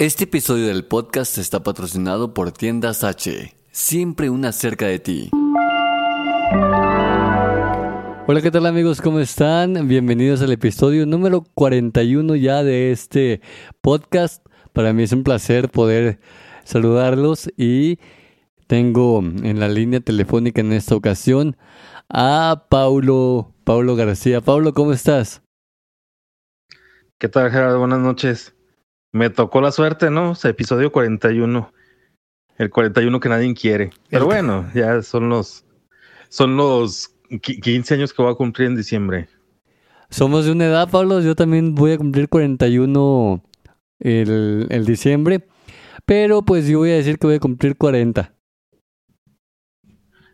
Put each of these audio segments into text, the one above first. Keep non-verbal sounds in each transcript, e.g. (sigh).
Este episodio del podcast está patrocinado por Tiendas H, siempre una cerca de ti. Hola, ¿qué tal amigos? ¿Cómo están? Bienvenidos al episodio número 41 ya de este podcast. Para mí es un placer poder saludarlos y tengo en la línea telefónica en esta ocasión a Paulo, Paulo García. Paulo, ¿cómo estás? ¿Qué tal, Gerardo? Buenas noches. Me tocó la suerte, ¿no? O sea, episodio 41. El 41 que nadie quiere. Pero bueno, ya son los son los 15 años que voy a cumplir en diciembre. Somos de una edad, Pablo. Yo también voy a cumplir 41 el, el diciembre. Pero pues yo voy a decir que voy a cumplir 40.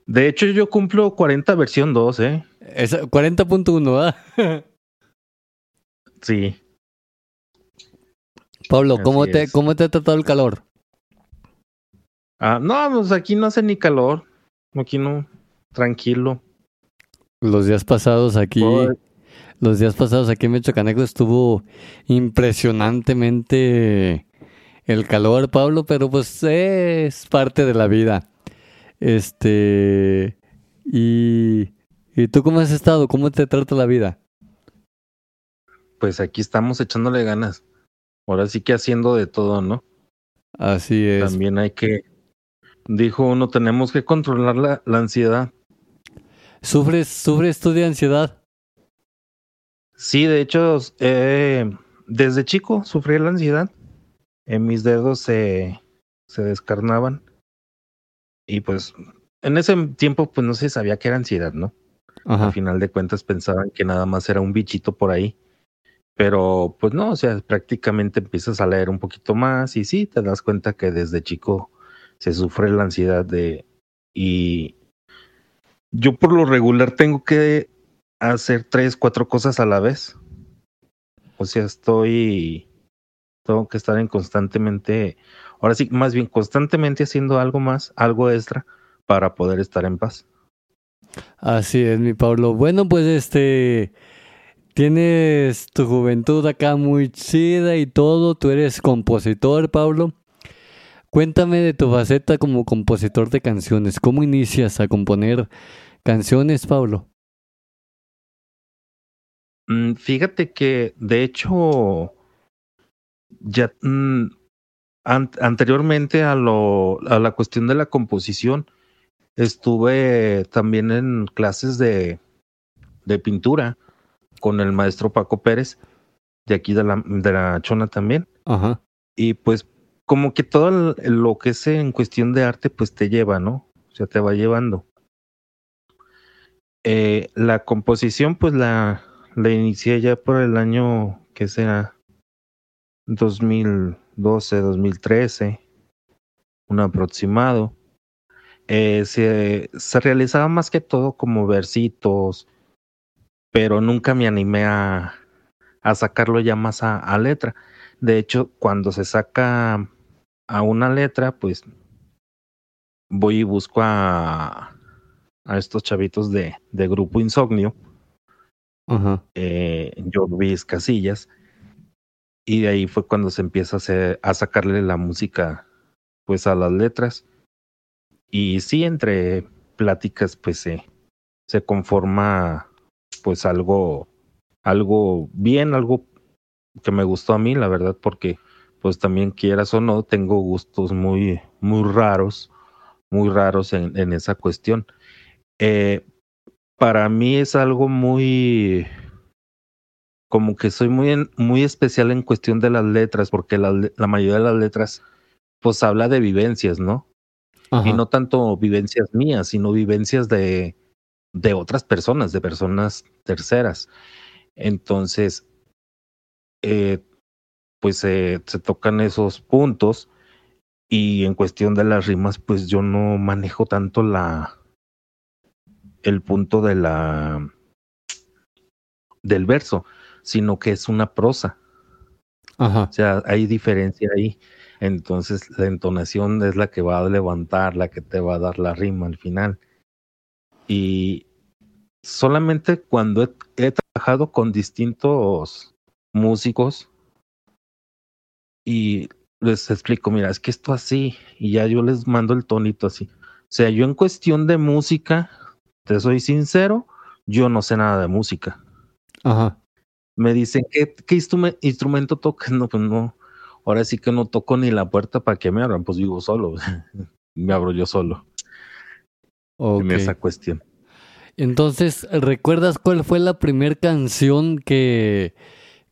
De hecho, yo cumplo 40 versión 2, ¿eh? 40.1, ¿ah? (laughs) sí. Pablo, ¿cómo te, ¿cómo te ha tratado el calor? Ah, no, pues aquí no hace ni calor. Aquí no, tranquilo. Los días pasados aquí, los días pasados aquí en Mechocaneco estuvo impresionantemente el calor, Pablo, pero pues es parte de la vida. Este, y, ¿y tú cómo has estado? ¿Cómo te trata la vida? Pues aquí estamos echándole ganas. Ahora sí que haciendo de todo, ¿no? Así es. También hay que, dijo uno, tenemos que controlar la, la ansiedad. ¿Sufres, ¿Sufres tú de ansiedad? Sí, de hecho, eh, desde chico sufrí la ansiedad. En mis dedos se, se descarnaban. Y pues, en ese tiempo, pues no se sabía que era ansiedad, ¿no? Ajá. Al final de cuentas pensaban que nada más era un bichito por ahí. Pero pues no, o sea, prácticamente empiezas a leer un poquito más y sí, te das cuenta que desde chico se sufre la ansiedad de... Y yo por lo regular tengo que hacer tres, cuatro cosas a la vez. O sea, estoy... Tengo que estar en constantemente... Ahora sí, más bien constantemente haciendo algo más, algo extra, para poder estar en paz. Así es, mi Pablo. Bueno, pues este... Tienes tu juventud acá muy chida y todo. Tú eres compositor, Pablo. Cuéntame de tu faceta como compositor de canciones. ¿Cómo inicias a componer canciones, Pablo? Mm, fíjate que, de hecho, ya mm, an anteriormente a, lo, a la cuestión de la composición, estuve también en clases de pintura con el maestro Paco Pérez, de aquí de la, de la Chona también. Ajá. Y pues como que todo lo que es en cuestión de arte, pues te lleva, ¿no? O sea, te va llevando. Eh, la composición, pues la, la inicié ya por el año, que será? 2012, 2013, un aproximado. Eh, se, se realizaba más que todo como versitos, pero nunca me animé a, a sacarlo ya más a, a, letra. De hecho, cuando se saca a una letra, pues voy y busco a, a estos chavitos de, de Grupo Insomnio, uh -huh. eh, Jorvis Casillas, y de ahí fue cuando se empieza a, hacer, a sacarle la música pues a las letras. Y sí, entre pláticas, pues se, se conforma pues algo, algo bien, algo que me gustó a mí, la verdad, porque pues también quieras o no, tengo gustos muy, muy raros, muy raros en, en esa cuestión. Eh, para mí es algo muy, como que soy muy, en, muy especial en cuestión de las letras, porque la, la mayoría de las letras pues habla de vivencias, ¿no? Ajá. Y no tanto vivencias mías, sino vivencias de, de otras personas, de personas terceras. Entonces, eh, pues eh, se tocan esos puntos y en cuestión de las rimas, pues yo no manejo tanto la el punto de la del verso, sino que es una prosa. Ajá. O sea, hay diferencia ahí. Entonces, la entonación es la que va a levantar, la que te va a dar la rima al final. Y solamente cuando he, he trabajado con distintos músicos y les explico, mira, es que esto así, y ya yo les mando el tonito así. O sea, yo en cuestión de música, te soy sincero, yo no sé nada de música. Ajá. Me dicen, ¿qué, qué instrume- instrumento tocas? No, pues no. Ahora sí que no toco ni la puerta para que me abran, pues vivo solo. (laughs) me abro yo solo en esa cuestión. Entonces, ¿recuerdas cuál fue la primera canción que,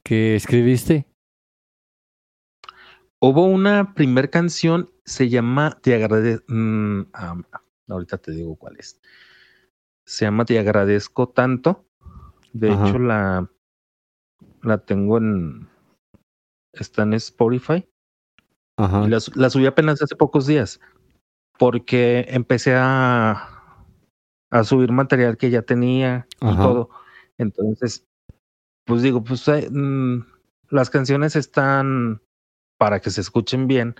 que escribiste? Hubo una primer canción, se llama Te agradezco. ahorita te digo cuál es. Se llama Te agradezco tanto. De Ajá. hecho, la, la tengo en. Está en Spotify. Ajá. Y la subí apenas hace pocos días. Porque empecé a, a subir material que ya tenía y todo. Entonces, pues digo, pues eh, mm, las canciones están para que se escuchen bien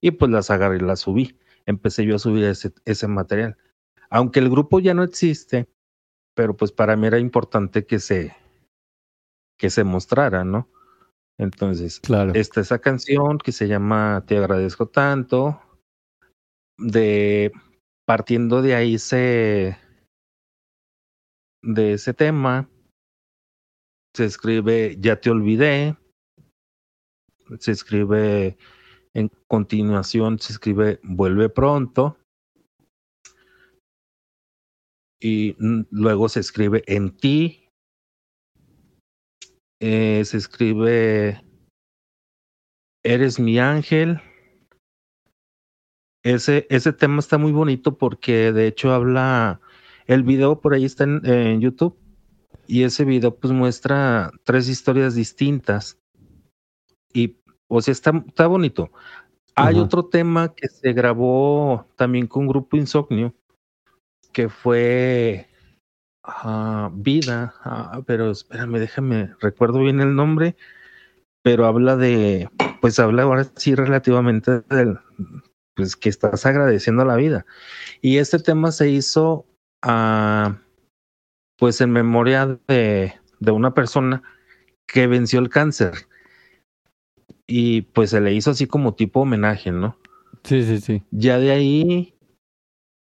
y pues las agarré y las subí. Empecé yo a subir ese, ese material. Aunque el grupo ya no existe, pero pues para mí era importante que se, que se mostrara, ¿no? Entonces, Claro. está esa canción que se llama Te agradezco tanto. De partiendo de ahí se de ese tema se escribe Ya te olvidé. Se escribe en continuación se escribe Vuelve pronto. Y luego se escribe En ti. Eh, se escribe Eres mi ángel. Ese, ese tema está muy bonito porque de hecho habla, el video por ahí está en, en YouTube y ese video pues muestra tres historias distintas y o sea está, está bonito. Hay otro tema que se grabó también con Grupo Insomnio que fue ah, Vida, ah, pero espérame, déjame, recuerdo bien el nombre, pero habla de, pues habla ahora sí relativamente del, pues que estás agradeciendo la vida. Y este tema se hizo pues en memoria de, de una persona que venció el cáncer. Y pues se le hizo así como tipo homenaje, ¿no? Sí, sí, sí. Ya de ahí,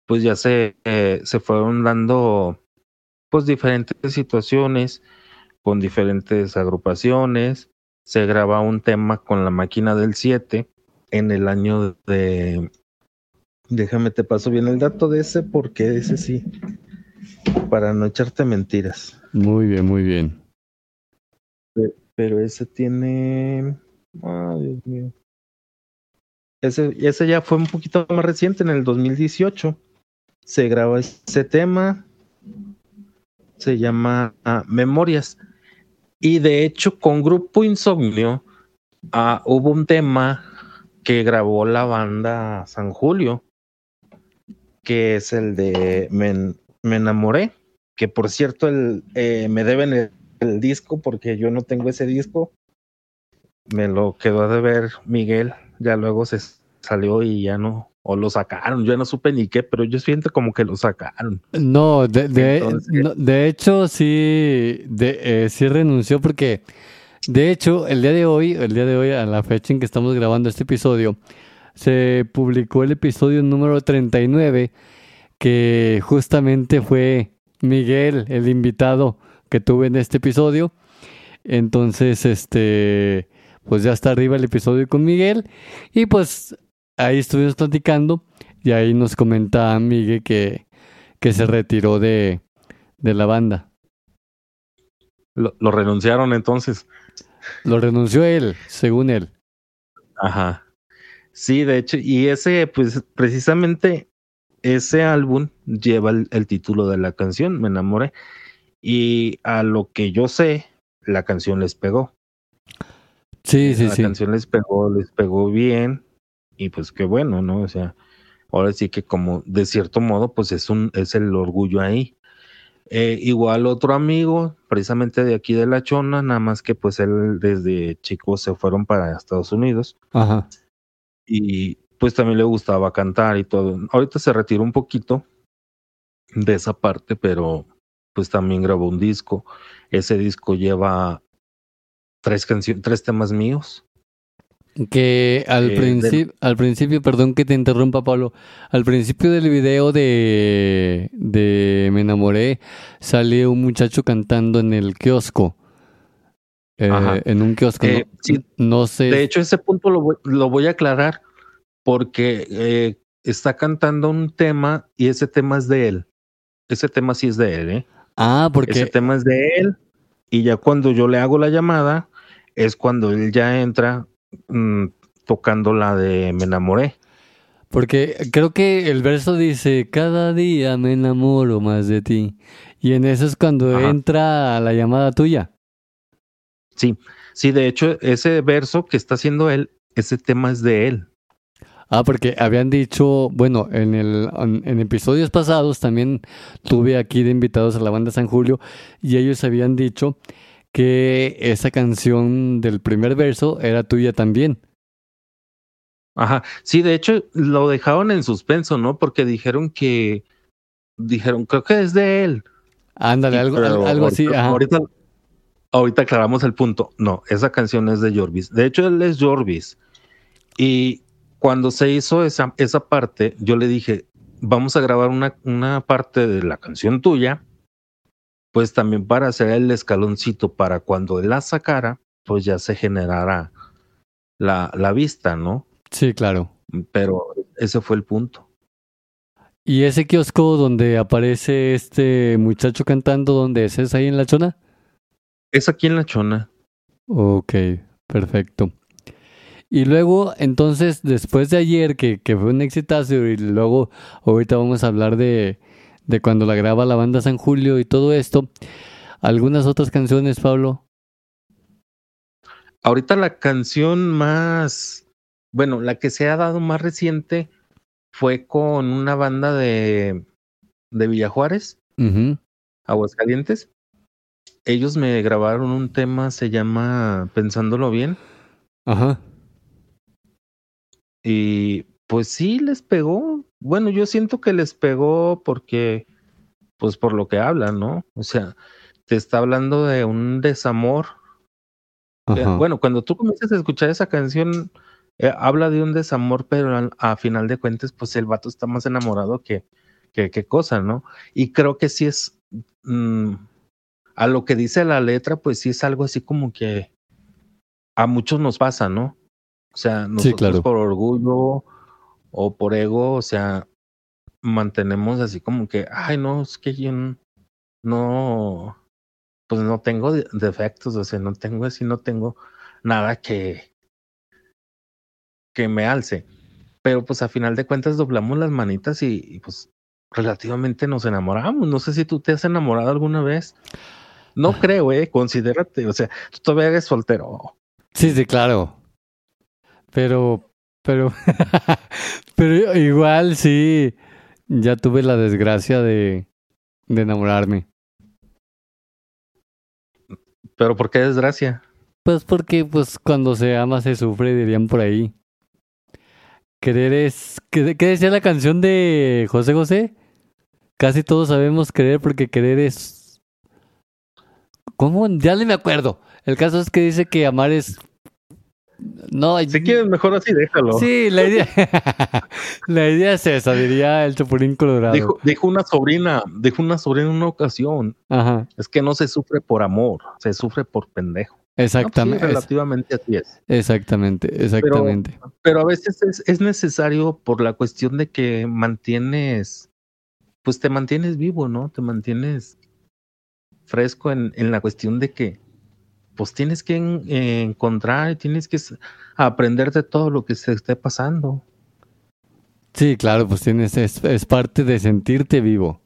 pues ya se, eh, se fueron dando pues diferentes situaciones con diferentes agrupaciones. Se graba un tema con la máquina del 7 en el año de... Déjame te paso bien el dato de ese porque ese sí, para no echarte mentiras. Muy bien, muy bien. Pero ese tiene... Ay, Dios mío. Ese, ese ya fue un poquito más reciente, en el 2018. Se grabó ese tema. Se llama ah, Memorias. Y de hecho, con Grupo Insomnio ah, hubo un tema que grabó la banda San Julio, que es el de Me, Me enamoré, que por cierto el, eh, me deben el, el disco porque yo no tengo ese disco. Me lo quedó de ver Miguel, ya luego se salió y ya no, o lo sacaron, yo no supe ni qué, pero yo siento como que lo sacaron. No, de, de, Entonces- no, de hecho sí, de, eh, sí renunció porque, de hecho, el día de hoy, el día de hoy, a la fecha en que estamos grabando este episodio, se publicó el episodio número 39, que justamente fue Miguel, el invitado que tuve en este episodio. Entonces, este, pues ya está arriba el episodio con Miguel y pues ahí estuvimos platicando y ahí nos comenta Miguel que, que se retiró de, de la banda. Lo, lo renunciaron entonces. Lo renunció él, según él. Ajá. Sí, de hecho, y ese, pues precisamente ese álbum lleva el, el título de la canción, Me enamoré. Y a lo que yo sé, la canción les pegó. Sí, sí, la sí. canción les pegó, les pegó bien. Y pues qué bueno, ¿no? O sea, ahora sí que como de cierto modo, pues es un, es el orgullo ahí. Eh, igual otro amigo, precisamente de aquí de La Chona, nada más que pues él desde chico se fueron para Estados Unidos Ajá. Y pues también le gustaba cantar y todo. Ahorita se retiró un poquito de esa parte, pero pues también grabó un disco. Ese disco lleva tres canciones, tres temas míos. Que al, Eh, principio, al principio, perdón que te interrumpa, Pablo, al principio del video de, de Me enamoré, sale un muchacho cantando en el kiosco. Eh, en un kiosco. Eh, no, sí, no sé. De hecho, ese punto lo voy, lo voy a aclarar porque eh, está cantando un tema y ese tema es de él. Ese tema sí es de él, ¿eh? ah, Ese porque. tema es de él y ya cuando yo le hago la llamada es cuando él ya entra mm, tocando la de Me enamoré. Porque creo que el verso dice, cada día me enamoro más de ti. Y en eso es cuando Ajá. entra la llamada tuya. Sí, sí, de hecho, ese verso que está haciendo él, ese tema es de él. Ah, porque habían dicho, bueno, en, el, en, en episodios pasados también tuve aquí de invitados a la banda San Julio y ellos habían dicho que esa canción del primer verso era tuya también. Ajá, sí, de hecho, lo dejaron en suspenso, ¿no? Porque dijeron que, dijeron, creo que es de él. Ándale, Y- algo, pero al- algo así. ajá. ahorita, ahorita aclaramos el punto. No, esa canción es de Jorvis. De hecho, él es Jorvis. Y cuando se hizo esa, esa parte, yo le dije, vamos a grabar una, una parte de la canción tuya, pues también para hacer el escaloncito para cuando él la sacara, pues ya se generara la, la vista, ¿no? Sí, claro. Pero ese fue el punto. ¿Y ese kiosco donde aparece este muchacho cantando, dónde es? ¿Es ahí en la zona? Es aquí en la chona. Ok, perfecto. Y luego, entonces, después de ayer, que, que fue un exitazo, y luego ahorita vamos a hablar de, de cuando la graba la banda San Julio y todo esto, algunas otras canciones, Pablo. Ahorita la canción más, bueno, la que se ha dado más reciente fue con una banda de, de Villajuárez, Ujú. Aguascalientes. Ellos me grabaron un tema, se llama Pensándolo Bien, Ajá. y pues sí les pegó. Bueno, yo siento que les pegó porque, pues por lo que hablan, ¿no? O sea, te está hablando de un desamor Eh, Ajá. Bueno, cuando tú comienzas a escuchar esa canción, eh, habla de un desamor, pero al- a, final de cuentas, pues el vato está más enamorado que, que, que cosa, ¿no? Y creo que sí es, mm, a lo que dice la letra, pues sí es algo así como que a muchos nos pasa, ¿no? O sea, nosotros claro. por orgullo o por ego, o sea, mantenemos así como que, ay, no, es que yo no, pues no tengo de- defectos, o sea, no tengo así, no tengo nada que, que me alce. Pero pues a final de cuentas doblamos las manitas y, y, pues relativamente nos enamoramos. No sé si tú te has enamorado alguna vez. No creo, eh, considérate, o sea, tú todavía eres soltero. Sí, sí, claro. Pero, pero, (laughs) pero igual sí, ya tuve la desgracia de, de enamorarme. Pero ¿por qué desgracia? Pues porque pues cuando se ama se sufre, dirían por ahí. Querer es... ¿Qué, qué decía la canción de José José? Casi todos sabemos querer porque querer es... ¿Cómo? Ya ni me acuerdo. El caso es que dice que amar es... No, Si quieres, mejor así, déjalo. Sí, la idea... (laughs) la idea es esa, diría el Chapulín Colorado. Dijo, dijo una sobrina, dijo una sobrina en una ocasión, Ajá, es que no se sufre por amor, se sufre por pendejo. No, pues sí, exactamente. relativamente así es. exactamente, exactamente. Pero a veces es, es necesario por la cuestión de que mantienes, pues te mantienes vivo, ¿no? Te mantienes fresco en, en la cuestión de que, pues tienes que en- eh, encontrar y tienes que aprender de todo lo que se esté pasando. Sí, claro, pues tienes, es, es parte de sentirte vivo.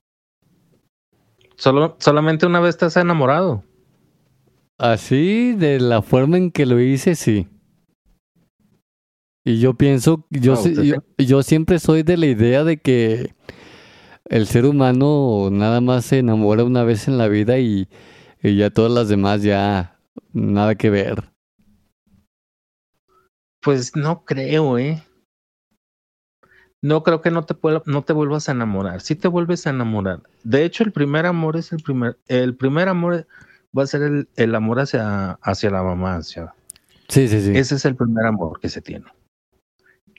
Solo, solamente una vez has enamorado. Así, de la forma en que lo hice, sí. Y yo pienso, yo, Ah, yo, yo siempre soy de la idea de que el ser humano nada más se enamora una vez en la vida y, y ya todas las demás ya nada que ver. Pues no creo, ¿eh? No creo que no te, pueda- no te vuelvas a enamorar. Sí te vuelves a enamorar. De hecho, el primer amor es el primer, el primer amor va a ser el, el amor hacia, hacia la mamá, hacia, Sí, sí, sí. Ese es el primer amor que se tiene.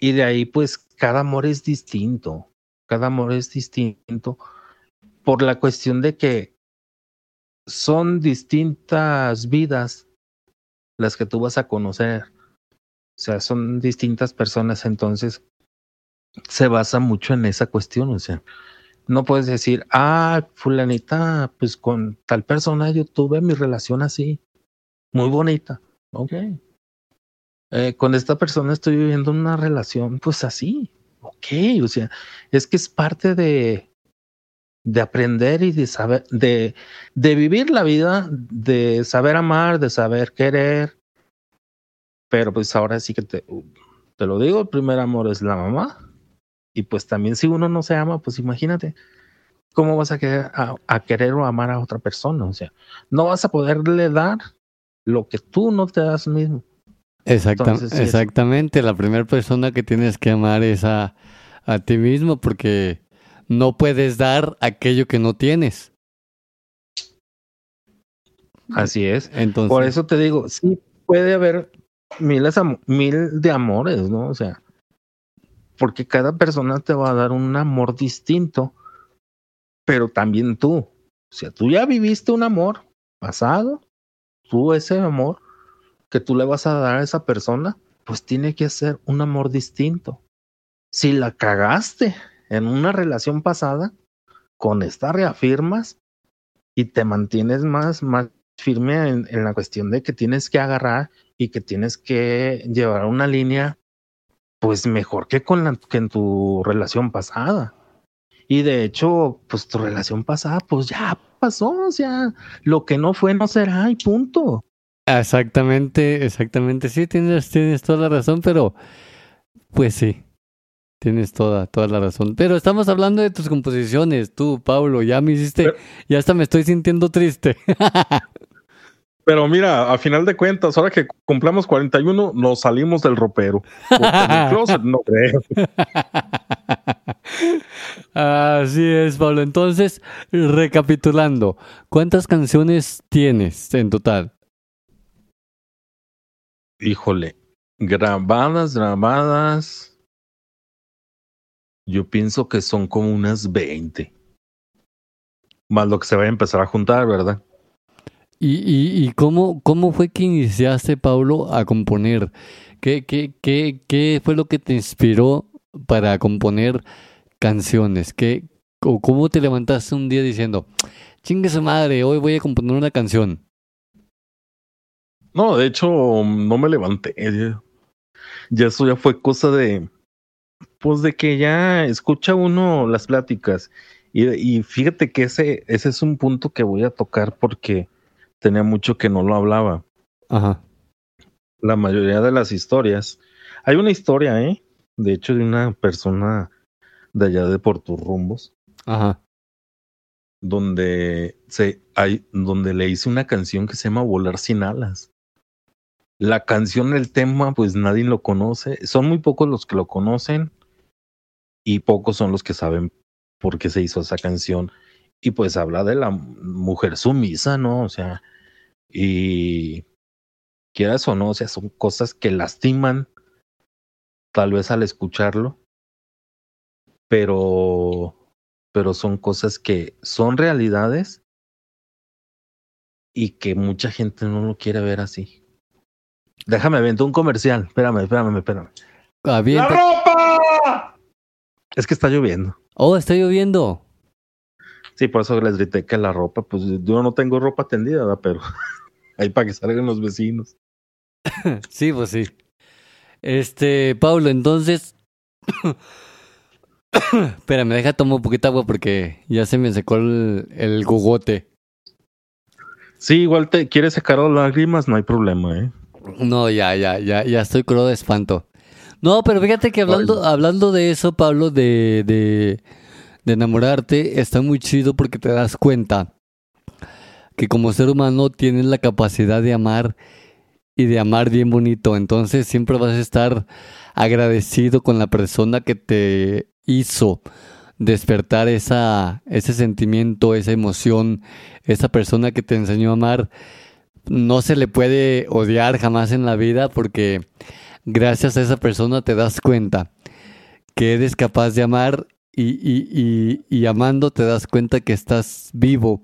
Y de ahí, pues, cada amor es distinto. Cada amor es distinto por la cuestión de que son distintas vidas las que tú vas a conocer. O sea, son distintas personas, entonces se basa mucho en esa cuestión. O sea, no puedes decir, ah, fulanita, pues con tal persona yo tuve mi relación así, muy bonita. Ok. Eh, con esta persona estoy viviendo una relación, pues así. Ok. O sea, es que es parte de, de aprender y de saber, de, de vivir la vida, de saber amar, de saber querer. Pero pues ahora sí que te, te lo digo, el primer amor es la mamá. Y pues también si uno no se ama, pues imagínate, ¿cómo vas a querer, a, querer o amar a otra persona? O sea, no vas a poderle dar lo que tú no te das mismo. Exactamente, la primera persona que tienes que amar es a, a ti mismo porque no puedes dar aquello que no tienes. Así es. Entonces, Por eso te digo, sí puede haber miles, mil de amores, ¿no? O sea, porque cada persona te va a dar un amor distinto, pero también tú. O sea, tú ya viviste un amor pasado, tú ese amor que tú le vas a dar a esa persona, pues tiene que ser un amor distinto. Si la cagaste en una relación pasada, con esta reafirmas y te mantienes más, más firme en, la cuestión de que tienes que agarrar y que tienes que llevar una línea pues mejor que con la que en tu relación pasada. Y de hecho, pues tu relación pasada, pues ya pasó, o sea, lo que no fue no será y punto. Exactamente, exactamente, sí, tienes, tienes toda la razón, pero pues sí, tienes toda, toda la razón. Pero estamos hablando de tus composiciones, tú, Pablo, ya me hiciste, ya hasta me estoy sintiendo triste. (laughs) Pero mira, a final de cuentas, ahora que cumplamos 41, nos salimos del ropero. (laughs) no creo. Así es, Pablo. Entonces, recapitulando, ¿cuántas canciones tienes en total? Híjole, grabadas, grabadas. Yo pienso que son como unas 20. Más lo que se va a empezar a juntar, ¿verdad? ¿Y, y, cómo, cómo fue que iniciaste, Pablo, a componer? ¿Qué, qué, qué, qué fue lo que te inspiró para componer canciones? ¿Qué, ¿Cómo te levantaste un día diciendo, chingue su madre, hoy voy a componer una canción? No, de hecho, no me levanté. Ya, eso ya fue cosa de, pues de que ya escucha uno las pláticas. Y, y fíjate que ese, ese es un punto que voy a tocar porque tenía mucho que no lo hablaba. Ajá. La mayoría de las historias. Hay una historia, ¿eh? De hecho, de una persona de allá de Rumbos. Ajá. Donde se hay, donde le hice una canción que se llama Volar sin alas. La canción, el tema, pues nadie lo conoce. Son muy pocos los que lo conocen y pocos son los que saben por qué se hizo esa canción y pues habla de la mujer sumisa, ¿no? O sea, y quieras o no, o sea, son cosas que lastiman tal vez al escucharlo, pero pero son cosas que son realidades y que mucha gente no lo quiere ver así. Déjame ver un comercial. Espérame, espérame, espérame. ¡La ropa! Es que está lloviendo. Oh, está lloviendo. Sí, por eso les grité que la ropa, pues yo no tengo ropa tendida, pero (laughs) ahí para que salgan los vecinos. (laughs) sí, pues sí. Este, Pablo, entonces. (coughs) Espérame, deja tomar un poquito de agua porque ya se me secó el, el gogote. Sí, igual te quieres secar las lágrimas, no hay problema, ¿eh? No, ya, ya, ya, ya estoy crudo de espanto. No, pero fíjate que hablando, hablando de eso, Pablo, de, de, de enamorarte está muy chido porque te das cuenta que como ser humano tienes la capacidad de amar y de amar bien bonito. Entonces siempre vas a estar agradecido con la persona que te hizo despertar esa, ese sentimiento, esa emoción, esa persona que te enseñó a amar. No se le puede odiar jamás en la vida porque gracias a esa persona te das cuenta que eres capaz de amar y, y, y, y amando te das cuenta que estás vivo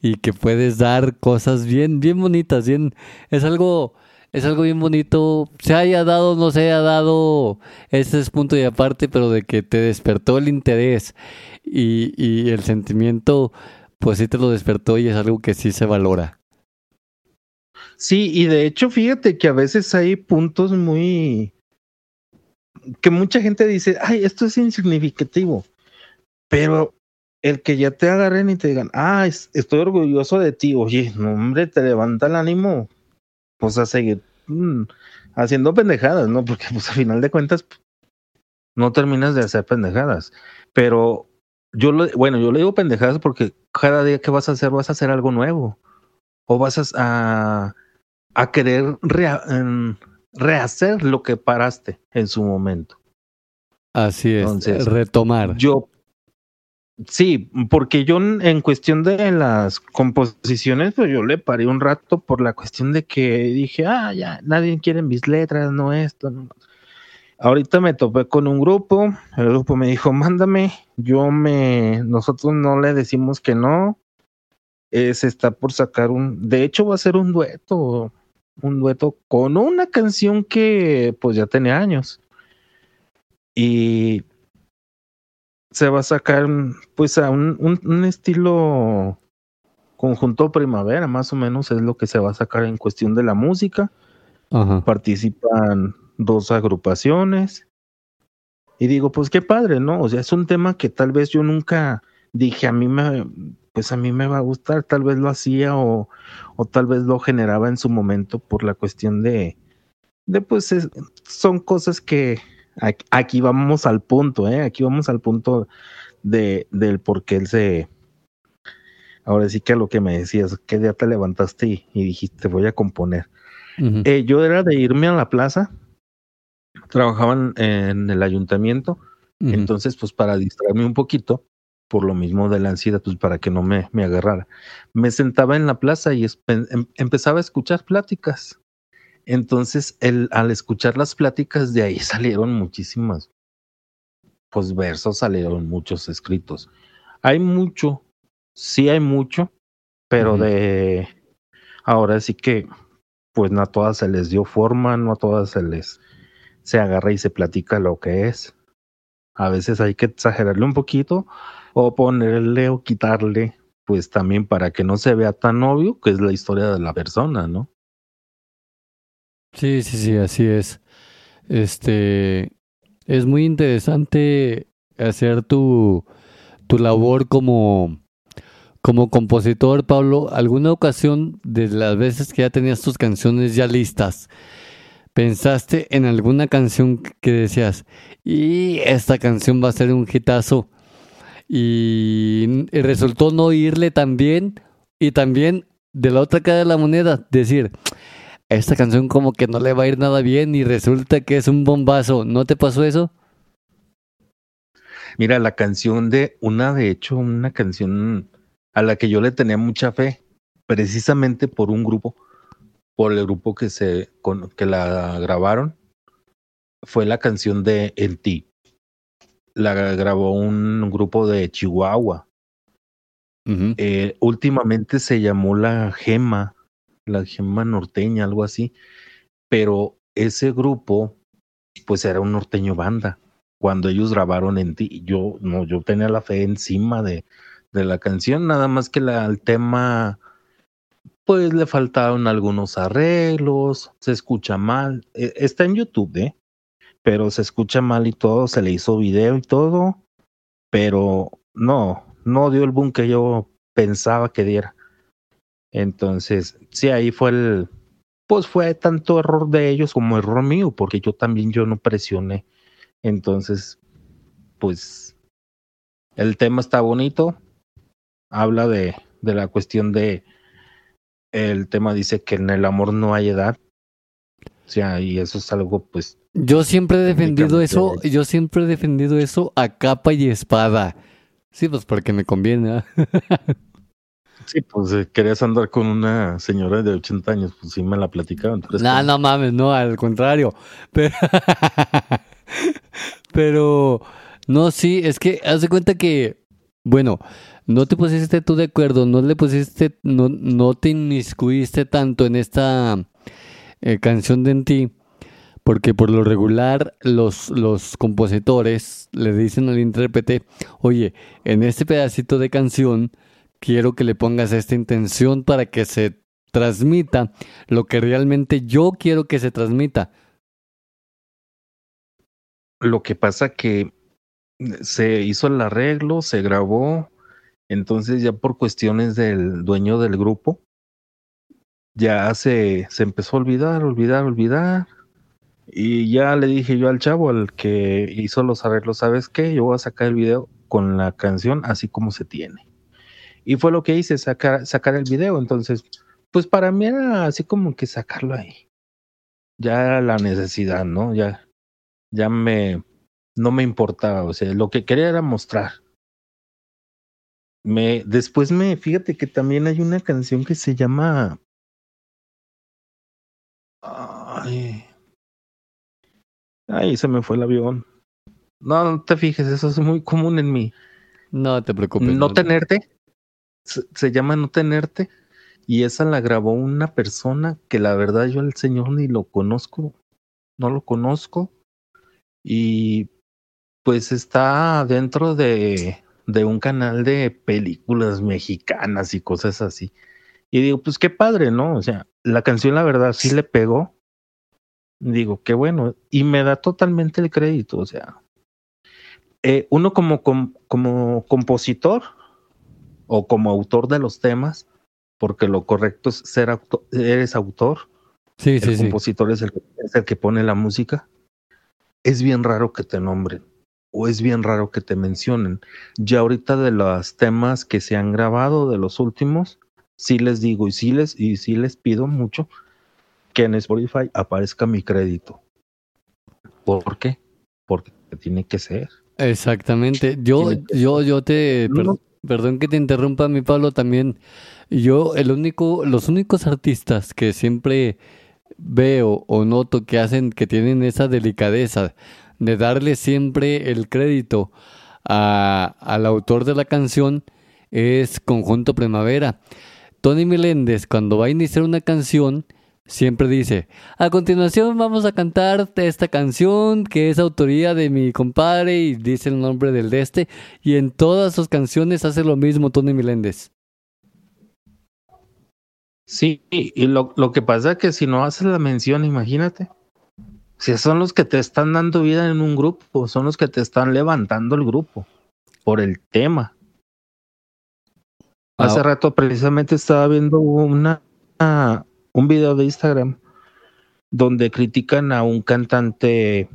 y que puedes dar cosas bien, bien bonitas, bien, es algo, es algo bien bonito, se haya dado, no se haya dado, ese es punto y aparte, pero de que te despertó el interés y, y el sentimiento, pues sí te lo despertó y es algo que sí se valora. Sí, y de hecho, fíjate que a veces hay puntos muy que mucha gente dice, ay, esto es insignificativo, pero el que ya te agarren y te digan, ah, estoy orgulloso de ti, oye, no, hombre, te levanta el ánimo, pues a seguir mmm, haciendo pendejadas, ¿no? Porque pues a final de cuentas no terminas de hacer pendejadas, pero yo, lo, bueno, yo le digo pendejadas porque cada día que vas a hacer vas a hacer algo nuevo o vas a querer rea, um, rehacer lo que paraste en su momento. Así es, Entonces, retomar. Yo, sí, porque yo en cuestión de las composiciones, pues yo le paré un rato por la cuestión de que dije, ah, ya, nadie quiere mis letras, no esto, no. Ahorita me topé con un grupo, el grupo me dijo, mándame, yo me, nosotros no le decimos que no, eh, se está por sacar un, de hecho va a ser un dueto, un dueto con una canción que pues ya tenía años. Y se va a sacar pues a un, un, un, estilo conjunto primavera, más o menos es lo que se va a sacar en cuestión de la música. Ajá. Participan dos agrupaciones. Y digo, pues qué padre, ¿no? O sea, es un tema que tal vez yo nunca dije, a mí me, pues a mí me va a gustar, tal vez lo hacía o, o tal vez lo generaba en su momento por la cuestión de, de pues es, son cosas que aquí, aquí, vamos al punto, ¿eh? Aquí vamos al punto de, del por qué él se... Ahora sí que a lo que me decías, ¿qué día te levantaste y, y dijiste voy a componer? Uh -huh. eh, yo era de irme a la plaza, trabajaban en el ayuntamiento, uh -huh. entonces pues para distraerme un poquito, por lo mismo de la ansiedad, pues para que no me, me agarrara. Me sentaba en la plaza y em, empezaba a escuchar pláticas. Entonces, el, al escuchar las pláticas, de ahí (laughs) salieron muchísimas, pues versos, salieron muchos escritos. Hay mucho, sí hay mucho, pero uh -huh. de ahora sí que, pues no a todas se les dio forma, no a todas se les se agarra y se platica lo que es. A veces hay que exagerarle un poquito o ponerle o quitarle, pues también para que no se vea tan obvio que es la historia de la persona, ¿no? Sí, sí, sí, así es. Este es muy interesante hacer tu, tu labor como, como compositor, Pablo. ¿Alguna ocasión de las veces que ya tenías tus canciones ya listas? ¿Pensaste en alguna canción que decías, y esta canción va a ser un hitazo? Y, resultó no irle tan bien. Y también de la otra cara de la moneda, decir, esta canción como que no le va a ir nada bien y resulta que es un bombazo. ¿No te pasó eso? Mira, la canción de una, de hecho, una canción a la que yo le tenía mucha fe, precisamente por un grupo, por el grupo que se con, que la grabaron, fue la canción de En ti. La grabó un grupo de Chihuahua. Uh -huh. eh, últimamente se llamó La Gema, la Gema Norteña, algo así. Pero ese grupo, pues era un norteño banda. Cuando ellos grabaron en ti, yo no, yo tenía la fe encima de, de la canción, nada más que la, el tema, pues le faltaron algunos arreglos, se escucha mal. Está en YouTube, ¿eh? Pero se escucha mal y todo, se le hizo video y todo, pero no, no dio el boom que yo pensaba que diera. Entonces, sí, ahí fue el, pues fue tanto error de ellos como error mío, porque yo también yo no presioné. Entonces, pues, el tema está bonito, habla de, de la cuestión de, el tema dice que en el amor no hay edad, o sea, y eso es algo, pues. Yo siempre he defendido eso, yo siempre he defendido eso a capa y espada. Sí, pues porque me conviene. ¿eh? (laughs) Sí, pues eh, querías andar con una señora de 80 años, pues sí me la platicaban. No, no mames, no, al contrario. Pero, (laughs) pero, no, sí, es que haz de cuenta que, bueno, no te pusiste tú de acuerdo, no le pusiste, no, no te inmiscuiste tanto en esta eh, canción de en ti, porque por lo regular los, los compositores le dicen al intérprete, oye, en este pedacito de canción, quiero que le pongas esta intención para que se transmita lo que realmente yo quiero que se transmita. Lo que pasa que se hizo el arreglo, se grabó, entonces ya por cuestiones del dueño del grupo, ya se, se empezó a olvidar, olvidar, olvidar. Y ya le dije yo al chavo, al que hizo los arreglos, ¿sabes qué? Yo voy a sacar el video con la canción así como se tiene. Y fue lo que hice, sacar, sacar el video. Entonces, pues para mí era así como que sacarlo ahí. Ya era la necesidad, ¿no? Ya, ya me, no me importaba. O sea, lo que quería era mostrar. Me, después me, fíjate que también hay una canción que se llama. Ay. Ay, se me fue el avión. No, no te fijes, eso es muy común en mí. No te preocupes. No, no. tenerte se, llama No Tenerte y esa la grabó una persona que la verdad yo al señor ni lo conozco, no lo conozco y pues está dentro de, de un canal de películas mexicanas y cosas así. Y digo, pues qué padre, ¿no? O sea, la canción la verdad sí le pegó. Digo, qué bueno. Y me da totalmente el crédito, o sea. Eh, uno como, como, como compositor, o como autor de los temas, porque lo correcto es ser autor, eres autor. Sí, el sí, compositor sí. Es, el, es el que pone la música. Es bien raro que te nombren o es bien raro que te mencionen. Ya ahorita de los temas que se han grabado, de los últimos, sí les digo y sí les, y sí les pido mucho que en Spotify aparezca mi crédito. ¿Por qué? Porque tiene que ser. Exactamente. Yo, yo, yo te, no, Perdón que te interrumpa, mi Pablo, también. Yo, el único, los únicos artistas que siempre veo o noto que hacen, que tienen esa delicadeza de darle siempre el crédito a, al autor de la canción es Conjunto Primavera. Tony Meléndez, cuando va a iniciar una canción, siempre dice, a continuación vamos a cantar esta canción que es autoría de mi compadre y dice el nombre del de este y en todas sus canciones hace lo mismo Tony Meléndez. Sí, y lo, lo que pasa es que si no haces la mención, imagínate, si son los que te están dando vida en un grupo, son los que te están levantando el grupo por el tema. Hace ah. rato precisamente estaba viendo una un video de Instagram donde critican a un cantante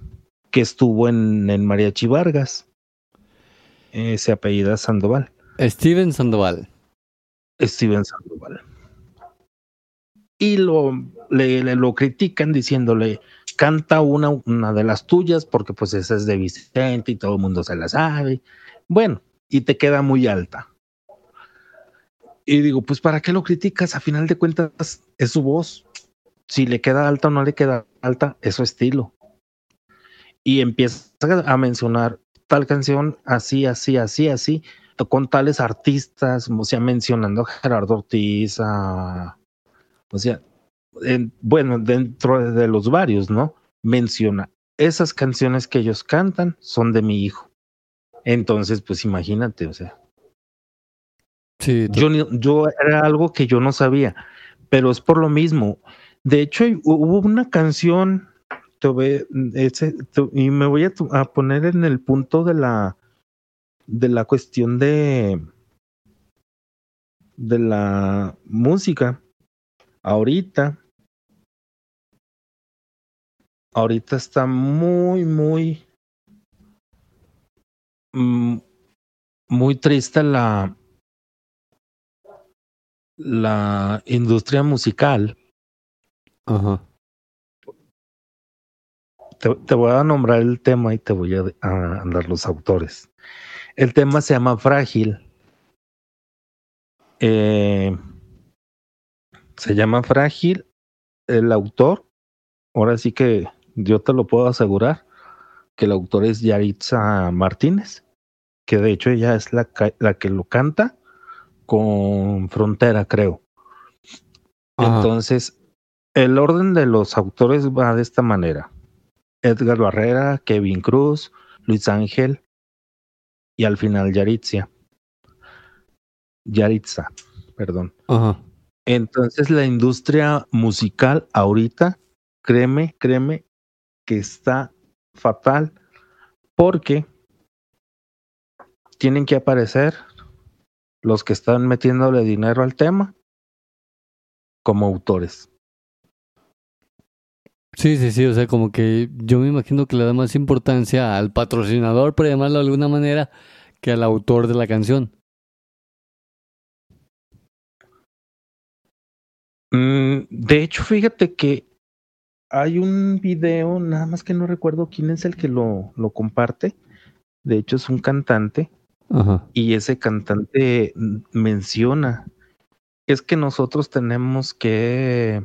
que estuvo en, en Mariachi Vargas. Eh, se apellida Sandoval. Steven Sandoval. Steven Sandoval. Y lo, le, le, lo critican diciéndole, canta una, una de las tuyas porque pues esa es de Vicente y todo el mundo se la sabe. Bueno, y te queda muy alta. Y digo, pues ¿para qué lo criticas? A final de cuentas es su voz. Si le queda alta o no le queda alta, es su estilo. Y empieza a mencionar tal canción así, así, así, así, con tales artistas, o sea, mencionando a Gerardo Ortiz, a, o sea, en, bueno, dentro de los varios, ¿no? Menciona, esas canciones que ellos cantan son de mi hijo. Entonces, pues imagínate, o sea, Sí, yo, yo era algo que yo no sabía, pero es por lo mismo. De hecho, hubo una canción, te voy, ese, y me voy a, poner en el punto de la de la cuestión de de la música. Ahorita, ahorita está muy, muy, muy triste la la industria musical. Ajá. Te, te, voy a nombrar el tema y te voy a, a dar los autores. El tema se llama Frágil. Eh, se llama Frágil. El autor, ahora sí que yo te lo puedo asegurar, que el autor es Yaritza Martínez, que de hecho ella es la, la que lo canta con Frontera, creo. Entonces, el orden de los autores va de esta manera. Edgar Barrera, Kevin Cruz, Luis Ángel y al final Yaritza. Yaritza, perdón. Entonces la industria musical ahorita, créeme, créeme que está fatal porque tienen que aparecer los que están metiéndole dinero al tema como autores. Sí, sí, sí, o sea, como que yo me imagino que le da más importancia al patrocinador, por llamarlo de alguna manera, que al autor de la canción. Mm, de hecho, fíjate que hay un video, nada más que no recuerdo quién es el que lo, lo comparte. De hecho, es un cantante. Y ese cantante menciona, es que nosotros tenemos que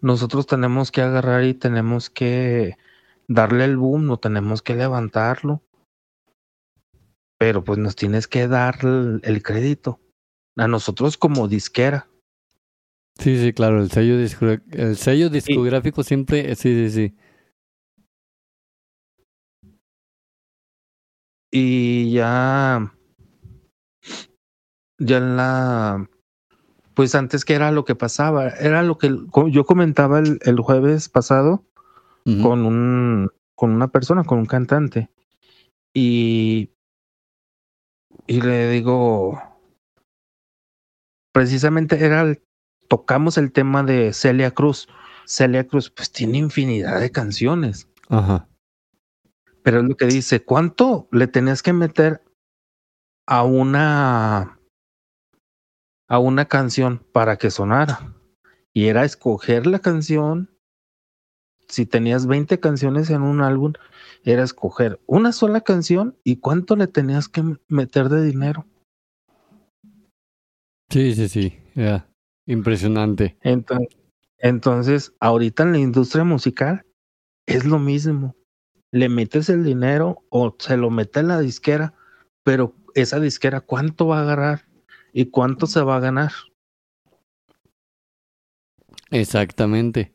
nosotros tenemos que agarrar y tenemos que darle el boom, no tenemos que levantarlo. Pero pues nos tienes que dar el, crédito. A nosotros como disquera. Sí, sí, claro, el sello, el sello discográfico siempre, sí, sí, sí. Y ya, ya en la pues antes que era lo que pasaba, era lo que yo comentaba el, jueves pasado con un con una persona, con un cantante. Y y le digo precisamente era tocamos el tema de Celia Cruz. Celia Cruz pues tiene infinidad de canciones. Ajá. Pero es lo que dice, ¿cuánto le tenías que meter a una a una canción para que sonara. Y era escoger la canción. Si tenías 20 canciones en un álbum, era escoger una sola canción y cuánto le tenías que meter de dinero. Sí, sí, sí. Impresionante. Entonces, entonces, ahorita en la industria musical es lo mismo. Le metes el dinero o se lo mete en la disquera, pero esa disquera, ¿cuánto va a agarrar? y cuánto se va a ganar. Exactamente.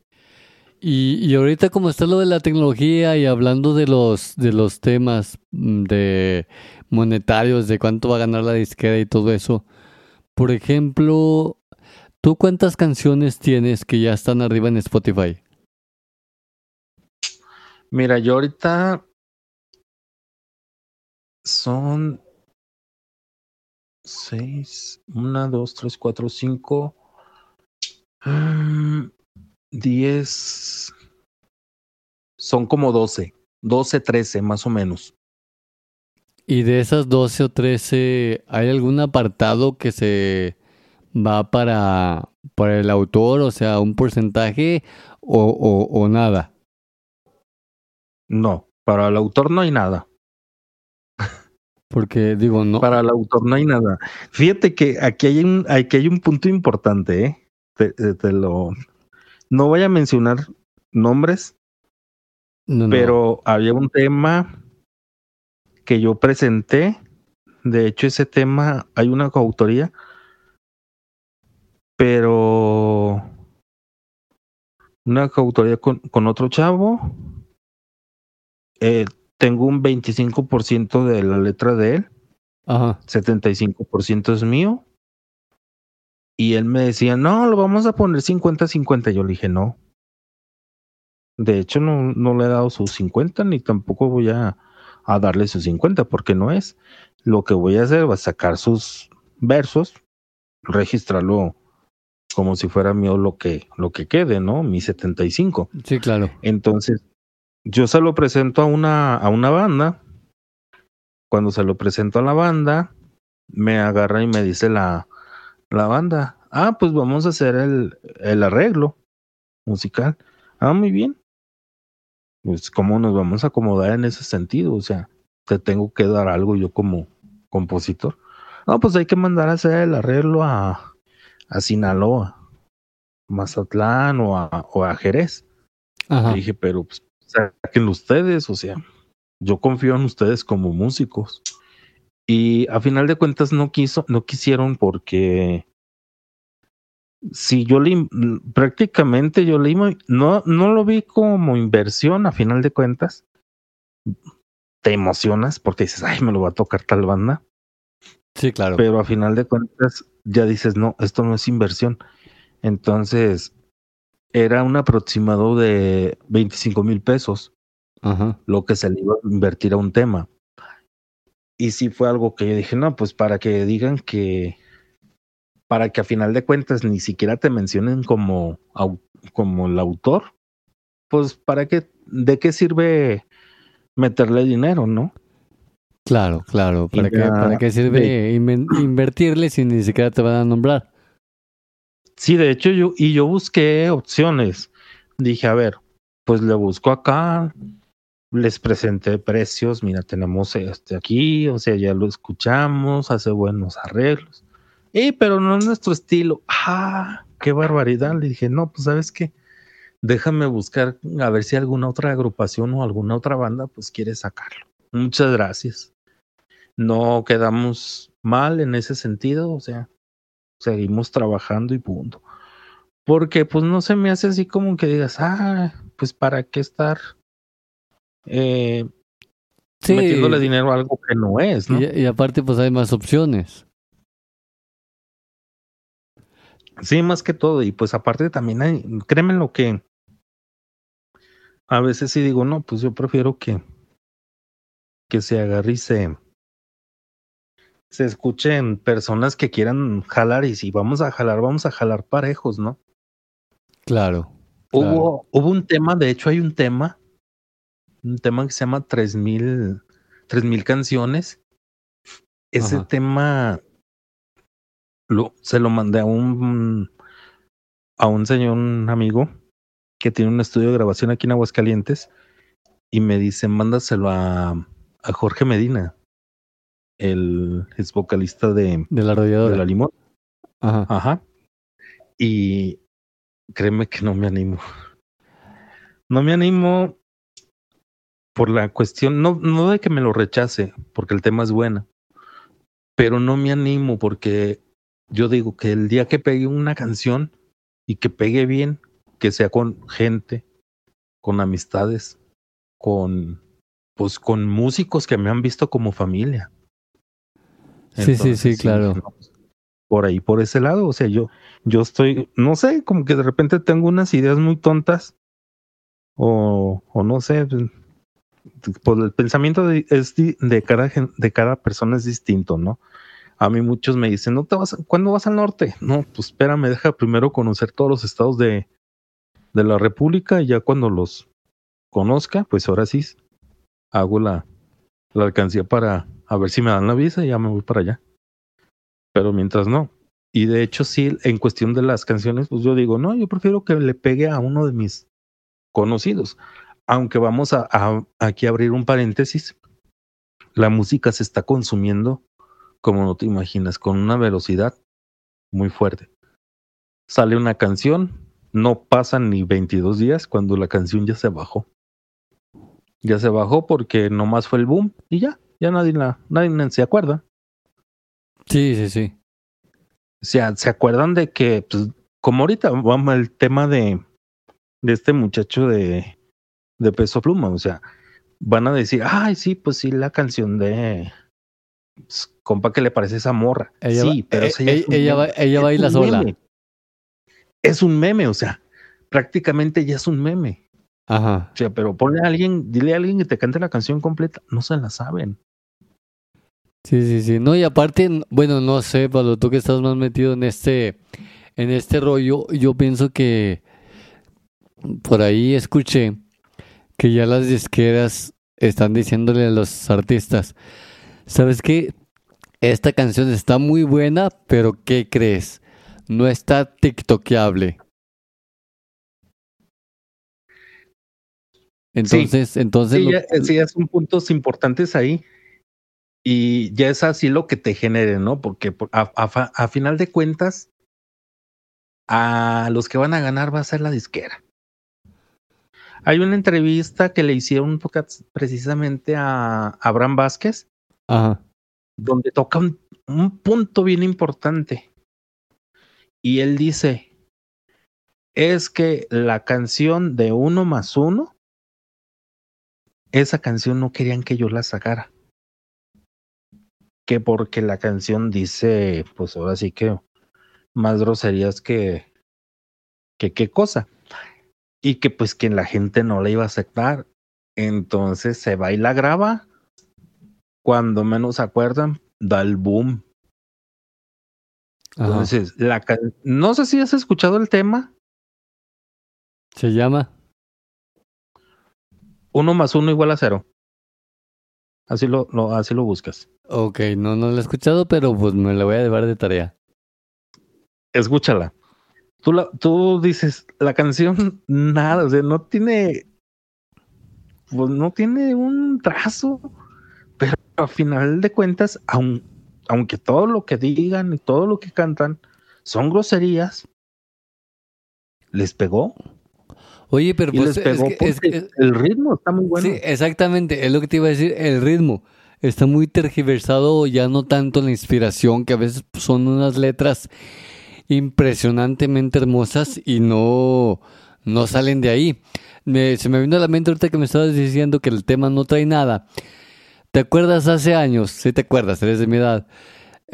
Y, y ahorita como está lo de la tecnología y hablando de los de los temas mm, de monetarios, de cuánto va a ganar la disquera y todo eso. Por ejemplo, ¿tú cuántas canciones tienes que ya están arriba en Spotify? Mira, yo ahorita son seis, una, dos, tres, cuatro, cinco, mm, diez, son como doce, doce, trece más o menos. Y de esas doce o trece, ¿hay algún apartado que se va para, para el autor, o sea, un porcentaje o, o, o nada? No, para el autor no hay nada. Porque digo, no. Para el autor no hay nada. Fíjate que aquí hay un, aquí hay un punto importante, ¿eh? Te, lo. No voy a mencionar nombres, pero había un tema que yo presenté. De hecho, ese tema hay una coautoría, pero una coautoría con, con otro chavo. Eh, tengo un 25% de la letra de él. Ajá. 75% es mío. Y él me decía, no, lo vamos a poner 50-50. Yo le dije, no. De hecho, no, no le he dado sus 50, ni tampoco voy a, a darle sus 50, porque no es. Lo que voy a hacer va a sacar sus versos, registrarlo como si fuera mío lo que, lo que quede, ¿no? Mi 75. Sí, claro. Entonces, yo se lo presento a una, a una banda. Cuando se lo presento a la banda, me agarra y me dice la, la banda, ah, pues vamos a hacer el, el arreglo musical. Ah, muy bien. Pues cómo nos vamos a acomodar en ese sentido, o sea, te tengo que dar algo yo como, compositor. No, pues hay que mandar a hacer el arreglo a, a Sinaloa, Mazatlán o a, o a Jerez. Ajá. Y dije, pero pues saquen ustedes, o sea, yo confío en ustedes como músicos. Y a final de cuentas no quiso, no quisieron porque si yo le prácticamente yo le no, no lo vi como inversión a final de cuentas. Te emocionas porque dices, ay, me lo va a tocar tal banda. Sí, claro. Pero a final de cuentas ya dices, no, esto no es inversión. Entonces, era un aproximado de 25 mil pesos Ajá. lo que se le iba a invertir a un tema. Y sí fue algo que yo dije, no, pues para que digan que, para que a final de cuentas ni siquiera te mencionen como, como el autor, pues para qué, de qué sirve meterle dinero, ¿no? Claro, claro. ¿Para, qué, ¿para qué sirve de, invertirle si ni siquiera te van a nombrar? Sí, de hecho yo, y yo busqué opciones. Dije, a ver, pues le busco acá, les presenté precios, mira, tenemos este aquí, o sea, ya lo escuchamos, hace buenos arreglos. Y pero no es nuestro estilo. Ah, qué barbaridad. Le dije, no, pues sabes qué, déjame buscar a ver si alguna otra agrupación o alguna otra banda pues quiere sacarlo. Muchas gracias. No quedamos mal en ese sentido, o sea, seguimos trabajando y punto. Porque pues no se me hace así como que digas, ah, pues para qué estar eh, sí. metiéndole dinero a algo que no es, ¿no? Y, y, aparte, pues hay más opciones. Sí, más que todo. Y pues aparte también hay, créeme lo que a veces sí digo, no, pues yo prefiero que, que se agarre y se, se escuchen personas que quieran jalar y si vamos a jalar, vamos a jalar parejos, ¿no? Claro. Hubo, hubo un tema, de hecho hay un tema un tema que se llama 3000 3000 canciones. Ese Ajá. tema lo, se lo mandé a un a un señor, un amigo que tiene un estudio de grabación aquí en Aguascalientes y me dice, mándaselo a, a Jorge Medina, el ex vocalista de, de la de la Limón. Ajá. Ajá. Y créeme que no me animo. No me animo por la cuestión, no, no de que me lo rechace, porque el tema es bueno, pero no me animo porque yo digo que el día que pegue una canción y que pegue bien, que sea con gente, con amistades, con pues con músicos que me han visto como familia. Entonces, sí, sí, sí, claro. Por ahí, por ese lado, o sea, yo, yo estoy, no sé, como que de repente tengo unas ideas muy tontas, o, o no sé, pues el pensamiento de, es de, cada, de cada persona es distinto, ¿no? A mí muchos me dicen, ¿no te vas, ¿cuándo vas al norte? No, pues espérame, deja primero conocer todos los estados de, de la República y ya cuando los conozca, pues ahora sí hago la, la alcancía para a ver si me dan la visa y ya me voy para allá. Pero mientras no. Y de hecho sí, en cuestión de las canciones, pues yo digo, no, yo prefiero que le pegue a uno de mis conocidos aunque vamos a, a, aquí abrir un paréntesis, la música se está consumiendo como no te imaginas, con una velocidad muy fuerte. Sale una canción, no pasan ni 22 días cuando la canción ya se bajó. Ya se bajó porque nomás fue el boom y ya, ya nadie, la, nadie se acuerda. Sí, sí, sí. O sea, se acuerdan de que, pues, como ahorita vamos el tema de, de este muchacho de de peso pluma, o sea, van a decir, ay, sí, pues sí, la canción de pues, compa que le parece esa morra. Ella sí, va, pero eh, ella, ella, va, ella baila sola. meme. Es un meme, o sea, prácticamente ya es un meme. Ajá. O sea, pero ponle a alguien, dile a alguien que te cante la canción completa, no se la saben. Sí, sí, sí. No, y aparte, bueno, no sé, Pablo, tú que estás más metido en este, en este rollo, yo pienso que por ahí escuché que ya las disqueras están diciéndole a los artistas, ¿sabes qué? Esta canción está muy buena, pero ¿qué crees? No está tiktokeable. Entonces, sí. entonces... Sí, lo- sí, ya son puntos importantes ahí. Y ya es así lo que te genere, ¿no? Porque a, final de cuentas, a los que van a ganar va a ser la disquera. Hay una entrevista que le hicieron precisamente a Abraham Vázquez, donde toca un punto bien importante. Y él dice, es que la canción de uno más uno, esa canción no querían que yo la sacara. Que porque la canción dice, pues ahora sí que más groserías que, que qué cosa. Y que pues que la gente no la iba a aceptar. Entonces se va y la graba. Cuando menos se acuerdan, da el boom. Entonces, la no sé si has escuchado el tema. Se llama uno más uno igual a cero. Así lo, así lo buscas. Ok, no, no lo he escuchado, pero pues me la voy a llevar de tarea. Escúchala. Tú, la, tú dices, la canción, (laughs) nada, o sea, no tiene, pues no tiene un trazo, pero a final de cuentas, aun, aunque todo lo que digan y todo lo que cantan son groserías, les pegó. Oye, pero pues es que, el ritmo está muy bueno. Sí, exactamente, es lo que te iba a decir, el ritmo está muy tergiversado, ya no tanto la inspiración, que a veces son unas letras impresionantemente hermosas y no, no salen de ahí. se me vino a la mente ahorita que me estabas diciendo que el tema no trae nada. ¿Te acuerdas hace años? Sí, te acuerdas, eres de mi edad.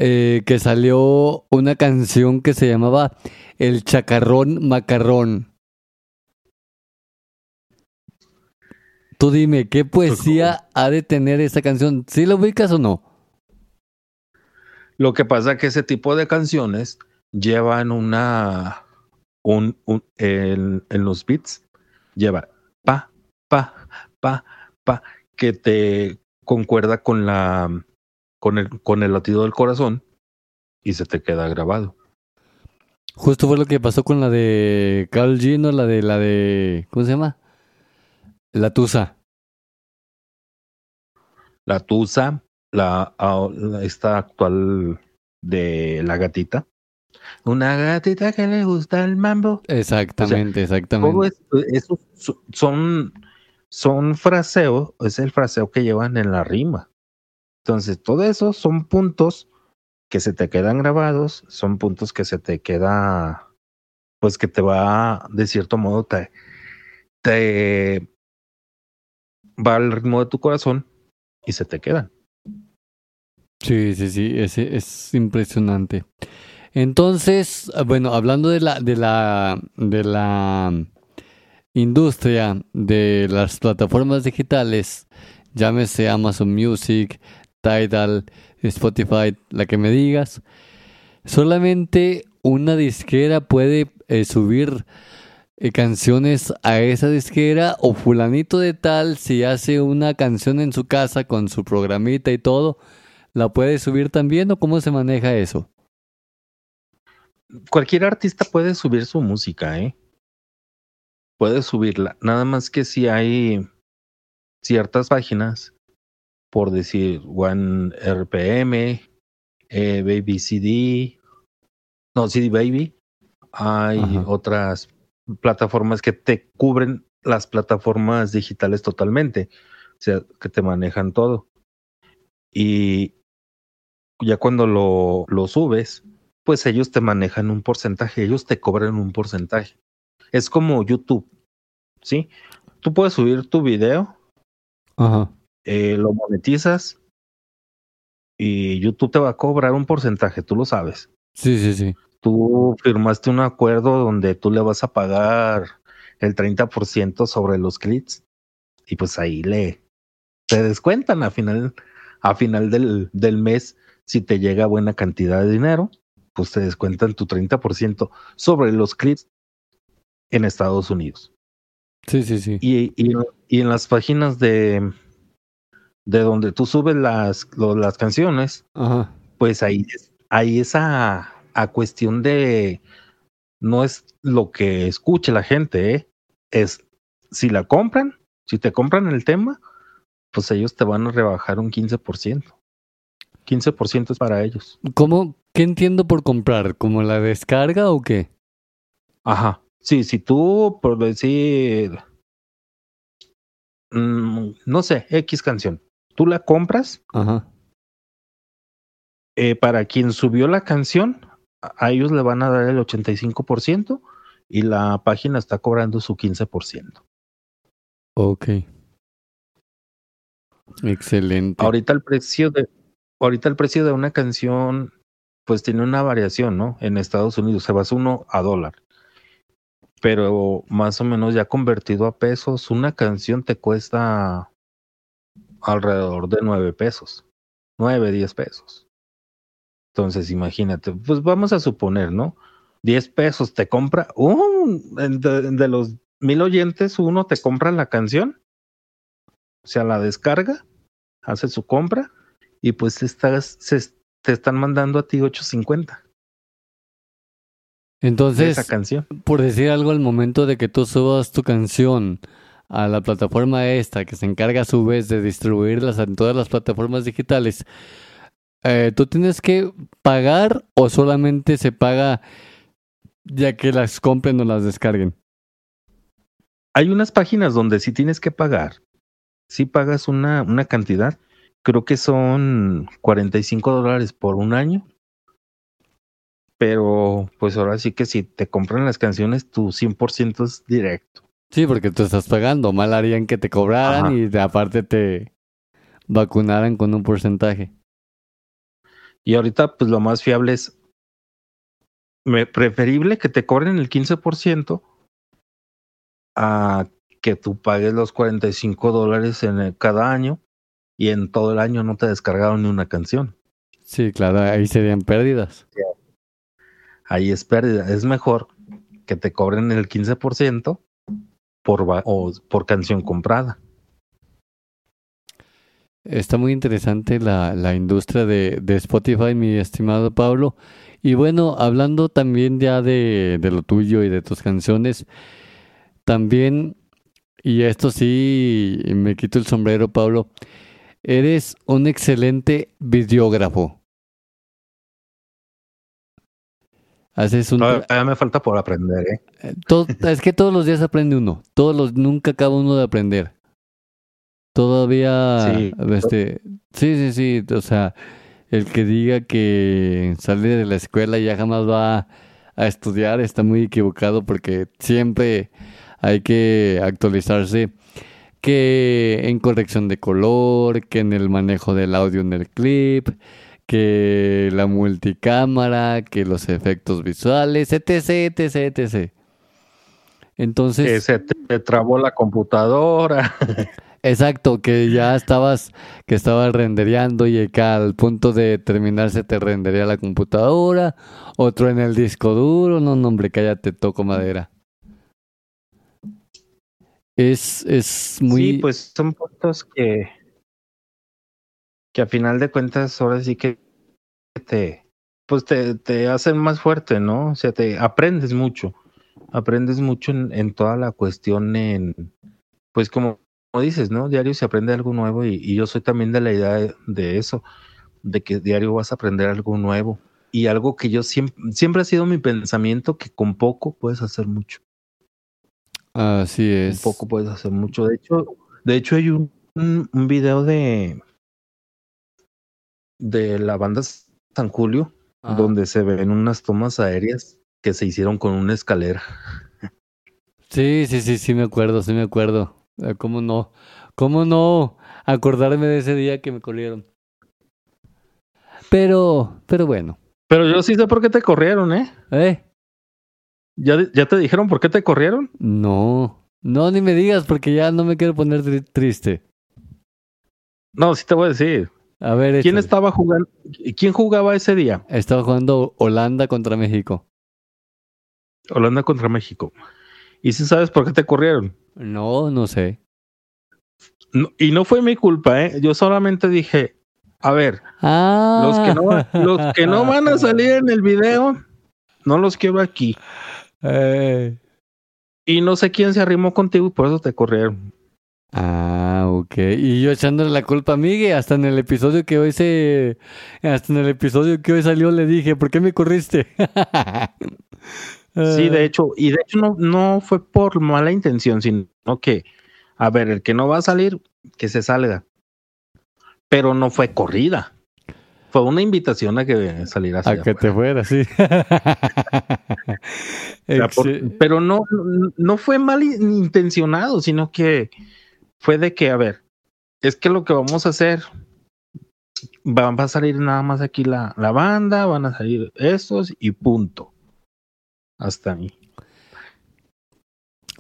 Eh, que salió una canción que se llamaba El Chacarrón Macarrón. Tú dime, ¿qué poesía ha de tener esa canción? ¿Sí lo ubicas o no? Lo que pasa es que ese tipo de canciones llevan una. Un, un, en, los beats, lleva pa, pa, pa, pa, que te concuerda con la. Con el, con el latido del corazón y se te queda grabado. Justo fue lo que pasó con la de Carl Gino, la de la de. ¿Cómo se llama? La Tusa. La Tusa, la, ah, esta actual de la gatita. Una gatita que le gusta el mambo. Exactamente, exactamente. eso son, son fraseos, es el fraseo que llevan en la rima. Entonces, todo eso son puntos que se te quedan grabados, son puntos que se te queda, pues que te va, de cierto modo, te, te va al ritmo de tu corazón y se te quedan. Sí, sí, sí, es, es impresionante. Entonces, bueno, hablando de la, de la, de la industria de las plataformas digitales, llámese Amazon Music, Tidal, Spotify, la que me digas, solamente una disquera puede eh, subir eh, canciones a esa disquera o fulanito de tal, si hace una canción en su casa con su programita y todo, ¿la puede subir también o cómo se maneja eso? Cualquier artista puede subir su música, ¿eh? Puede subirla. Nada más que si hay ciertas páginas, por decir One RPM, eh, Baby CD, no, CD Baby, hay otras plataformas que te cubren las plataformas digitales totalmente, o sea, que te manejan todo. Y ya cuando lo, lo subes, pues ellos te manejan un porcentaje, ellos te cobran un porcentaje. Es como YouTube, ¿sí? Tú puedes subir tu video, Ajá. Eh, lo monetizas y YouTube te va a cobrar un porcentaje, tú lo sabes. Sí, sí, sí tú firmaste un acuerdo donde tú le vas a pagar el 30% sobre los clics y pues ahí le te descuentan a final a final del, del mes si te llega buena cantidad de dinero, pues te descuentan tu 30% sobre los clics en Estados Unidos. Sí, sí, sí. Y, y, y en las páginas de, de donde tú subes las, las canciones, Ajá. pues ahí, hay esa a cuestión de no es lo que escuche la gente, ¿eh? es si la compran, si te compran el tema, pues ellos te van a rebajar un 15%. 15% es para ellos. ¿Cómo? ¿Qué entiendo por comprar? ¿Como la descarga o qué? Ajá. Sí, si tú, por decir, mm, no sé, X canción, tú la compras, Ajá. eh, para quien subió la canción, a ellos le van a dar el 85% y la página está cobrando su 15%. Ok. Excelente. Ahorita el precio de ahorita el precio de una canción pues tiene una variación, ¿no? En Estados Unidos se basa uno a dólar. Pero más o menos ya convertido a pesos, una canción te cuesta alrededor de nueve pesos. Nueve, diez pesos. Entonces, imagínate, pues vamos a suponer, ¿no? Diez pesos te compra, un de, de los mil oyentes, uno te compra la canción, o sea, la descarga, hace su compra y pues estás, se, te están mandando a ti 8.50 de Entonces, esa canción. por decir algo, al momento de que tú subas tu canción a la plataforma esta, que se encarga a su vez de distribuirlas en todas las plataformas digitales, eh, ¿tú tienes que pagar o solamente se paga ya que las compren o las descarguen? Hay unas páginas donde sí tienes que pagar. Sí pagas una, una cantidad. Creo que son 45 dólares por un año. Pero pues ahora sí que si te compran las canciones, tu 100% es directo. Sí, porque tú estás pagando. Mal harían que te cobraran Ajá. y de aparte te vacunaran con un porcentaje. Y ahorita pues lo más fiable es me- preferible que te cobren el 15% a que tú pagues los 45 dólares en el- cada año y en todo el año no te descargaron ni una canción. Sí, claro, ahí serían pérdidas. Ahí es pérdida. Es mejor que te cobren el 15% por, o por canción comprada. Está muy interesante la, la industria de, de Spotify, mi estimado Pablo. Y bueno, hablando también ya de, de lo tuyo y de tus canciones, también, y esto sí, me quito el sombrero, Pablo, eres un excelente videógrafo. Haces un... Todavía me falta por aprender, ¿eh? Eh, todo- es que todos los días aprende uno. Todos los, nunca acaba uno de aprender. Todavía, Sí. este, sí, sí, sí. O sea, el que diga que sale de la escuela y ya jamás va a estudiar está muy equivocado porque siempre hay que actualizarse que en corrección de color, que en el manejo del audio en el clip, que la multicámara, que los efectos visuales, etc, etc, etc. Entonces, Que se te, trabó la computadora. (laughs) exacto, que ya estabas, que estabas rendereando y que al punto de terminarse te rendería la computadora, otro en el disco duro, no, no, hombre, cállate, toco madera. Es, es muy... Sí, pues son puntos que, que a final de cuentas ahora sí que te, pues te, te hacen más fuerte, ¿no? O sea, te aprendes mucho, aprendes mucho en, en toda la cuestión en, pues como, como dices, ¿no? Diario se aprende algo nuevo y, y yo soy también de la idea de, de eso, de que diario vas a aprender algo nuevo y algo que yo siempre, siempre ha sido mi pensamiento que con poco puedes hacer mucho. Así es. Un poco puedes hacer mucho. De hecho, de hecho hay un, un, un video de de la banda San Julio Ajá. donde se ven unas tomas aéreas que se hicieron con una escalera. Sí, sí, sí, sí me acuerdo, sí me acuerdo. Eh, ¿Cómo no? ¿Cómo no acordarme de ese día que me corrieron? Pero, pero bueno, Pero yo sí sé por qué te corrieron, ¿eh? ¿eh? ¿Ya, ya te dijeron por qué te corrieron? No, no, ni me digas porque ya no me quiero poner tri- triste. No, sí te voy a decir. A ver, ¿Quién estaba jugando? ¿Quién jugaba ese día? Estaba jugando Holanda contra México. Holanda contra México. ¿Y si sabes por qué te corrieron? No, no sé. No- y no fue mi culpa, ¿eh? Yo solamente dije, a ver, Ah. Los que no, los que no van a salir en el video, no los quiero aquí. Eh, Y no sé quién se arrimó contigo y por eso te corrieron. Ah, ok. Y yo echándole la culpa a Miguel, hasta en el episodio que hoy se... Hasta en el episodio que hoy salió le dije, ¿por qué me corriste? (laughs) sí, de hecho, y de hecho no, no fue por mala intención, sino que, a ver, el que no va a salir, que se salga. Pero no fue corrida. Fue una invitación a que saliera A que te fuera, sí. (laughs) pero no, no fue mal intencionado, sino que fue de que, a ver, es que lo que vamos a hacer, va, a salir nada más aquí la, la banda, van a salir estos y punto. Hasta ahí.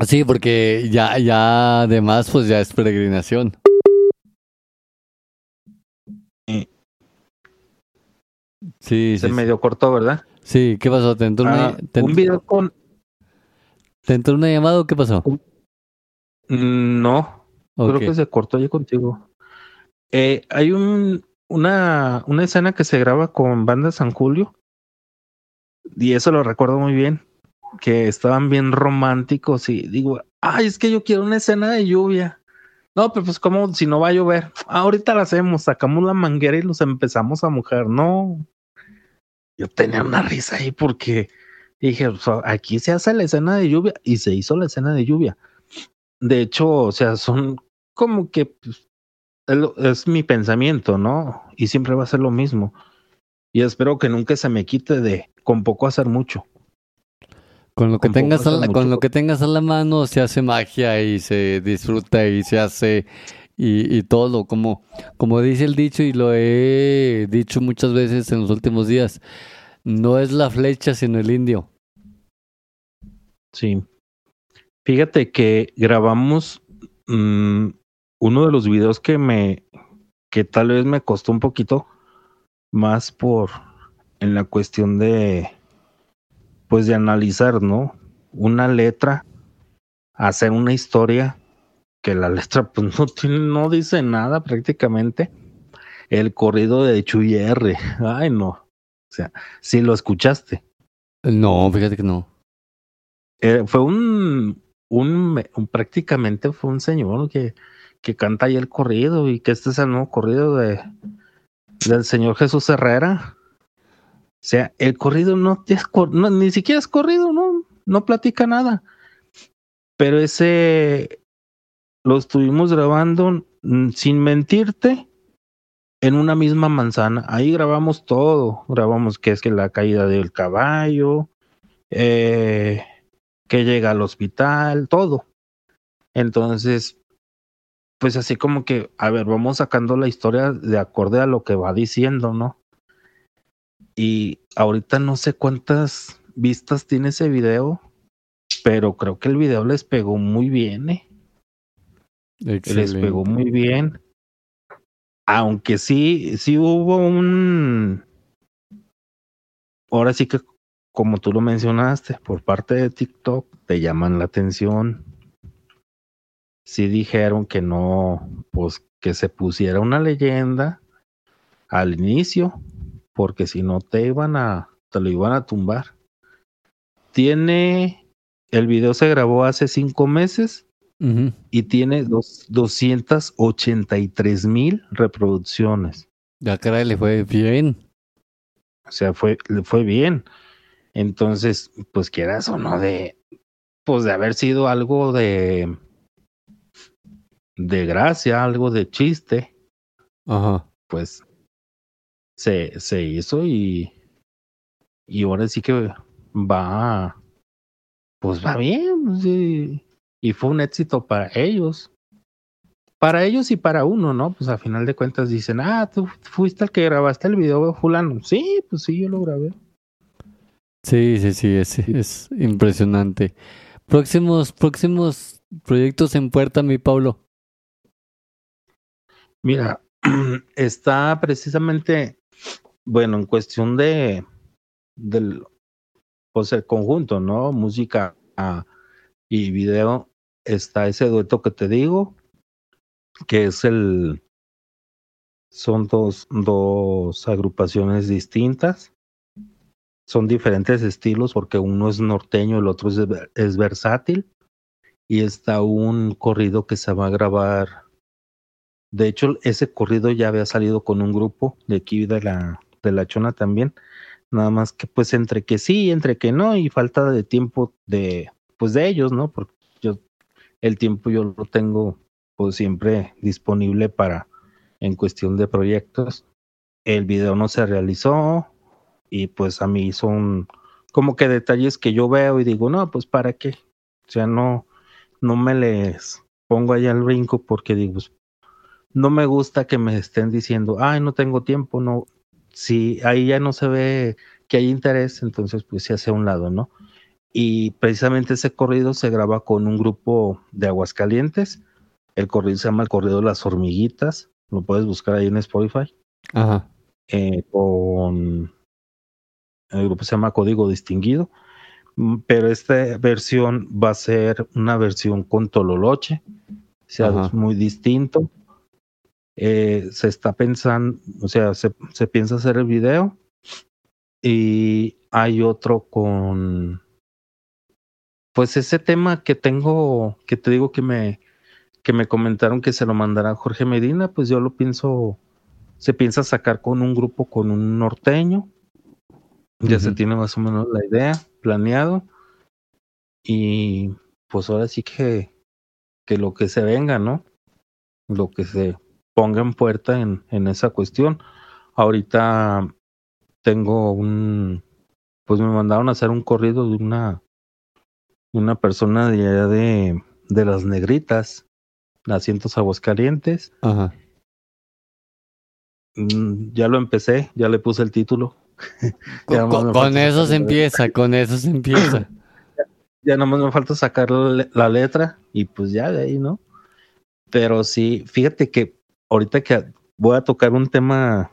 Sí, porque ya, ya además, pues ya es peregrinación. Sí, Se medio cortó, ¿verdad? Sí, ¿qué pasó? ¿Te entró una, ah, un video con... ¿Te entró una llamada o qué pasó? No, creo que se cortó ya contigo. Eh, hay un, una, una escena que se graba con Banda San Julio y eso lo recuerdo muy bien, que estaban bien románticos y digo, ay, es que yo quiero una escena de lluvia. No, pero pues como si no va a llover. ahorita la hacemos, sacamos la manguera y los empezamos a mojar. No. Yo tenía una risa ahí porque dije, aquí se hace la escena de lluvia y se hizo la escena de lluvia. De hecho, o sea, son como que pues, es mi pensamiento, ¿no? Y siempre va a ser lo mismo. Y espero que nunca se me quite de con poco hacer mucho. Con lo que tengas a la, con lo que tengas a la mano se hace magia y se disfruta y se hace y, y, todo como como dice el dicho y lo he dicho muchas veces en los últimos días no es la flecha sino el indio. Sí. Fíjate que grabamos mm, uno de los videos que me que tal vez me costó un poquito más por en la cuestión de pues de analizar, ¿no? Una letra, hacer una historia que la letra pues no tiene, no dice nada prácticamente. El corrido de Chuy R. Ay, no. O sea, si lo escuchaste. No, fíjate que no. Eh, fue un, un, prácticamente fue un señor que, que canta ahí el corrido y que este es el nuevo corrido de del señor Jesús Herrera. O sea, el corrido no, es ni siquiera es corrido, no, no platica nada. Pero ese lo estuvimos grabando mm, sin mentirte en una misma manzana. Ahí grabamos todo. Grabamos que es que la caída del caballo, eh, que llega al hospital, todo. Entonces, pues así como que, a ver, vamos sacando la historia de acorde a lo que va diciendo, ¿no? Y ahorita no sé cuántas vistas tiene ese video, pero creo que el video les pegó muy bien, ¿eh? Les pegó muy bien. Aunque sí, sí hubo un... Ahora sí que, como tú lo mencionaste, por parte de TikTok, te llaman la atención. Sí dijeron que no, pues que se pusiera una leyenda al inicio porque si no te iban a, te lo iban a tumbar. Tiene, el video se grabó hace cinco meses y tiene dos, 283 mil reproducciones. Ya caray, le fue bien. O sea, fue, le fue bien. Entonces, pues quieras o no de, pues de haber sido algo de, de gracia, algo de chiste. Ajá. Pues se, se hizo y, y ahora sí que va, pues va bien, y, fue un éxito para ellos. Para ellos y para uno, ¿no? Pues a final de cuentas dicen, ah, tú fuiste el que grabaste el video, fulano. Sí, pues sí, yo lo grabé. Sí, sí, sí, es, es impresionante. Próximos, próximos proyectos en puerta, mi Pablo. Mira, (clears throat) está precisamente bueno, en cuestión de del pues el conjunto, ¿no? Música ah, y video está ese dueto que te digo, que es el son dos, dos agrupaciones distintas. Son diferentes estilos porque uno es norteño, el otro es, es versátil. y está un corrido que se va a grabar. De hecho, ese corrido ya había salido con un grupo de aquí de la, de la Chona también. Nada más que pues entre que sí, entre que no, y falta de tiempo de, pues de ellos, ¿no? Porque yo, el tiempo yo lo tengo pues siempre disponible para, en cuestión de proyectos. El video no se realizó y pues a mí son como que detalles que yo veo y digo, no, pues para qué. O sea, no, no me les pongo allá al brinco porque digo, pues, no me gusta que me estén diciendo, ay, no tengo tiempo, no. Si ahí ya no se ve que hay interés, entonces pues se hace a un lado, ¿no? Y precisamente ese corrido se graba con un grupo de Aguascalientes. El corrido se llama el corrido de las hormiguitas. Lo puedes buscar ahí en Spotify. Ajá. Eh, con el grupo se llama Código Distinguido. Mm, pero esta versión va a ser una versión con Tololoche, o sea, Ajá. es muy distinto. Eh, se está pensando, o sea, se, se piensa hacer el video y hay otro con, pues ese tema que tengo, que te digo que me, que me comentaron que se lo mandará Jorge Medina, pues yo lo pienso, se piensa sacar con un grupo, con un norteño. Ya se tiene más o menos la idea, planeado. Y pues ahora sí que, que lo que se venga, ¿no? Lo que se ponga en puerta en, en esa cuestión. Ahorita tengo un, pues me mandaron a hacer un corrido de una, una persona de allá de, de las negritas, asientos aguascalientes. Ajá. Mm, Ya lo empecé, ya le puse el título. (laughs) Con, con eso se empieza, con eso se empieza. (coughs) Ya nomás me falta sacar la letra y pues ya de ahí, ¿no? Pero sí, fíjate que ahorita que voy a tocar un tema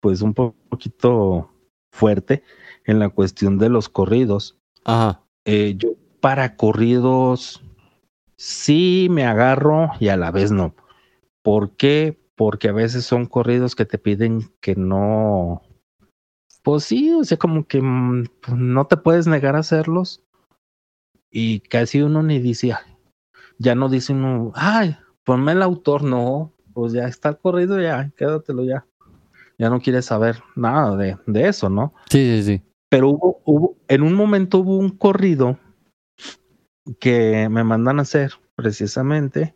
pues un po- poquito fuerte en la cuestión de los corridos. Ajá. Eh, yo para corridos sí me agarro y a la vez no. ¿Por qué? Porque a veces son corridos que te piden que no. Pues sí, o sea, como que mm, pues, no te puedes negar a hacerlos. Y casi uno ni dice, ya no dice uno, ay, ponme el autor, no, pues ya está el corrido, ya, quédatelo ya. Ya no quieres saber nada de, de eso, ¿no? Sí, sí, sí. pero hubo, hubo, en un momento hubo un corrido que me mandan a hacer precisamente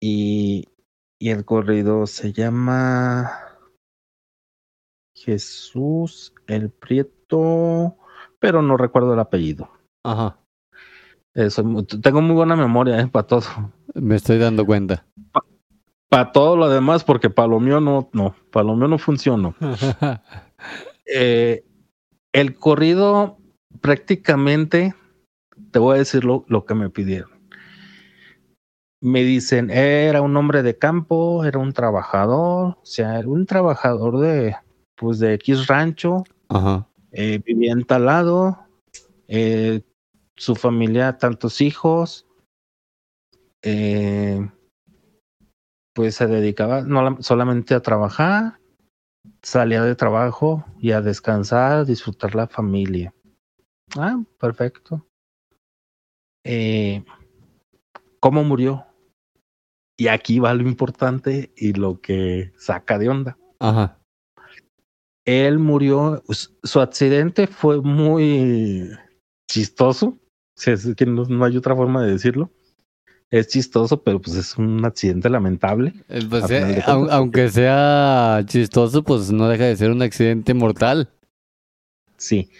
y, y el corrido se llama Jesús el Prieto, pero no recuerdo el apellido. Ajá. Eh, tengo muy buena memoria para todo, Me estoy dando cuenta. Para todo lo demás, porque para lo mío no, no, para lo mío no funciona. (laughs) Eh, el corrido prácticamente, te voy a decir lo, lo que me pidieron. Me dicen, era un hombre de campo, era un trabajador, o sea, era un trabajador de, pues de X rancho, Ajá. eh, vivía en tal lado, eh, su familia, tantos hijos, eh, pues se dedicaba no la- solamente a trabajar, salía de trabajo y a descansar, disfrutar la familia. Ah, perfecto. Eh, ¿Cómo murió? Y aquí va lo importante y lo que saca de onda Ajá. él murió, su- accidente fue muy chistoso, sea, es que no, no hay otra forma de decirlo. Es chistoso, pero pues es un accidente lamentable. Eh, pues, eh, aunque sea chistoso, pues no deja de ser un accidente mortal. Sí.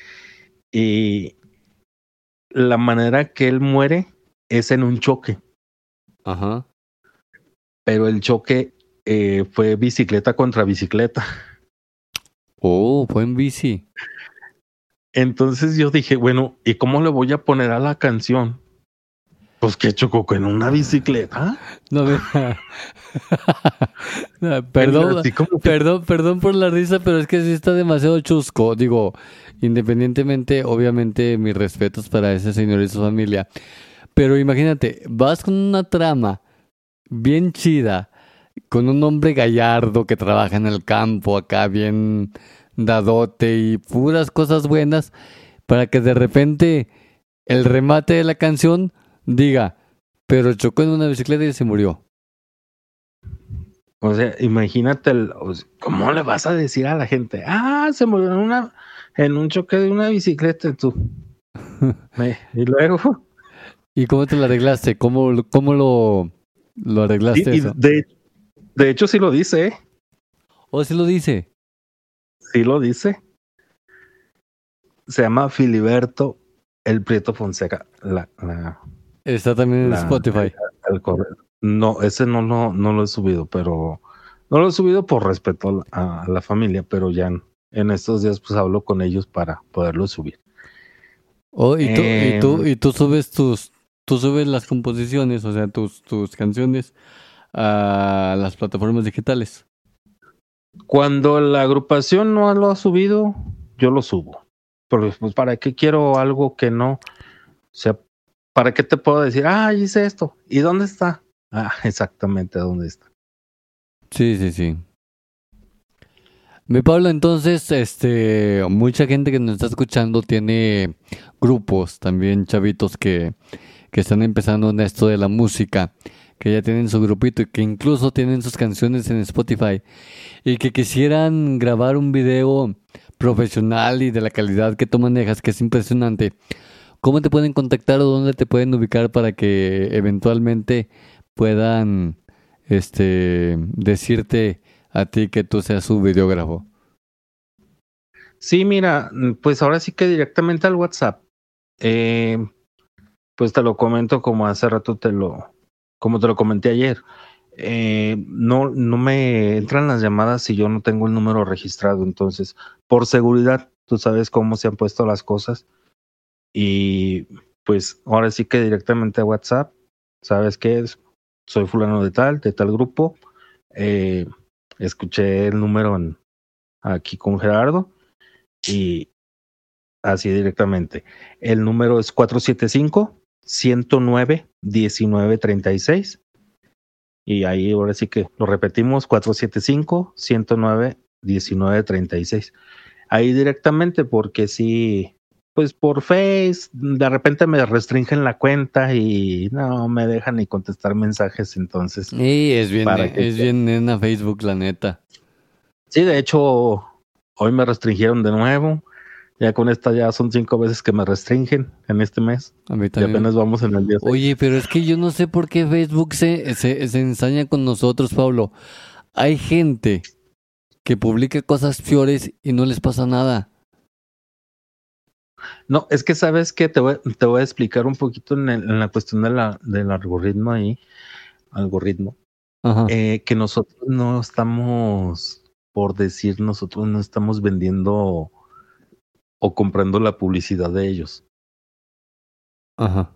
Y la manera que él muere es en un choque, Ajá. pero el choque eh, fue bicicleta contra bicicleta. Oh, fue en bici. Entonces yo dije, bueno, ¿y cómo le voy a poner a la canción? Pues que chocó con una bicicleta. No, mira. (laughs) No, perdón, perdón, perdón por la risa, pero es que sí está demasiado chusco. Digo, independientemente, obviamente, mis respetos para ese señor y su familia. Pero imagínate, vas con una trama bien chida, con un hombre gallardo que trabaja en el campo, acá bien dadote y puras cosas buenas, para que de repente el remate de la canción diga, pero chocó en una bicicleta y se murió. O sea, imagínate, el, ¿cómo le vas a decir a la gente? Ah, se murió en, una, en un choque de una bicicleta tú. (laughs) y luego... ¿Y cómo te lo arreglaste? ¿Cómo, cómo lo, lo arreglaste? eso? De, de, hecho, sí lo dice. ¿eh? ¿O sí lo dice? Sí lo dice. Se llama Filiberto El Prieto Fonseca. La, Está también en Spotify. El, no, ese no, no, no lo he subido, pero no lo he subido por respeto a, la familia, pero ya en, estos días pues hablo con ellos para poderlo subir. Oh, y tú, y tú, em, y tú subes tus, tú subes las composiciones, o sea, tus, tus canciones a las plataformas digitales. Cuando la agrupación no lo ha subido, yo lo subo. Pero pues para qué quiero algo que no, sea, ¿para qué te puedo decir, ah, hice esto? ¿Y dónde está? Ah, (laughs) exactamente dónde está. Sí, sí, sí. Mi Pablo, entonces, este, mucha gente que nos está escuchando tiene grupos, también chavitos que, que están empezando en esto de la música, que ya tienen su grupito y que incluso tienen sus canciones en Spotify y que quisieran grabar un video profesional y de la calidad que tú manejas, que es impresionante. ¿Cómo te pueden contactar o dónde te pueden ubicar para que eventualmente puedan este, decirte a ti que tú seas su videógrafo? Sí, mira, pues ahora sí que directamente al WhatsApp. Eh, pues te lo comento como hace rato te lo, como te lo comenté ayer. Eh, no, no me entran las llamadas si yo no tengo el número registrado. Entonces, por seguridad, tú sabes cómo se han puesto las cosas. Y pues ahora sí que directamente a WhatsApp, ¿sabes qué es? soy fulano de tal, de tal grupo. Eh, escuché el número aquí con Gerardo y así directamente. El número es 475-109-1936. Y ahí ahora sí que lo repetimos, 475-109-1936. Ahí directamente porque si pues por Face, de repente me restringen la cuenta y no me dejan ni contestar mensajes, entonces. Sí, es bien, es bien nena Facebook, la neta. Sí, de hecho, hoy me restringieron de nuevo. Ya con esta ya son cinco veces que me restringen en este mes. A mí también. Y apenas vamos en el día. Oye, pero es que yo no sé por qué Facebook se, se, se ensaña con nosotros, Pablo. Hay gente que publica cosas fiores y no les pasa nada. No, es que sabes que te voy, te voy a explicar un poquito en, la cuestión de la, del algoritmo ahí, algoritmo, eh, que nosotros no estamos, por decir, nosotros no estamos vendiendo o comprando la publicidad de ellos. Ajá.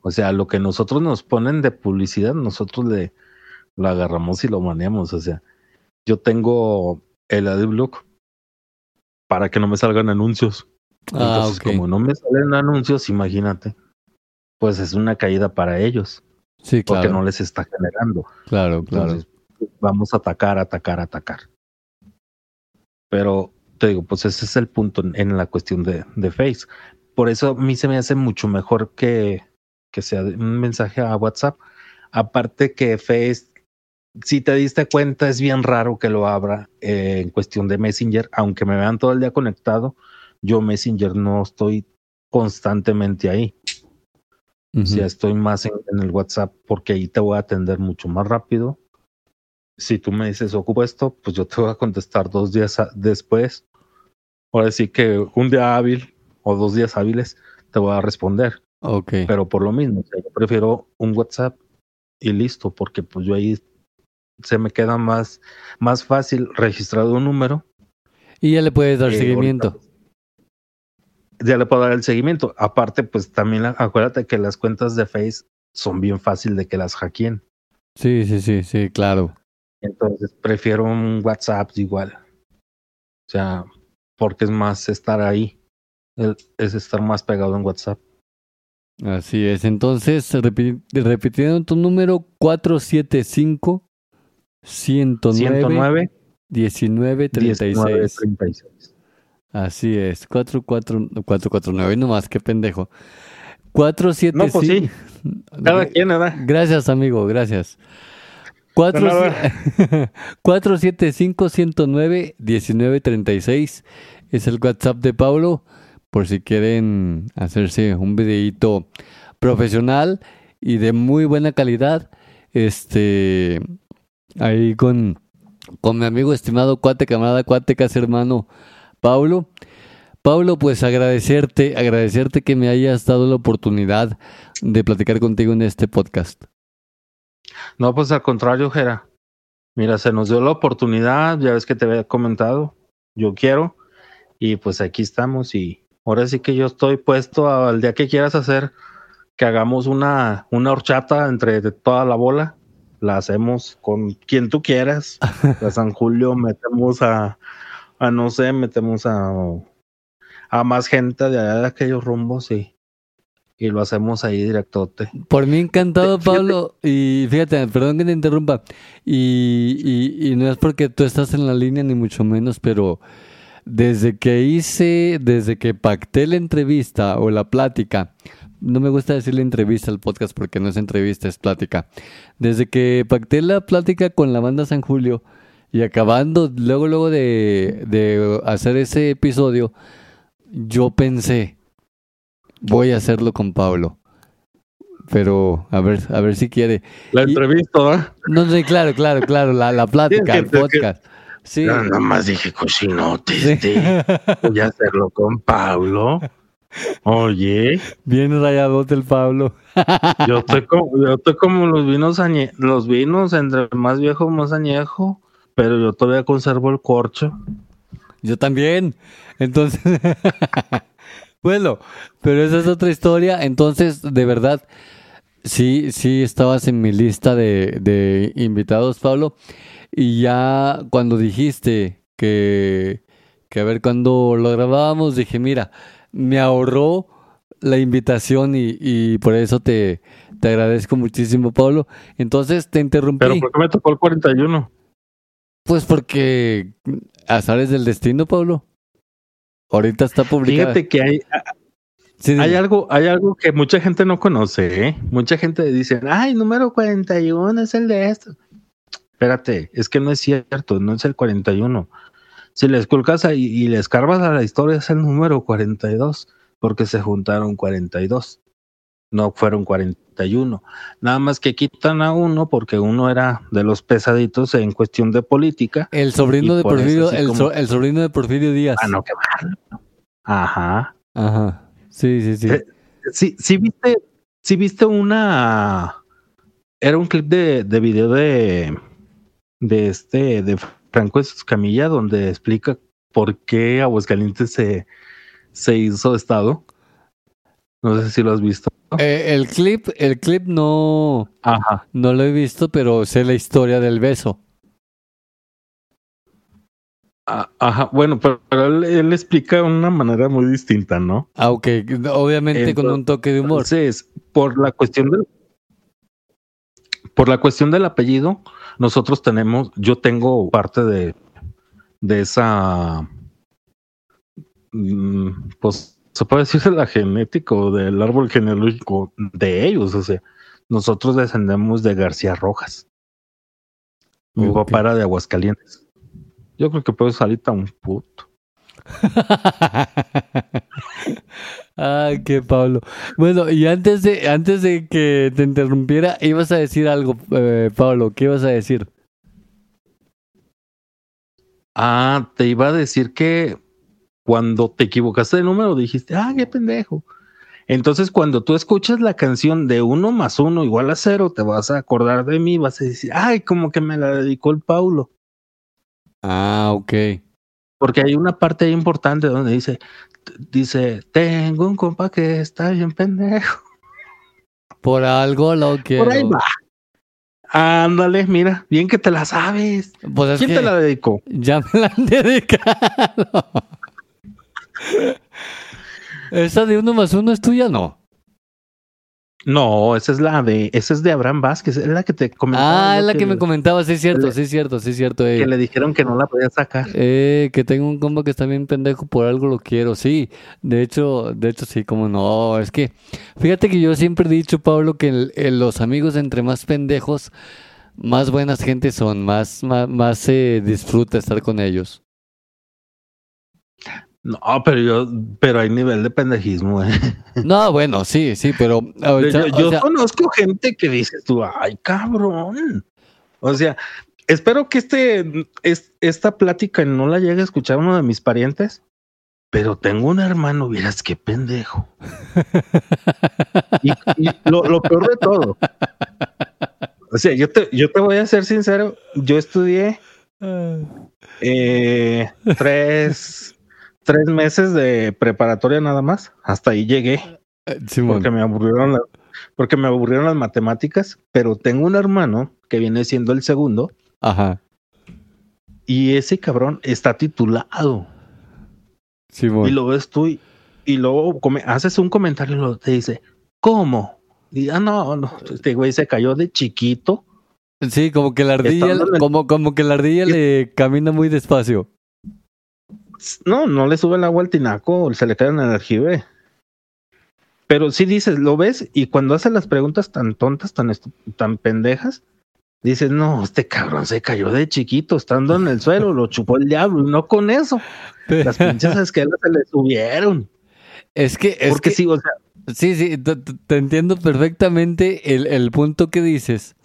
O sea, lo que nosotros nos ponen de publicidad, nosotros le lo agarramos y lo manejamos. O sea, yo tengo el AdBlock para que no me salgan anuncios. Ah, Entonces, como no me salen anuncios, imagínate, pues es una caída para ellos. Sí, claro. Porque no les está generando. Claro, claro. vamos a atacar, atacar, atacar. Pero te digo, pues ese es el punto en, la cuestión de, de, Face. Por eso a mí se me hace mucho mejor que, que sea un mensaje a WhatsApp. Aparte que Face, si te diste cuenta, es bien raro que lo abra eh, en cuestión de Messenger, aunque me vean todo el día conectado yo Messenger no estoy constantemente ahí. O sea, estoy más en, el WhatsApp porque ahí te voy a atender mucho más rápido. Si tú me dices ocupo esto, pues yo te voy a contestar dos días después. Ahora sí que un día hábil o dos días hábiles te voy a responder. Ok. Pero por lo mismo, yo prefiero un WhatsApp y listo, porque pues yo ahí se me queda más, más fácil registrado un número. Y ya le puedes dar seguimiento ya le puedo dar el seguimiento. Aparte, pues también acuérdate que las cuentas de Face son bien fácil de que las hackeen. Sí, sí, sí, sí, claro. Entonces prefiero un WhatsApp igual. O sea, porque es más estar ahí. Es estar más pegado en WhatsApp. Así es. Entonces, repitiendo tu número 475 109, 1936. Así es, 449, nomás, qué pendejo. 475. No, pues sí. Cada quien, ¿verdad? Gracias, amigo, gracias. 475-109-1936 (laughs) es el WhatsApp de Pablo por si quieren hacerse un videíto profesional y de muy buena calidad. Este, ahí con, con mi amigo estimado cuate, camarada, cuate, casi hermano Pablo. Pablo, pues agradecerte, agradecerte que me hayas dado la oportunidad de platicar contigo en este podcast. No, pues al contrario, Jera. Mira, se nos dio la oportunidad, ya ves que te había comentado, yo quiero, y pues aquí estamos y ahora sí que yo estoy puesto al día que quieras hacer, que hagamos una, una horchata entre toda la bola, la hacemos con quien tú quieras, (laughs) a San Julio metemos a, a no sé, metemos a, a más gente de allá de aquellos rumbos y, y lo hacemos ahí directote. Por mí encantado, Pablo. Y fíjate, perdón que te interrumpa. Y, y, y, no es porque tú estás en la línea, ni mucho menos, pero desde que hice, desde que pacté la entrevista o la plática, no me gusta decir la entrevista al podcast porque no es entrevista, es plática. Desde que pacté la plática con la banda San Julio y acabando, luego, luego de, de hacer ese episodio, yo pensé, voy a hacerlo con Pablo. Pero a ver, a ver si quiere. La entrevista, ¿eh? No, sí, claro, claro, claro, la, la (laughs) plática, el podcast. Sí. No, nada más dije cochinote, este. voy a hacerlo con Pablo. Oye. Bien rayadote el Pablo. yo estoy como, yo estoy como los vinos añe, los vinos, entre más viejo, más añejo, pero yo todavía conservo el corcho. Yo también. Entonces, (laughs) bueno, pero esa es otra historia. Entonces, de verdad, sí, sí estabas en mi lista de, de invitados, Pablo. Y ya cuando dijiste que, que a ver cuando lo grabábamos, dije, mira, me ahorró la invitación y, y por eso te, te agradezco muchísimo, Pablo. Entonces te interrumpí. ¿Pero por qué me tocó el 41? Pues porque azares del destino, Pablo. Ahorita está publicado. Fíjate que hay, sí, hay algo, hay algo que mucha gente no conoce, ¿eh? Mucha gente dice, ay, número 41 es el de esto. Espérate, es que no es cierto, no es el 41. Si le esculcas y, y le escarbas a la historia es el número 42, porque se juntaron 42 no fueron 41. Nada más que quitan a uno porque uno era de los pesaditos en cuestión de política. El sobrino de Porfirio, el, como... so, el, sobrino de Porfirio Díaz. Ah, no, qué mal. Ajá. Ajá. Sí, sí, sí. Eh, sí, sí viste, sí viste una era un clip de, de video de de este de Franco Escamilla donde explica por qué Aguascalientes se, se hizo estado. No sé si lo has visto. Eh, el clip, el clip no, Ajá. no lo he visto, pero sé la historia del beso. Ah, Ajá, bueno, pero, él, él, explica de una manera muy distinta, ¿no? Aunque obviamente Entonces, con un toque de humor. Entonces, por la cuestión del por la cuestión del apellido, nosotros tenemos, yo tengo parte de, de esa pues se puede decir de la genética o del árbol genealógico de ellos. O sea, nosotros descendemos de García Rojas. Mi okay. papá era de Aguascalientes. Yo creo que puedo salir tan puto. (laughs) Ay, qué Pablo. Bueno, y antes de, antes de que te interrumpiera, ibas a decir algo, eh, Pablo. ¿Qué ibas a decir? Ah, te iba a decir que cuando te equivocaste de número dijiste, ah, qué pendejo. Entonces, cuando tú escuchas la canción de uno más uno igual a cero, te vas a acordar de mí, vas a decir, ay, como que me la dedicó el Paulo. Ah, ok. Porque hay una parte importante donde dice, dice, tengo un compa que está bien pendejo. Por algo lo que. Por ahí va. Ándale, mira, bien que te la sabes. Pues ¿Quién te la dedicó? Ya me la han (laughs) dedicado. ¿Esa de uno más uno es tuya no? No, esa es la de, esa es de Abraham Vázquez, es la que te comentaba. Ah, es la que, me comentabas, sí es cierto, sí es cierto, sí es cierto. Que le dijeron que no la podía sacar. Eh, que tengo un combo que está bien pendejo, por algo lo quiero, sí. De hecho, de hecho sí, como no, es que, fíjate que yo siempre he dicho, Pablo, que los amigos entre más pendejos, más buenas gente son, más, más, más se disfruta estar con ellos. No, pero yo, pero hay nivel de pendejismo, ¿eh? (laughs) No, bueno, sí, sí, pero yo, conozco gente que dice tú, ay, cabrón. O sea, espero que este, esta plática no la llegue a escuchar uno de mis parientes, pero tengo un hermano, miras qué pendejo. y, lo, lo, peor de todo. O sea, yo te, yo te voy a ser sincero, yo estudié ah. eh, tres tres meses de preparatoria nada más. Hasta ahí llegué. Eh, porque me aburrieron porque me aburrieron las matemáticas, pero tengo un hermano que viene siendo el segundo. Ajá. Y ese cabrón está titulado. Sí, Y lo ves tú y, luego haces un comentario y lo, te dice, ¿cómo? Y ah, no, no, este güey se cayó de chiquito. Sí, como que la ardilla, como, como que la ardilla le camina muy despacio. No, no le sube el agua al tinaco, se le cae en el aljibe. Pero sí dices, lo ves y cuando hace las preguntas tan tontas, tan, tan pendejas, dices, no, este cabrón se cayó de chiquito, estando en el suelo, lo chupó el diablo, y no con eso. Las pinches esquelas se le subieron. Es que, es Porque que, sí, o sea. Sí, sí, te, entiendo perfectamente el, el punto que dices,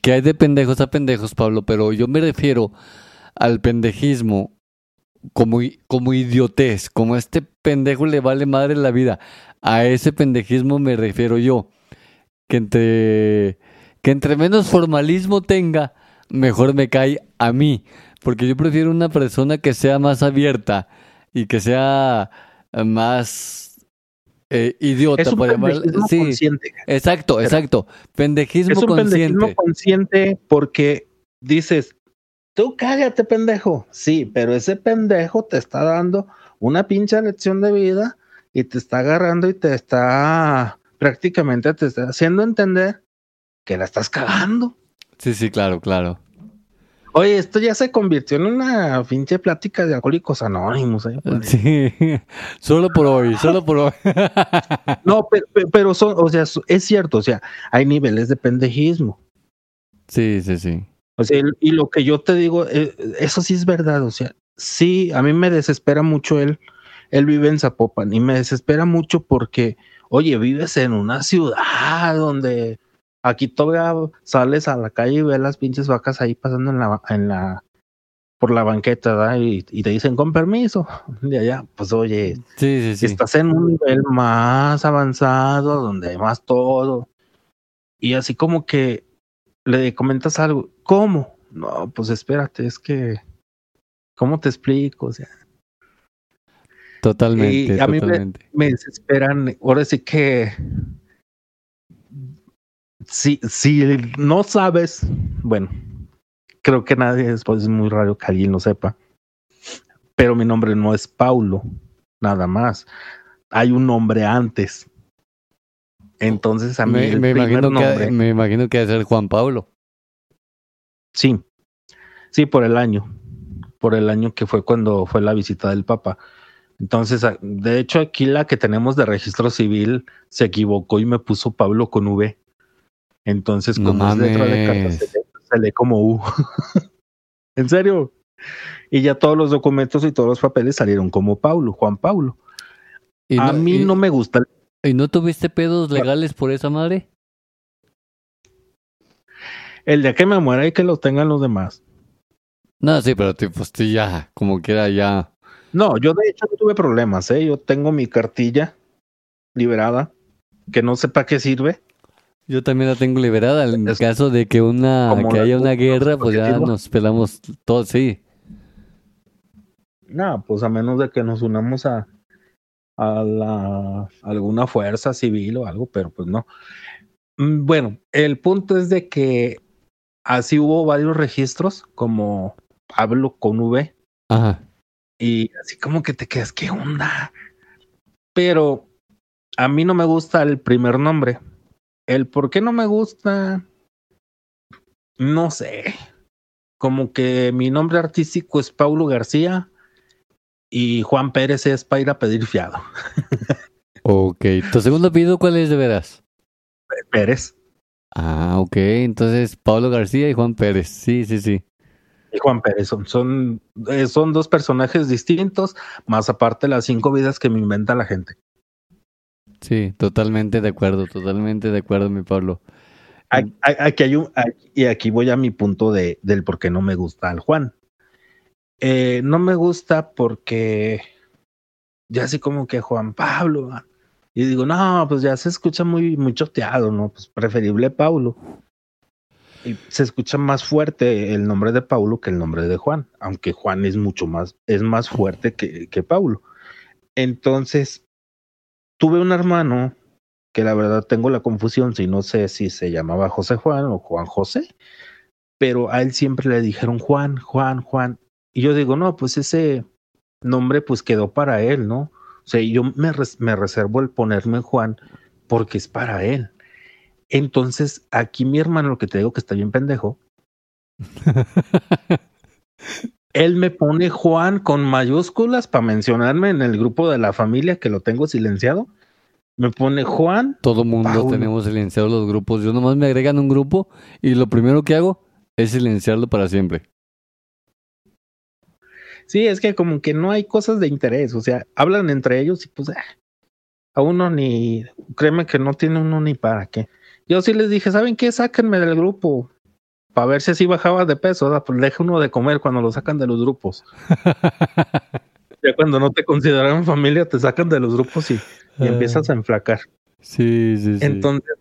que hay de pendejos a pendejos, Pablo, pero yo me refiero al pendejismo como, como idiotez, como este pendejo le vale madre la vida. A ese pendejismo me refiero yo. Que entre, que entre menos formalismo tenga, mejor me cae a mí. Porque yo prefiero una persona que sea más abierta y que sea más eh, idiota, es un pendejismo consciente. Exacto, exacto. Pendejismo es un pendejismo consciente porque dices, Tú cállate, pendejo. Sí, pero ese pendejo te está dando una pinche lección de vida y te está agarrando y te está prácticamente te está haciendo entender que la estás cagando. Sí, sí, claro, claro. Oye, esto ya se convirtió en una pinche plática de alcohólicos anónimos. ¿eh? (laughs) Sí, solo por hoy, solo por hoy. (laughs) no, pero, pero son, o sea, es cierto, o sea, hay niveles de pendejismo. Sí, sí, sí. O sea, y lo que yo te digo, eh, eso sí es verdad, o sea, sí, a mí me desespera mucho él, él vive en Zapopan y me desespera mucho porque, oye, vives en una ciudad donde aquí todavía sales a la calle y ves las pinches vacas ahí pasando en la, en la, por la banqueta, ¿verdad? Y, te dicen con permiso (laughs) de allá, pues oye, sí, sí, sí. estás en un nivel más avanzado, donde hay más todo. Y así como que le comentas algo, ¿cómo? No, pues espérate, es que, ¿cómo te explico? O sea, totalmente. a mí Me, desesperan, ahora sí que, si, si no sabes, bueno, creo que nadie, después es muy raro que alguien lo sepa, pero mi nombre no es Paulo, nada más. Hay un nombre antes. Entonces a mí me, el me imagino que me imagino que debe ser Juan Pablo. Sí, sí, por el año, por el año que fue cuando fue la visita del Papa. Entonces, de hecho, aquí la que tenemos de registro civil se equivocó y me puso Pablo con V. Entonces, como es letra de carta, se lee, como U. (laughs) en serio. Y ya todos los documentos y todos los papeles salieron como Pablo, Juan Pablo. a mí no me gusta ¿Y no tuviste pedos legales por esa madre? El día que me muera y que lo tengan los demás. No, sí, pero tipo, pues ya, como quiera ya. No, yo de hecho no tuve problemas, ¿eh? Yo tengo mi cartilla liberada, que no sé para qué sirve. Yo también la tengo liberada. En caso de que una que haya una guerra, pues ya nos pelamos todos, sí. No, pues a menos de que nos unamos a, a la, alguna fuerza civil o algo, pero pues no. Mm, bueno, el punto es de que así hubo varios registros, como Pablo con V. Ajá. Y así como que te quedas, ¿qué onda? Pero a mí no me gusta el primer nombre, el por qué no me gusta, no sé. Como que mi nombre artístico es Paulo García y Juan Pérez es para ir a pedir fiado. (laughs) ok, ¿tu segundo apellido cuál es de veras? Pérez. Ah, ok, entonces Pablo García y Juan Pérez, sí, sí, sí. Y Juan Pérez son, son, eh, son dos personajes distintos, más aparte las cinco vidas que me inventa la gente. Sí, totalmente de acuerdo, totalmente de acuerdo, mi Pablo. Aquí hay un, y aquí voy a mi punto de, del por qué no me gusta al Juan. Eh, no me gusta porque ya así como que Juan Pablo, y digo, no, pues ya se escucha muy, muy choteado, ¿no? Pues preferible Paulo. Y se escucha más fuerte el nombre de Paulo que el nombre de Juan, aunque Juan es mucho más, es más fuerte que, que Paulo. Entonces, tuve un hermano que la verdad tengo la confusión, si no sé si se llamaba José Juan o Juan José, pero a él siempre le dijeron Juan, Juan, Juan. Y yo digo, no, pues ese nombre pues quedó para él, ¿no? O sea, yo me, me reservo el ponerme Juan porque es para él. Entonces, aquí mi hermano, lo que te digo que está bien pendejo, (laughs) él me pone Juan con mayúsculas para mencionarme en el grupo de la familia que lo tengo silenciado. Me pone Juan. Todo mundo tenemos silenciados los grupos. Yo nomás me agregan un grupo y lo primero que hago es silenciarlo para siempre. Sí, es que como que no hay cosas de interés, o sea, hablan entre ellos y pues ah, a uno ni, créeme que no tiene uno ni para qué. Yo sí les dije, ¿saben qué? Sáquenme del grupo para ver si así bajaba de peso, ¿verdad? pues deja uno de comer cuando lo sacan de los grupos. (laughs) ya cuando no te consideran familia, te sacan de los grupos y, y empiezas a enflacar. Sí, sí, sí. Entonces,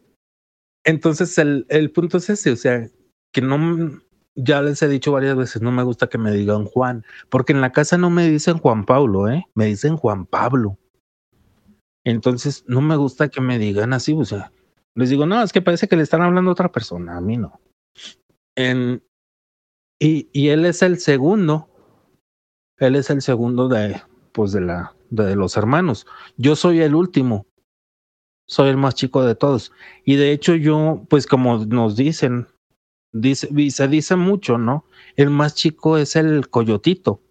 entonces el, el punto es ese, o sea, que no, ya les he dicho varias veces, no me gusta que me digan Juan, porque en la casa no me dicen Juan Pablo, ¿eh? Me dicen Juan Pablo. Entonces, no me gusta que me digan así, o sea, les digo, no, es que parece que le están hablando a otra persona, a mí no. En, y, y él es el segundo, él es el segundo de, pues, de la, de los hermanos. Yo soy el último, soy el más chico de todos. Y de hecho yo, pues como nos dicen, dice, se dice mucho, ¿no? El más chico es el coyotito.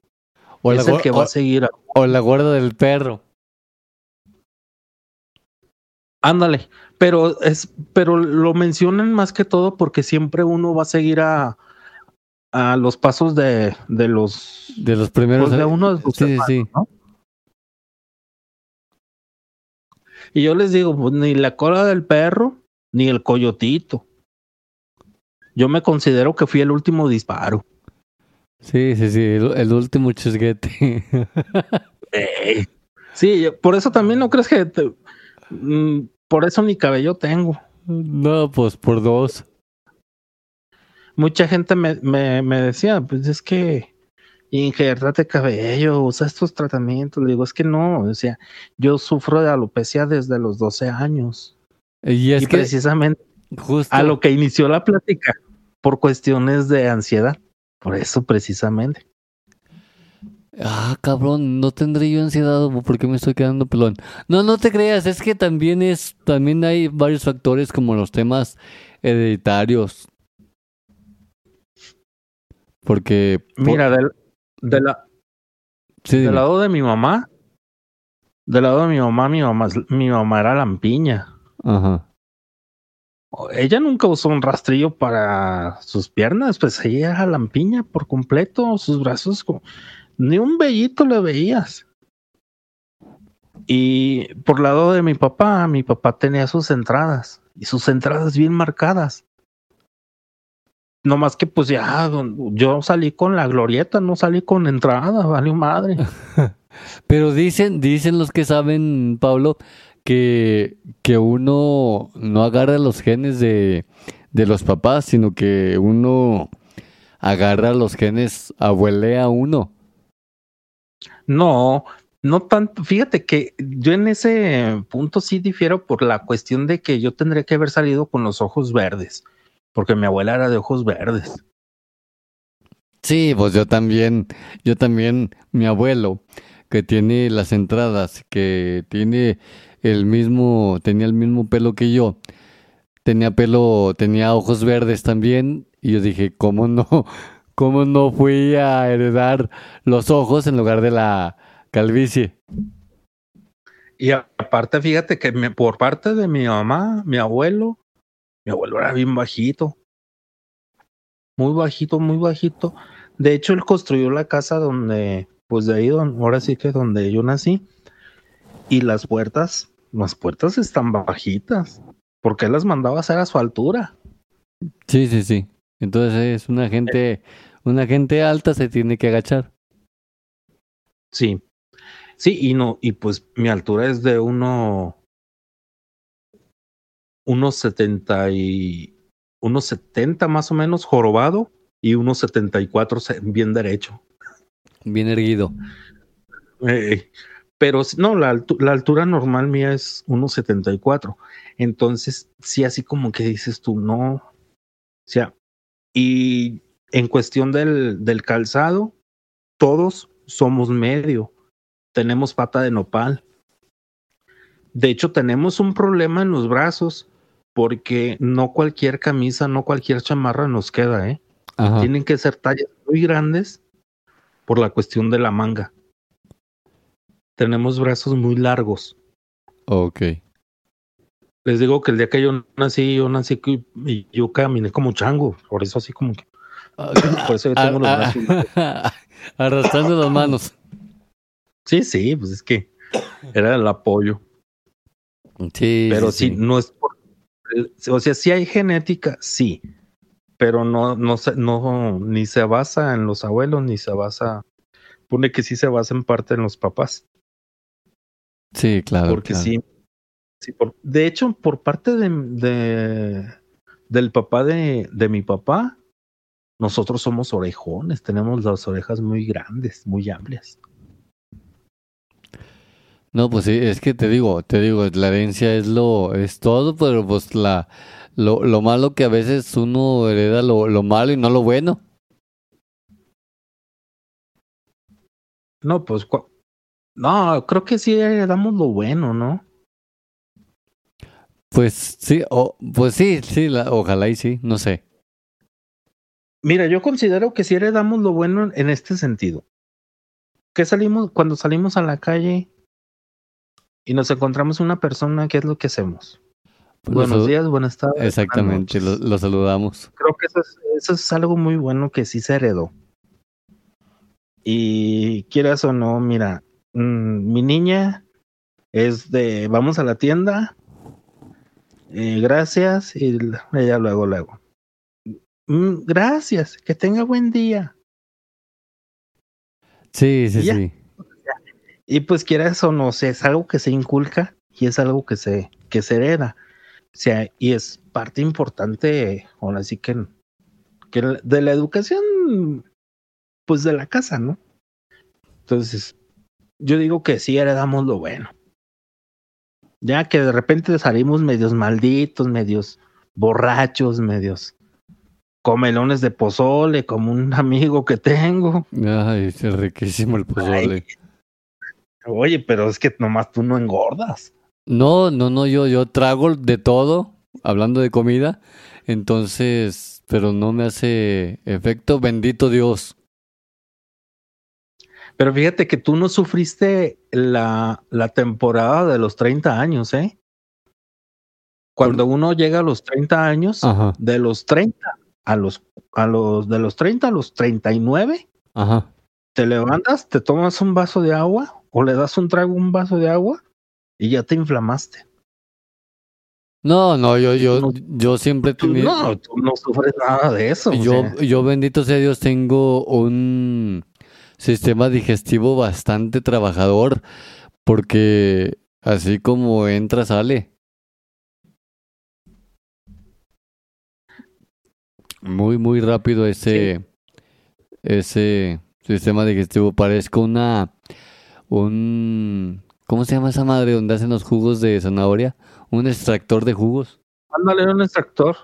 O es el que va a seguir. O la guarda del perro. Ándale, pero es, pero lo mencionan más que todo porque siempre uno va a seguir a, a los pasos de, de los de los primeros pues de uno de sí, sí. ¿no? Y yo les digo, pues ni la cola del perro, ni el coyotito. Yo me considero que fui el último disparo. Sí, sí, sí, el, último chisguete. sí, por eso también no crees que... Mm, por eso ni cabello tengo. No, pues por dos. Mucha gente me, me, me decía, pues es que injertate cabello, usa estos tratamientos. Le digo, es que no, o sea, yo sufro de alopecia desde los 12 años. Y es que precisamente a lo que inició la plática, por cuestiones de ansiedad. Por eso precisamente. Ah, cabrón, no tendré yo ansiedad porque me estoy quedando pelón. No, no te creas, es que también es, también hay varios factores como los temas hereditarios. Porque. Mira, del, de la, del lado de mi mamá, del lado de mi mamá, mi mamá, mi mamá era lampiña. Ajá ella nunca usó un rastrillo para sus piernas, pues ella era lampiña por completo, sus brazos, ni un vellito le veías. Y por lado de mi papá, mi papá tenía sus entradas, y sus entradas bien marcadas. No más que pues ya, yo salí con la glorieta, no salí con entrada, vale madre. (laughs) Pero dicen, dicen los que saben, Pablo, que, que uno no agarra los genes de, de los papás, sino que uno agarra los genes, abuelea uno. No, no tanto. Fíjate que yo en ese punto sí difiero por la cuestión de que yo tendría que haber salido con los ojos verdes, porque mi abuela era de ojos verdes. Sí, pues yo también, yo también, mi abuelo, que tiene las entradas, que tiene el mismo, tenía el mismo pelo que yo. tenía pelo, tenía ojos verdes también. Y yo dije, ¿cómo no? (laughs) ¿Cómo no fui a heredar los ojos en lugar de la calvicie? Y aparte, fíjate que me, por parte de mi mamá, mi abuelo, mi abuelo era bien bajito. Muy bajito, muy bajito. De hecho, él construyó la casa donde, pues de ahí, donde, ahora sí que donde yo nací. Y las puertas, las puertas están bajitas. Porque él las mandaba a hacer a su altura. Sí, sí, sí. Entonces es una gente, una gente alta se tiene que agachar. Sí. Sí, y no, y pues mi altura es de uno, unos setenta y unos setenta más o menos jorobado y unos setenta y cuatro bien derecho. Bien erguido. Eh, pero no, la, la, altura normal mía es unos setenta y cuatro. Entonces, sí, así como que dices tú, no. O sea, y en cuestión del, del calzado, todos somos medio. Tenemos pata de nopal. De hecho, tenemos un problema en los brazos porque no cualquier camisa, no cualquier chamarra nos queda, ¿eh? Tienen que ser tallas muy grandes por la cuestión de la manga. Tenemos brazos muy largos. Ok. Les digo que el día que yo nací, yo nací y yo caminé como chango, por eso así como que... Ah, (coughs) por eso yo tengo los brazos. (laughs) Arrastrando las manos. Sí, sí, pues es que era el apoyo. Sí. Pero sí, no es por. O sea, sí hay genética, sí. Pero no, no, no, ni se basa en los abuelos, ni se basa. Pone que sí se basa en parte en los papás. Sí, claro. Porque sí. sí por, de hecho, por parte de, de del papá de, de mi papá, nosotros somos orejones, tenemos las orejas muy grandes, muy amplias. No, pues sí, es que te digo, te digo, la herencia es lo, es todo, pero pues la, lo, lo malo que a veces uno hereda lo, lo malo y no lo bueno. No, pues, no, creo que sí heredamos lo bueno, ¿no? Pues sí, o, pues sí, sí, la, ojalá y sí, no sé. Mira, yo considero que sí heredamos lo bueno en este sentido. Que salimos, cuando salimos a la calle, y nos encontramos una persona, ¿qué es lo que hacemos? Pues Buenos días, buenas tardes. Exactamente, lo, saludamos. Creo que eso es, eso es algo muy bueno que sí se heredó. Y quieras o no, mira, mmm, mi niña es de, vamos a la tienda, eh, gracias, y ella luego, luego. Mm, gracias, que tenga buen día. Sí, sí, sí. Y pues quieras o no, es algo que se inculca y es algo que se, que se hereda. O sea, y es parte importante, ahora sí que, que de la educación, pues de la casa, ¿no? Entonces, yo digo que sí heredamos lo bueno. Ya que de repente salimos medios malditos, medios borrachos, medios comelones de pozole, como un (laughs) amigo que tengo. Ay, es riquísimo el pozole. Oye, pero es que nomás tú no engordas. No, no, no, yo, yo trago de todo, hablando de comida, entonces, pero no me hace efecto, bendito Dios. Pero fíjate que tú no sufriste la, la temporada de los 30 años, ¿eh? Cuando uno llega a los 30 años, de los 30 a los, a los, de los 30 a los 39, Ajá. te levantas, te tomas un vaso de agua o le das un trago un vaso de agua y ya te inflamaste. No, no, yo, yo, yo siempre he No, tú no sufres nada de eso. Yo, yo bendito sea Dios, tengo un sistema digestivo bastante trabajador porque así como entra, sale. Muy, muy rápido ese, ese sistema digestivo. Parezco una un... ¿Cómo se llama esa madre donde hacen los jugos de zanahoria? Un extractor de jugos. Ándale, un extractor.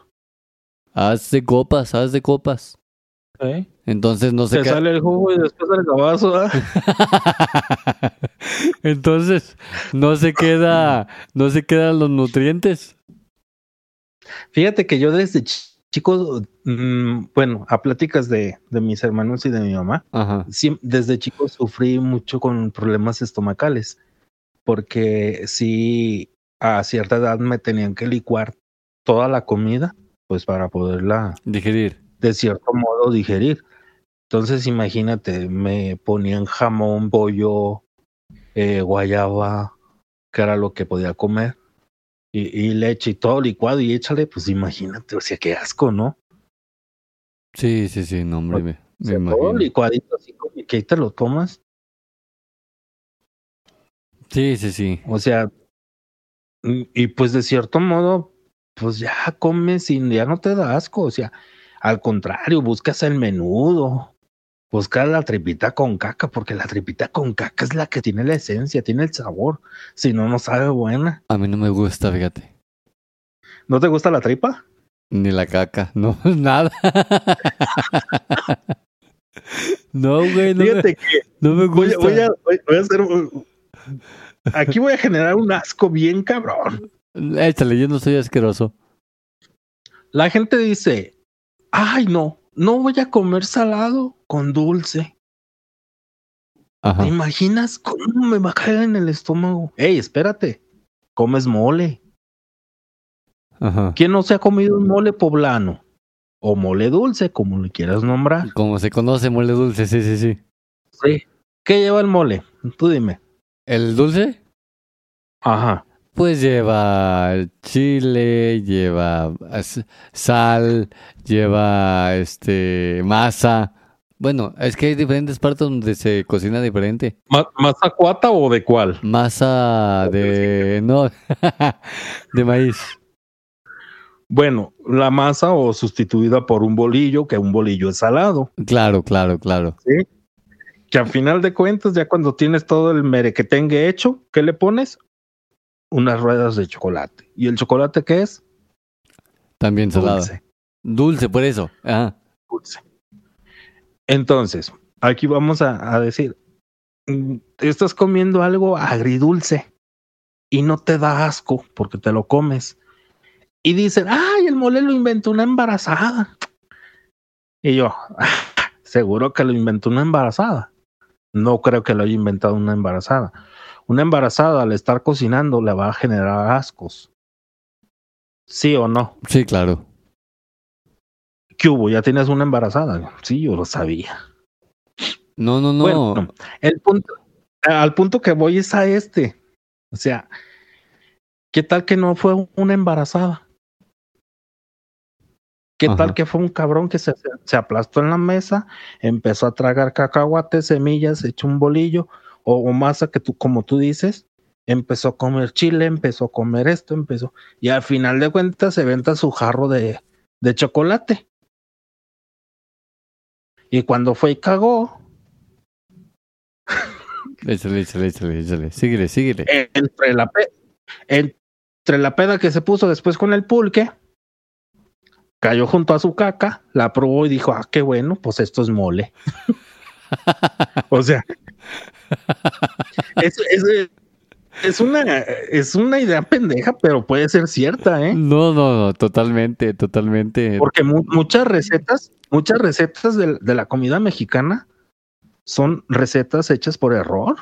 Haz de copas, haz de copas. ¿Eh? Entonces no se Te sale el jugo y después el cabazo, ¿eh? (laughs) Entonces no se queda, no se quedan los nutrientes. Fíjate que yo desde chico, mm, bueno, a pláticas de, de, mis hermanos y de mi mamá, desde chico sufrí mucho con problemas estomacales, porque sí, a cierta edad me tenían que licuar toda la comida, pues para poderla digerir. De cierto modo digerir. Entonces, imagínate, me ponían jamón, pollo, eh, guayaba, que era lo que podía comer, y, leche y todo licuado, y échale, pues imagínate, o sea, qué asco, ¿no? Sí, sí, sí, no, hombre, me, me Todo licuadito, así como que ahí te lo tomas. Sí, sí, sí. O sea, y pues de cierto modo, pues ya comes y ya no te da asco, o sea, al contrario, buscas el menudo, buscas la tripita con caca, porque la tripita con caca es la que tiene la esencia, tiene el sabor, si no, no sabe buena. A mí no me gusta, fíjate. ¿No te gusta la tripa? Ni la caca, (laughs) no, nada. no, güey, no, me, que no me gusta. Voy, a, voy a hacer... Aquí voy a generar un asco bien cabrón. Échale, yo no soy asqueroso. La gente dice, ay no, no voy a comer salado con dulce. ¿Te imaginas cómo me va a caer en el estómago? Ey, espérate, comes mole. Ajá. ¿Quién no se ha comido un mole poblano? O mole dulce, como le quieras nombrar. Como se conoce mole dulce, sí, sí, sí. Sí. ¿Qué lleva el mole? Tú dime. ¿El dulce? Ajá. Pues lleva chile, lleva sal, lleva este masa. Bueno, es que hay diferentes partes donde se cocina diferente. ¿Masa cuata o de cuál? Masa de no (laughs) de maíz. Bueno, la masa o sustituida por un bolillo, que un bolillo es salado. Claro, claro, claro. Sí. Que al final de cuentas, ya cuando tienes todo el merequetengue hecho, ¿qué le pones? Unas ruedas de chocolate. ¿Y el chocolate qué es? También salado. Dulce. Dulce, por eso. Dulce. Entonces, aquí vamos a, decir, mm, estás comiendo algo agridulce y no te da asco porque te lo comes. Y dicen, ay, el mole lo inventó una embarazada. Y yo, ah, (laughs) seguro que lo inventó una embarazada. No creo que lo haya inventado una embarazada. Una embarazada al estar cocinando le va a generar ascos. ¿Sí o no? Sí, claro. ¿Qué hubo? ¿Ya tienes una embarazada? Sí, yo lo sabía. No, no, no. el punto, al punto que voy es a este. O sea, ¿qué tal que no fue una embarazada? ¿Qué tal que fue un cabrón que se, se, aplastó en la mesa, empezó a tragar cacahuates, semillas, echó un bolillo, o, masa que tú, como tú dices, empezó a comer chile, empezó a comer esto, empezó, y al final de cuentas se venta su jarro de, de chocolate. Y cuando fue y cagó. (laughs) échale, échale, échale, échale. Síguele, síguele. Entre la, entre la peda que se puso después con el pulque, cayó junto a su caca, la probó y dijo, ah, qué bueno, pues esto es mole. (laughs) o sea, (laughs) es, es, una, es una idea pendeja, pero puede ser cierta, ¿eh? No, no, no, totalmente, totalmente. Porque muchas recetas, muchas recetas de, la comida mexicana son recetas hechas por error.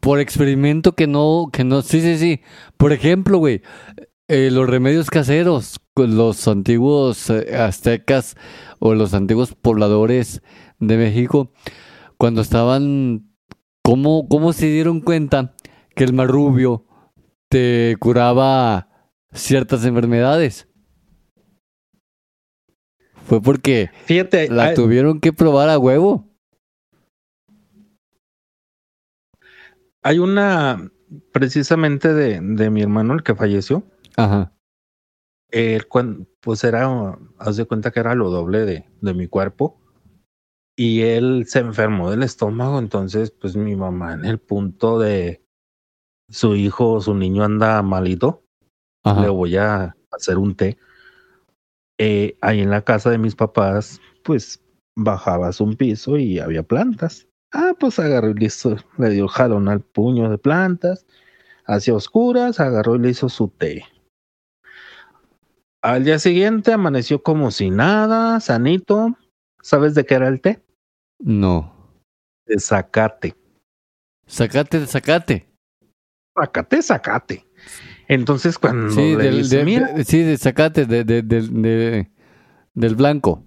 Por, experimento que no, que no, sí, sí, sí. Por ejemplo, güey, eh, los remedios caseros, los antiguos eh, aztecas o los antiguos pobladores de México, cuando estaban ¿Cómo, ¿Cómo se dieron cuenta que el marrubio te curaba ciertas enfermedades? Fue porque Fíjate, la tuvieron que probar a huevo. Hay una, precisamente de, de mi hermano, el que falleció. Ajá. Él, pues era, haz de cuenta que era lo doble de, de mi cuerpo y él se enfermó del estómago, entonces pues mi mamá en el punto de su hijo, su niño anda malito, le voy a hacer un té. Eh, ahí en la casa de mis papás, pues bajabas un piso y había plantas. Ah, pues agarró y listo, le dio jalón al puño de plantas, hacia oscuras, agarró y le hizo su té. Al día siguiente amaneció como si nada, sanito. ¿Sabes de qué era el té? No. De zacate. Sacate, sacate. Zacate, zacate. Entonces cuando Sí, del, dice, de, "Mira", de- sí, de de, de, de- de- del blanco.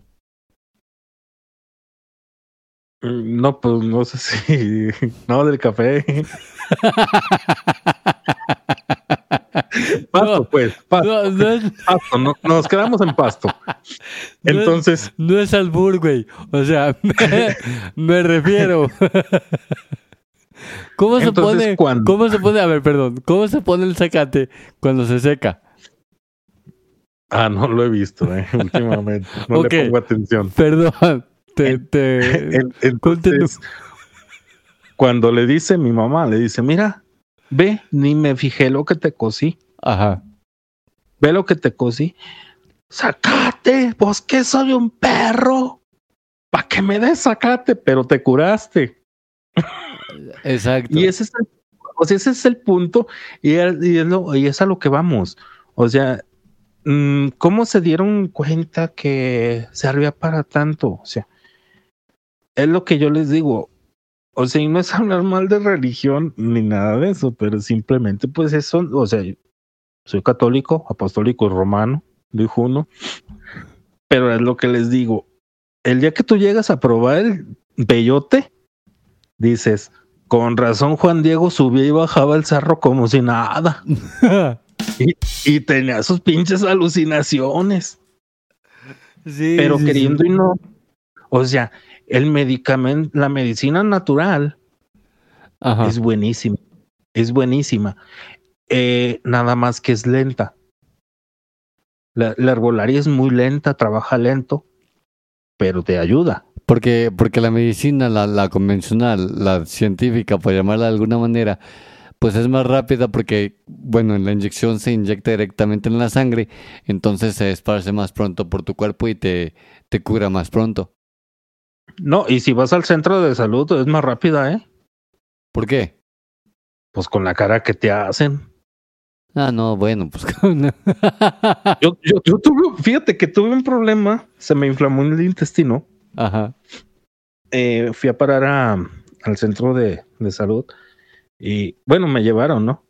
mm, no, pues no sé si, (laughs) no, del café. (laughs) (laughs) Pasto, No. pues, pasto, No, es, (laughs) pasto, no- nos quedamos en pasto. Entonces, no es albur, güey. O sea, me, (laughs) me refiero. ¿Cómo se Entonces, pone? cuando- ¿Cómo se pone? A ver, perdón. ¿Cómo se pone el zacate cuando se seca? ah, no lo he visto, eh, últimamente. No Ok. le pongo atención. Perdón. Te, te... En- entonces, cuando le dice mi mamá, le dice, mira, ve, ni me fijé lo que te cosí. Ajá. Ve lo que te cosí. Sacate, vos que soy un perro. ¿Para que me des sacate? Pero te curaste. (laughs) Exacto. Y ese es el, o sea, ese es el punto. Y es, y es lo- y es a lo que vamos. O sea, mm, ¿cómo se dieron cuenta que servía para tanto? O sea, es lo que yo les digo. O sea, y no es hablar mal de religión ni nada de eso, pero simplemente, pues eso, o sea, soy católico, apostólico y romano, dijo uno. Pero es lo que les digo. El día que tú llegas a probar el bellote, dices, con razón Juan Diego subía y bajaba el cerro como si nada. (laughs) Y tenía sus pinches alucinaciones. sí, pero sí, queriendo sí. y no. O sea, el medicamento, la medicina natural Ajá. es buenísima. Es buenísima. Eh, nada más que es lenta. La, la herbolaria es muy lenta, trabaja lento, pero te ayuda. Porque, porque la medicina, la, la convencional, la científica, por llamarla de alguna manera, pues es más rápida porque, bueno, en la inyección se inyecta directamente en la sangre, entonces se esparce más pronto por tu cuerpo y te, te cura más pronto. No, y si vas al centro de salud es más rápida, ¿eh? ¿Por qué? Pues con la cara que te hacen. Ah, no, bueno, pues... (laughs) Yo, yo, yo tuve, fíjate que tuve un problema, se me inflamó el intestino. Ajá. eh, fui a parar a, al centro de, de salud y bueno, me llevaron, ¿no?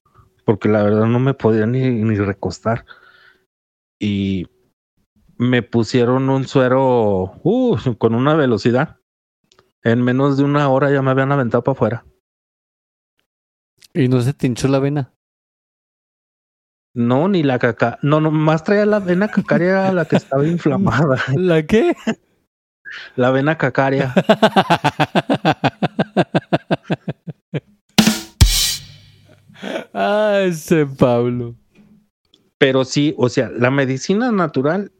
Porque la verdad no me podía ni, ni recostar. Y me pusieron un suero uh, con una velocidad. En menos de una hora ya me habían aventado para afuera. ¿Y no se te hinchó la vena? No, ni la caca. No, no, más traía la vena cacaria la que estaba inflamada. (laughs) ¿La qué? La vena cacaria. (laughs) ah, ese Pablo. Pero sí, o sea, la medicina natural,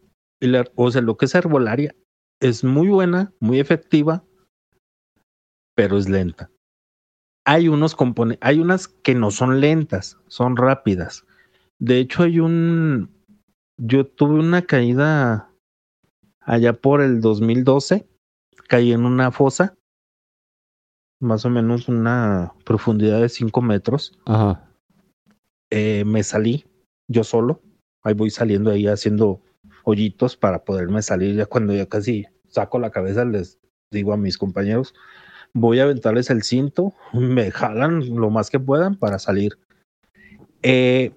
y la- o sea, lo que es herbolaria, es muy buena, muy efectiva, pero es lenta. Hay unos componentes, hay unas que no son lentas, son rápidas. De hecho, hay un, yo tuve una caída allá por el 2012, caí en una fosa, más o menos una profundidad de 5 metros Ajá. eh, me salí yo solo. Ahí voy saliendo ahí haciendo hoyitos para poderme salir. Ya cuando ya casi saco la cabeza, les digo a mis compañeros, voy a aventarles el cinto, (laughs) me jalan lo más que puedan para salir. Eh,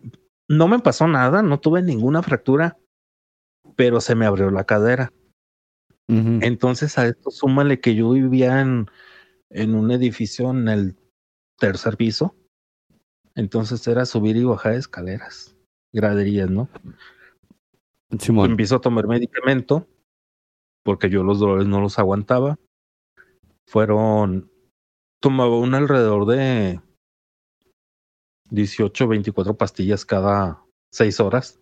no me pasó nada, no tuve ninguna fractura, pero se me abrió la cadera. Entonces a esto súmale que yo vivía en, en un edificio en el tercer piso. Entonces era subir y bajar escaleras, graderías, ¿no? Simón. Empiezo a tomar medicamento porque yo los dolores no los aguantaba. Fueron, tomaba un alrededor de 18, 24 pastillas cada seis horas.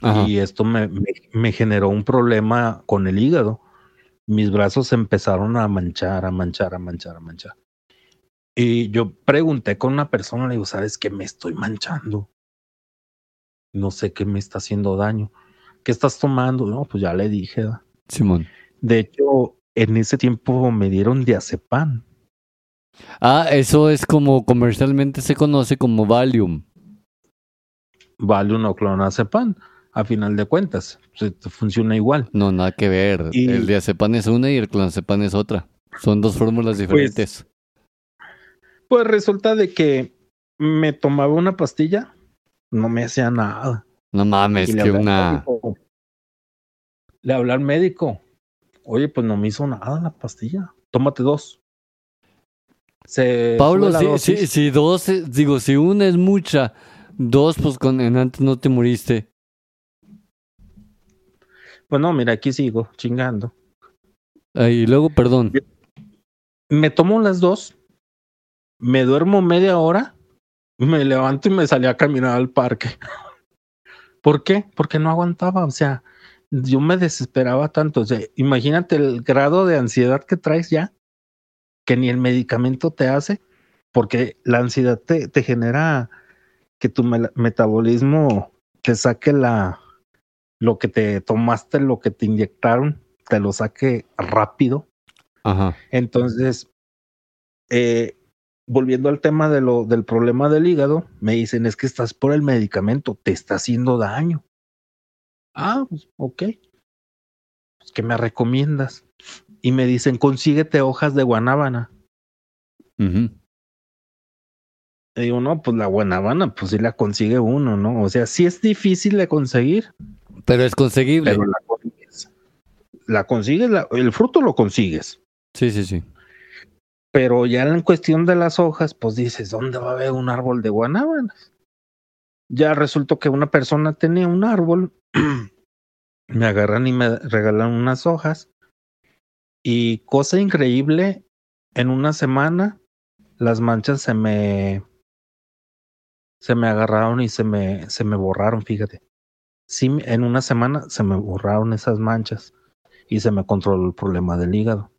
Ajá. Y esto me, me, me generó un problema con el hígado. Mis brazos empezaron a manchar, a manchar, a manchar, a manchar. Y yo pregunté con una persona, le digo, ¿sabes qué me estoy manchando? No sé qué me está haciendo daño. ¿Qué estás tomando? No, pues ya le dije. ¿verdad? Simón. De hecho, en ese tiempo me dieron diazepam. Ah, eso es como comercialmente se conoce como Valium. Valium o clonazepam. a final de cuentas. funciona igual. No, nada que ver. El diazepam es una y el clonazepam es otra. Son dos fórmulas pues, diferentes. Pues, resulta de que me tomaba una pastilla, no me hacía nada. No mames, que una. Le hablé al médico. Oye, pues no me hizo nada la pastilla. Tómate dos. Pablo, si, si, dos, eh, digo, si una es mucha, dos, pues con en antes no te muriste. Pues no, mira, aquí sigo chingando. Y luego, perdón. Me tomo las dos, me duermo media hora, me levanto y me salí a caminar al parque. (laughs) ¿Por qué? Porque no aguantaba, o sea, yo me desesperaba tanto. O sea, imagínate el grado de ansiedad que traes ya, que ni el medicamento te hace, porque la ansiedad te, te genera que tu metabolismo te saque la, lo que te tomaste, lo que te inyectaron, te lo saque rápido. Ajá. Entonces, eh, volviendo al tema de lo, del problema del hígado, me dicen es que estás por el medicamento, te está haciendo daño. Ah, pues, ok. Pues, ¿Qué me recomiendas? Y me dicen, consíguete hojas de guanábana. Y digo, no, pues la guanábana, pues sí la consigue uno, ¿no? O sea, sí es difícil de conseguir, pero es conseguible. Pero la consigues. La consigues, el fruto lo consigues. Sí, sí, sí. Pero ya en cuestión de las hojas, pues dices, ¿dónde va a haber un árbol de guanábanas? Ya resultó que una persona tenía un árbol, (clears throat) me agarran y me regalan unas hojas. Y cosa increíble, en una semana las manchas se me se me agarraron y se me se me borraron, fíjate sí, en una semana se me borraron esas manchas y se me controló el problema del hígado.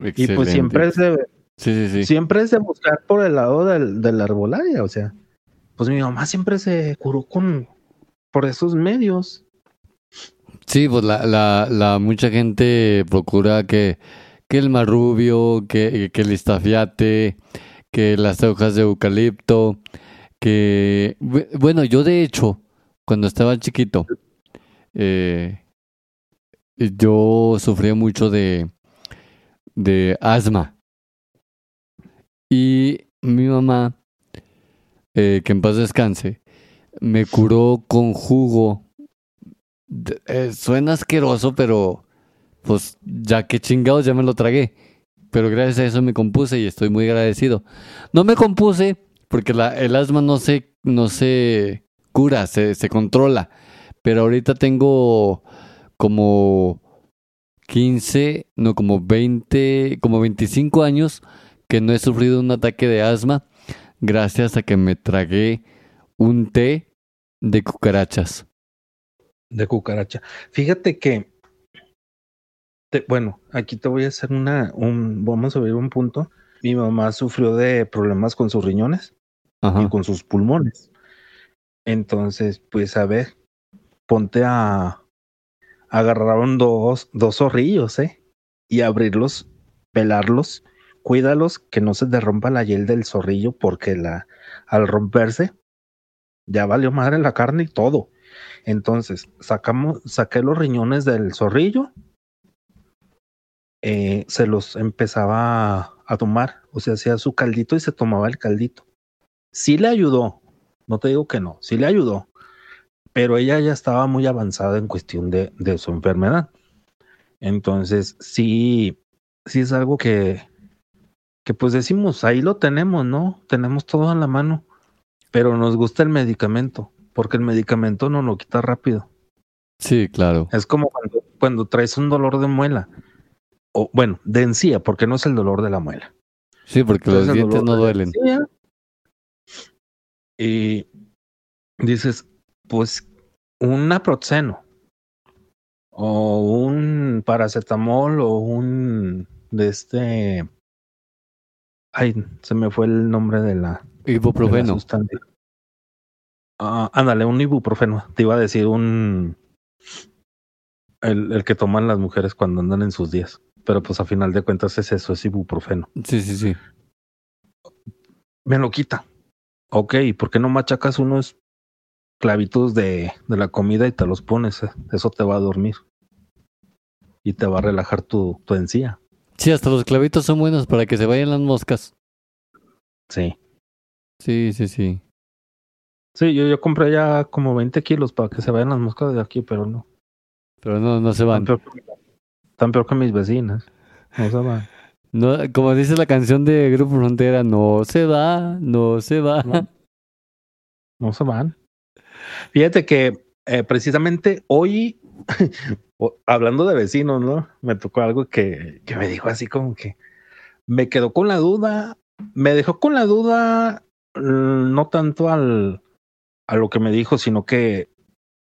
Y pues siempre es de, sí, sí, sí. siempre es de buscar por el lado del, de la arbolaria, o sea, pues mi mamá siempre se curó con por esos medios. Sí, pues la, la, la mucha gente procura que, que el marrubio, que, que el estafiate, que las hojas de eucalipto, que bueno, yo de hecho cuando estaba chiquito, eh, yo sufría mucho de, de asma. Y mi mamá, eh, que en paz descanse, me curó con jugo. Eh, suena asqueroso, pero pues ya que chingados ya me lo tragué. Pero gracias a eso me compuse y estoy muy agradecido. No me compuse porque el asma no se, no se cura, se, se controla. Pero ahorita tengo como 15, no, como 20, como 25 años que no he sufrido un ataque de asma gracias a que me tragué un té de cucarachas. De cucaracha. Fíjate que, bueno, aquí te voy a hacer una, un, vamos a ver un punto. Mi mamá sufrió de problemas con sus riñones y con sus pulmones. Entonces, pues a ver, ponte a agarrar dos, dos zorrillos, ¿eh? Y abrirlos, pelarlos, cuídalos, que no se derrumpa la hiel del zorrillo, porque la, al romperse, ya valió madre la carne y todo. Entonces, sacamos, saqué los riñones del zorrillo, eh, se los empezaba a tomar, o sea, hacía su caldito y se tomaba el caldito. Sí le ayudó, no te digo que no, sí le ayudó, pero ella ya estaba muy avanzada en cuestión de, de su enfermedad. Entonces, sí, sí es algo que, que pues decimos, ahí lo tenemos, ¿no? Tenemos todo en la mano, pero nos gusta el medicamento, porque el medicamento no lo quita rápido. Sí, claro. Es como cuando, cuando traes un dolor de muela, o bueno, de encía, porque no es el dolor de la muela. Sí, porque los dientes no duelen. Y dices, pues un naproxeno o un paracetamol o un de este ay se me fue el nombre de la ibuprofeno ah, ándale un ibuprofeno te iba a decir un el, el que toman las mujeres cuando andan en sus días pero pues a final de cuentas es eso es ibuprofeno sí sí sí me lo quita Ok, ¿por qué no machacas unos clavitos de, de la comida y te los pones. eh, Eso te va a dormir. Y te va a relajar tu, tu encía. Sí, hasta los clavitos son buenos para que se vayan las moscas. Sí. Sí, sí, sí. Sí, yo, yo compré ya como 20 kilos para que se vayan las moscas de aquí, pero no. Pero no, no se Tan van. peor, tan peor que mis vecinas. No se van. No, como dice la canción de Grupo Frontera, no se va, no se va. No. No se van. Fíjate que eh, precisamente hoy, (laughs) hablando de vecinos, ¿no? Me tocó algo que, que me dijo así como que me quedó con la duda, me dejó con la duda, mm, no tanto al, a lo que me dijo, sino que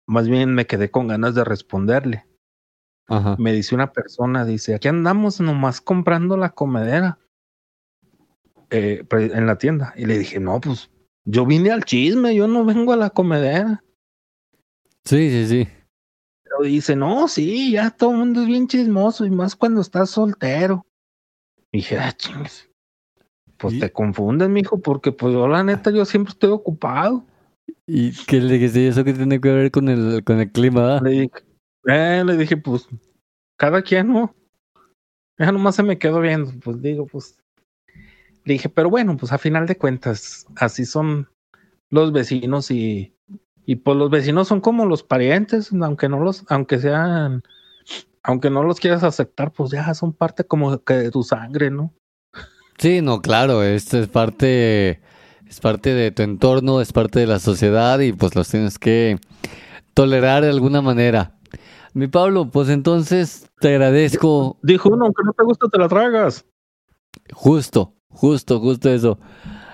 más bien me quedé con ganas de responderle. Ajá. Me dice una persona, dice, aquí andamos nomás comprando la comedera eh, en la tienda. Y le dije, no, pues yo vine al chisme, yo no vengo a la comedera. Sí, sí, sí. Pero dice, no, sí, ya todo el mundo es bien chismoso y más cuando estás soltero. Y dije, ah, chingues. Pues ¿Y? te confundes, mijo, porque pues yo la neta yo siempre estoy ocupado. ¿Y qué le dijiste? ¿Y eso qué tiene que ver con el, con el clima? ah? Le dije, eh, le dije, pues, cada quien, ¿no? Ya nomás se me quedó viendo, pues digo, pues. Le dije, pero bueno, pues a final de cuentas, así son los vecinos y, y pues los vecinos son como los parientes, aunque no los, aunque sean, aunque no los quieras aceptar, pues ya son parte como que de tu sangre, ¿no? Sí, no, claro, esto es parte, es parte de tu entorno, es parte de la sociedad y pues los tienes que tolerar de alguna manera. Mi Pablo, pues entonces te agradezco Dijo uno, aunque no te gusta, te la tragas. justo, justo, justo eso.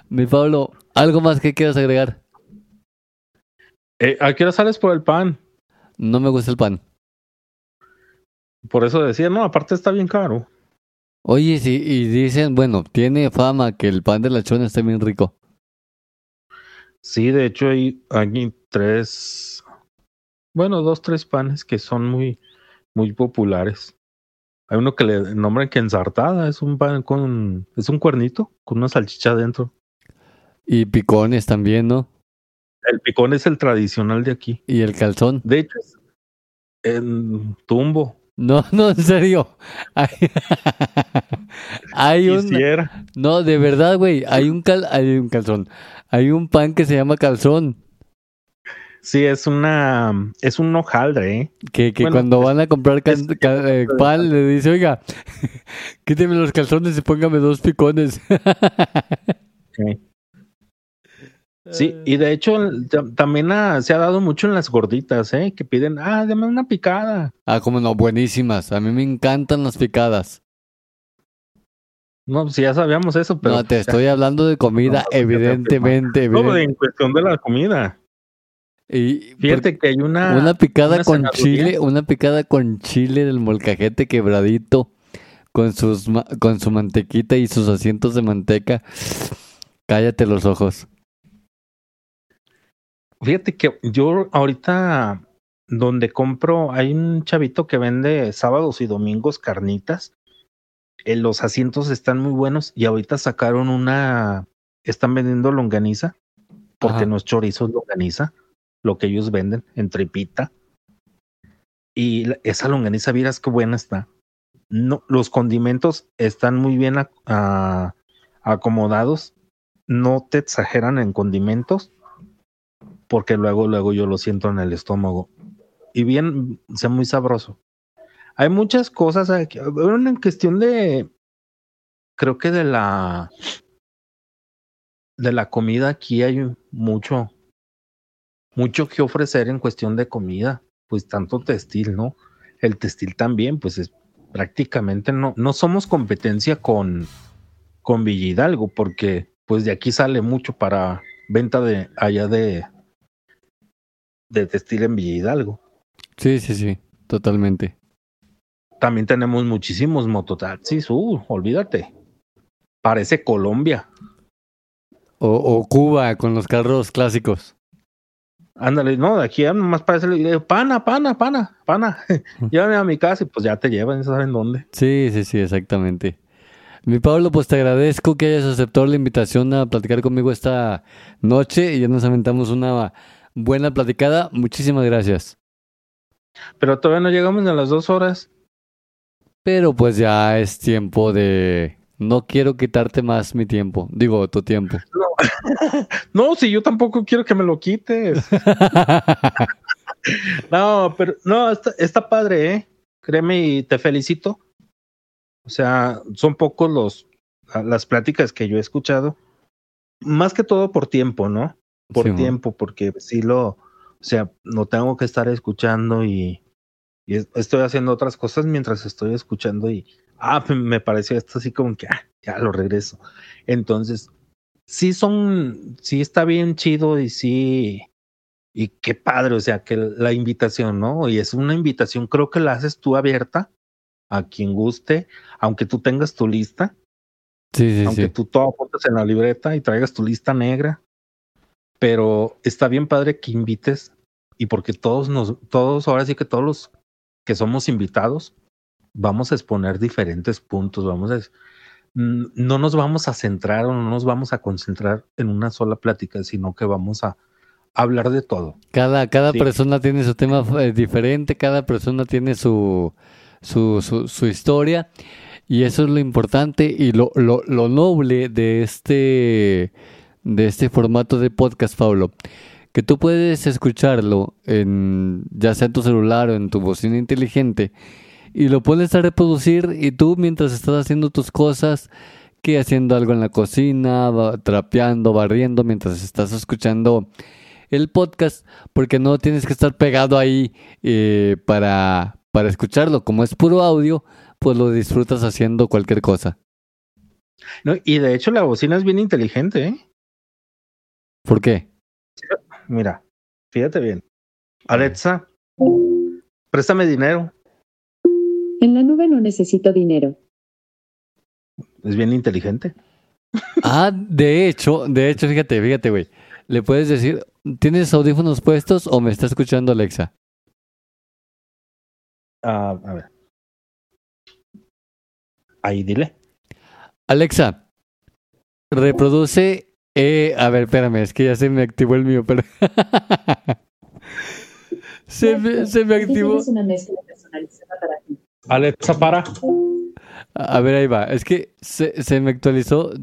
Mi Pablo, ¿algo más que quieras agregar? Eh, ¿A qué hora sales por el pan? No me gusta el pan. Por eso decía, no, aparte está bien caro. Oye, sí, y dicen, bueno, tiene fama que el pan de la chona está bien rico. Sí, de hecho hay, hay tres, bueno, dos, tres panes que son muy, muy populares. Hay uno que le nombran que ensartada, es un pan con, es un cuernito con una salchicha adentro. Y picones también, ¿no? El picón es el tradicional de aquí. Y el calzón. De hecho, es en Tumbo. No, (laughs) no, en serio. Hay, (laughs) hay un... No, de verdad, güey. Hay un cal... hay un calzón. Hay un pan que se llama calzón. Sí, es una, es un hojaldre, ¿eh? Que, que Bueno, cuando van a comprar eh, pan le dice, oiga, (laughs) quíteme los calzones y póngame dos picones. (laughs) Sí, y de hecho ta- también ah, se ha dado mucho en las gorditas, ¿eh? Que piden, ah, dame una picada. Ah, como no, buenísimas. A mí me encantan las picadas. No, pues ya sabíamos eso, pero no, te estoy hablando de comida, No, te evidentemente. No, eviden- en cuestión de la comida. y Fíjate que hay una. Una picada una con chile, una picada con chile del molcajete quebradito, con sus con su mantequita y sus asientos de manteca. Cállate los ojos. Fíjate que yo ahorita donde compro, hay un chavito que vende sábados y domingos carnitas. Eh, los asientos están muy buenos y ahorita sacaron una. Están vendiendo longaniza, porque Ajá. no es chorizo, es longaniza, lo que ellos venden en tripita. Y esa longaniza, vieras qué buena está. No, los condimentos están muy bien ac- acomodados. No te exageran en condimentos porque luego, luego yo lo siento en el estómago. Y bien, sea muy sabroso. Hay muchas cosas aquí. Bueno, en cuestión de, creo que de la, de la comida aquí hay mucho, mucho que ofrecer en cuestión de comida. Pues tanto textil, ¿no? El textil también, pues es prácticamente no, no somos competencia con, con Villa Hidalgo, porque pues de aquí sale mucho para venta de allá de, de textil en Villa Hidalgo. Sí, sí, sí, totalmente. También tenemos muchísimos mototaxis, uh, olvídate. Parece Colombia. O, o Cuba con los carros clásicos. Ándale, no, de aquí ya nomás parece, pana, pana, pana, pana. (laughs) (laughs) Llévame a mi casa y pues ya te llevan, ya saben dónde. Sí, sí, sí, exactamente. Mi Pablo, pues te agradezco que hayas aceptado la invitación a platicar conmigo esta noche y ya nos aventamos una buena platicada. Muchísimas gracias. Pero todavía no llegamos a las dos horas. Pero pues ya es tiempo de... No quiero quitarte más mi tiempo. Digo, tu tiempo. No, (laughs) si yo tampoco quiero que me lo quites. (laughs) no, pero no, está, está padre, ¿eh? Créeme y te felicito. O sea, son pocos los las pláticas que yo he escuchado. Más que todo por tiempo, ¿no? Por Sí, tiempo, porque sí lo, o sea, no tengo que estar escuchando y, y es- estoy haciendo otras cosas mientras estoy escuchando y, ah, (laughs) me- me pareció esto así como que, ah, ya lo regreso. Entonces, sí son, sí está bien chido y sí, y qué padre, o sea, que la invitación, ¿no? Y es una invitación, creo que la haces tú abierta a quien guste, aunque tú tengas tu lista, Sí, sí, aunque sí. tú todo apuntes en la libreta y traigas tu lista negra, pero está bien padre que invites y porque todos nos, todos ahora sí que todos los que somos invitados vamos a exponer diferentes puntos, vamos a, no nos vamos a centrar o no nos vamos a concentrar en una sola plática, sino que vamos a hablar de todo. Cada, cada Sí. persona tiene su tema eh, diferente, cada persona tiene su, su, su, su historia y eso es lo importante y lo, lo, lo noble de este, de este formato de podcast, Pablo, que tú puedes escucharlo en, ya sea en tu celular o en tu bocina inteligente y lo puedes a reproducir y tú mientras estás haciendo tus cosas, que haciendo algo en la cocina, trapeando, barriendo, mientras estás escuchando el podcast, porque no tienes que estar pegado ahí eh, para, para escucharlo. Como es puro audio, pues lo disfrutas haciendo cualquier cosa. ¿no? Y de hecho la bocina es bien inteligente, ¿eh? ¿Por qué? Mira, fíjate bien. Alexa, préstame dinero. En la nube no necesito dinero. Es bien inteligente. Ah, de hecho, de hecho, fíjate, fíjate, güey. Le puedes decir, ¿tienes audífonos puestos o me está escuchando Alexa? Ah, a ver. Ahí dile. Alexa, reproduce. Eh, a ver, espérame, es que ya se me activó el mío, pero. (laughs) se, me, se me activó. una mezcla personalizada para ti. Alexa, para. A ver, ahí va. Es que se, se me actualizó.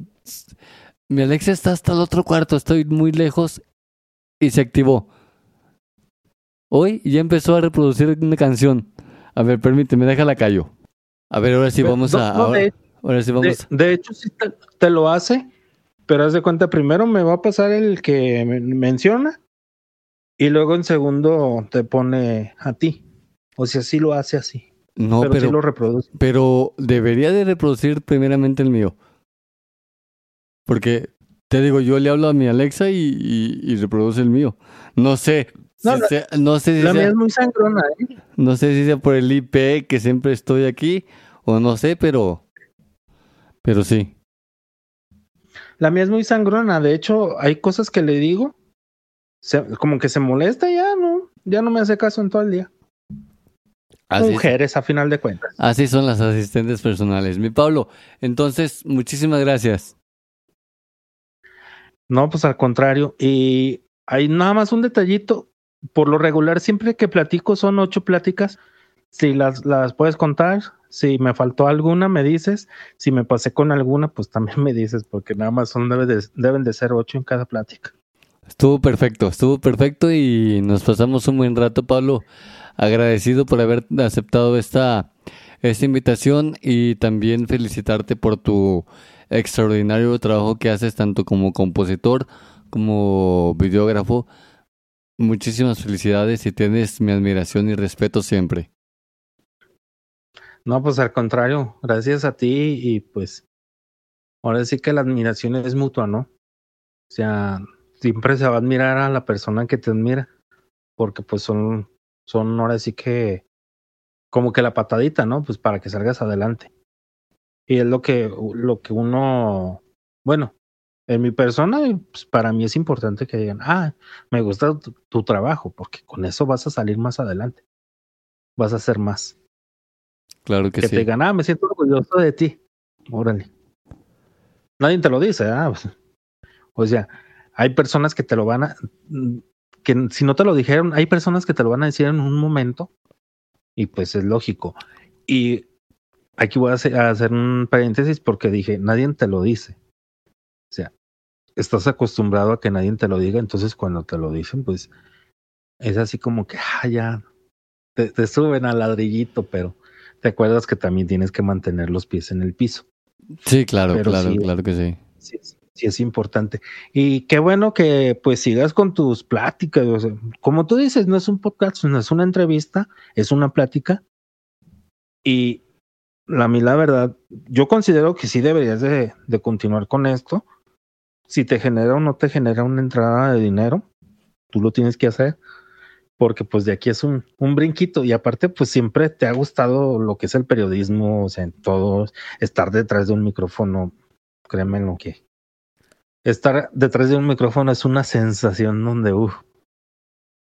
Mi Alexa está hasta el otro cuarto. Estoy muy lejos y se activó. Hoy ya empezó a reproducir una canción. A ver, permíteme, déjala callo. A ver, ahora sí vamos a. ahora, sí vamos. de hecho, te, te lo hace, pero haz de cuenta, primero me va a pasar el que me- menciona y luego en segundo te pone a ti. O sea, sí lo hace así, No, pero, pero, sí lo reproduce. pero debería de reproducir primeramente el mío. Porque te digo, yo le hablo a mi Alexa y, y- y reproduce el mío. No sé. No, si la- sea- no sé si La sea- mía es muy sangrona, ¿eh? No sé si sea por el IP que siempre estoy aquí o no sé, pero pero sí. La mía es muy sangrona. De hecho, hay cosas que le digo, se- como que se molesta ya, ¿no? Ya no me hace caso en todo el día. Así, Mujeres, a final de cuentas. así son las asistentes personales. Mi Pablo, entonces muchísimas gracias. No, pues al contrario. Y hay nada más un detallito. Por lo regular, siempre que platico son ocho pláticas. Si las, las puedes contar, si me faltó alguna, me dices. Si me pasé con alguna, pues también (laughs) me dices, porque nada más son debe de- deben de ser ocho en cada plática. Estuvo perfecto, estuvo perfecto y nos pasamos un buen rato, Pablo. Agradecido por haber aceptado esta esta invitación y también felicitarte por tu extraordinario trabajo que haces tanto como compositor como videógrafo. Muchísimas felicidades y tienes mi admiración y respeto siempre. No, pues al contrario, gracias a ti y pues ahora sí que la admiración es mutua, ¿no? O sea, siempre se va a admirar a la persona que te admira, porque pues son, son ahora sí que como que la patadita, ¿no? Pues para que salgas adelante. Y es lo que, lo que uno, bueno, en mi persona, pues para mí es importante que digan, ah, me gusta tu, tu trabajo, porque con eso vas a salir más adelante, vas a hacer más Claro que, que sí. te digan, ah, me siento orgulloso de ti. Órale. Nadie te lo dice, ah. (laughs) O sea, hay personas que te lo van a, que si no te lo dijeron, hay personas que te lo van a decir en un momento y pues es lógico. Y aquí voy a hacer, a hacer un paréntesis porque dije, nadie te lo dice. O sea, estás acostumbrado a que nadie te lo diga, entonces cuando te lo dicen, pues es así como que, ah, ya, te, te suben al ladrillito, pero te acuerdas que también tienes que mantener los pies en el piso. Sí, claro, Pero claro, sí. claro que sí. Sí, es- sí es importante. Y qué bueno que pues sigas con tus pláticas. o sea, como tú dices, no es un podcast, no es una entrevista, es una plática. Y la mí, la verdad, yo considero que sí deberías de, de continuar con esto. Si te genera o no te genera una entrada de dinero, tú lo tienes que hacer. Porque pues de aquí es un, un brinquito. Y aparte, pues siempre te ha gustado lo que es el periodismo, o sea, en todo, estar detrás de un micrófono, créeme lo que estar detrás de un micrófono es una sensación donde uff,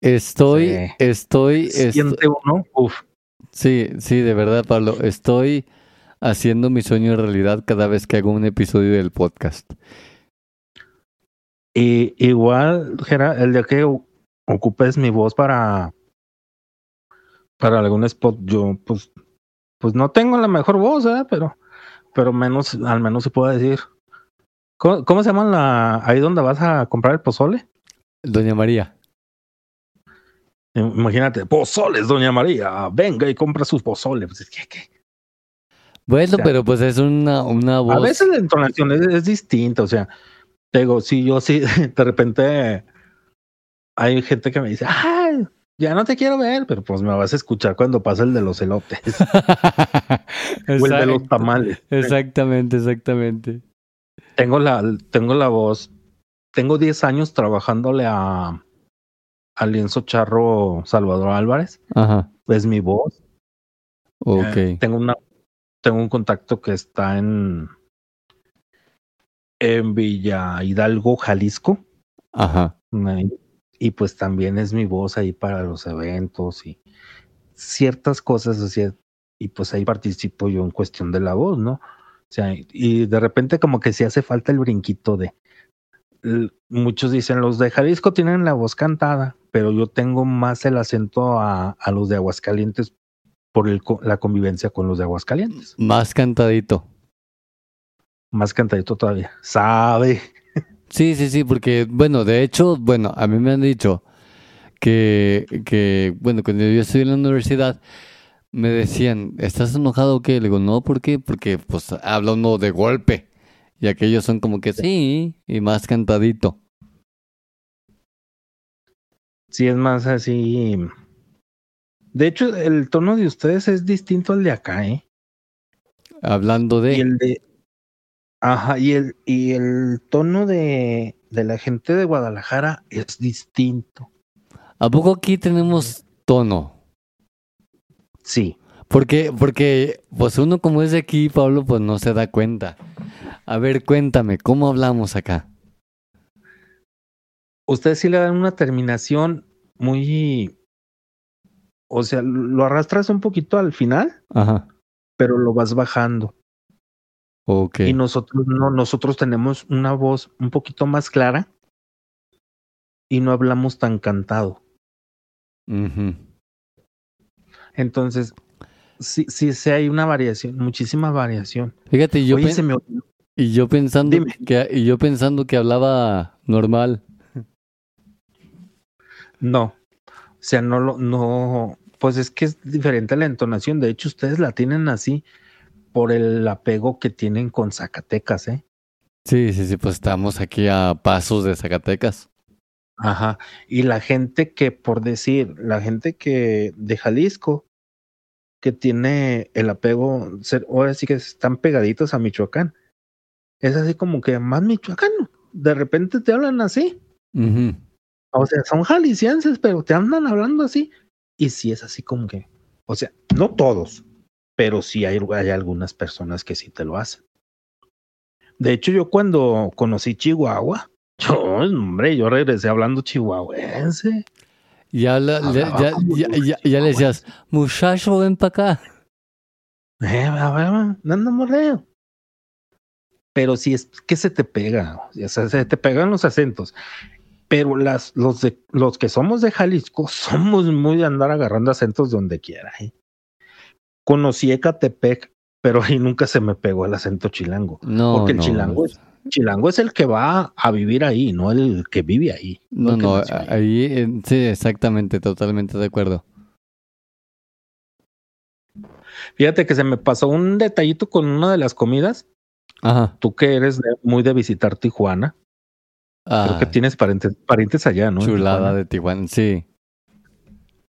Estoy, Sí. estoy, est- siente uno, uff, sí, sí, de verdad, Pablo, estoy haciendo mi sueño realidad cada vez que hago un episodio del podcast. y igual Gera, el día que ocupes mi voz para para algún spot, yo pues pues no tengo la mejor voz, ¿verdad? pero pero menos al menos se puede decir. ¿Cómo, cómo se llama la ahí donde vas a comprar el pozole? Doña María. Imagínate, pozoles, doña María, venga y compra sus pozoles. Pues, ¿qué, qué? Bueno, O sea, pero pues es una, una voz. A veces la entonación es, es distinta, o sea, te digo, si yo sí, (laughs) de repente hay gente que me dice, ay, ya no te quiero ver, pero pues me vas a escuchar cuando pasa el de los elotes (laughs) o el de los tamales. Exactamente, exactamente. Tengo la, tengo la voz, tengo 10 años trabajándole a, a Lienzo Charro Salvador Álvarez, Ajá. es mi voz. Ok. Eh, tengo una, tengo un contacto que está en en Villa Hidalgo, Jalisco. Ajá. Ahí. Y pues también es mi voz ahí para los eventos y ciertas cosas así. Y pues ahí participo yo en cuestión de la voz, ¿no? O sea, y de repente como que sí hace falta el brinquito de... Muchos dicen, los de Jalisco tienen la voz cantada, pero yo tengo más el acento a, a los de Aguascalientes por el, la convivencia con los de Aguascalientes. Más cantadito. Más cantadito todavía. Sabe. Sí, sí, sí, porque, bueno, de hecho, bueno, a mí me han dicho que, que, bueno, cuando yo estudié en la universidad, me decían, ¿estás enojado o qué? Le digo, no, ¿por qué? Porque, pues, habla uno de golpe. Y aquellos son como que sí, y más cantadito. Sí, es más así. De hecho, el tono de ustedes es distinto al de acá, ¿eh? Hablando Y de... el de. Ajá, y el, y el tono de, de la gente de Guadalajara es distinto. ¿A poco aquí tenemos tono? Sí. Porque, porque, pues uno como es de aquí, Pablo, pues no se da cuenta. A ver, cuéntame, ¿cómo hablamos acá? Ustedes sí le dan una terminación muy. O sea, lo arrastras un poquito al final, Ajá, pero lo vas bajando. Ok. Y nosotros no, nosotros tenemos una voz un poquito más clara y no hablamos tan cantado. Entonces, sí, sí, sí hay una variación, muchísima variación. Fíjate, yo Oye, me y yo pensando Dime. que y yo pensando que hablaba normal. No. O sea, no lo, no, pues es que es diferente la entonación. De hecho, ustedes la tienen así por el apego que tienen con Zacatecas, ¿eh? Sí, sí, sí, pues estamos aquí a pasos de Zacatecas. Ajá. Y la gente que, por decir, la gente que de Jalisco, que tiene el apego, ser- ahora sí que están pegaditos a Michoacán. Es así como que más michoacano. De repente te hablan así. Ujú. O sea, son jaliscienses, pero te andan hablando así. Y sí es así como que, o sea, no todos, pero sí hay, hay algunas personas que sí te lo hacen. De hecho, yo cuando conocí Chihuahua, (laughs) yo, hombre, yo regresé hablando chihuahuense. Ya, la- ya, ya, ya, ya le decías, muchacho, ven para acá. Eh, no ando morreo. Pero sí es que se te pega, o sea, se te pegan los acentos. pero las, los, de, los que somos de Jalisco (laughs) somos muy de andar agarrando acentos donde quiera. ¿eh? Conocí Ecatepec, pero ahí nunca se me pegó el acento chilango. No, porque el no. chilango, es, chilango es el que va a vivir ahí, no el que vive ahí. No, no, ahí. ahí sí, exactamente, totalmente de acuerdo. Fíjate que se me pasó un detallito con una de las comidas. Ajá. Tú que eres de- muy de visitar Tijuana, creo que Ah, tienes parientes, parientes allá, ¿no? Chulada Tijuana. de Tijuana, sí.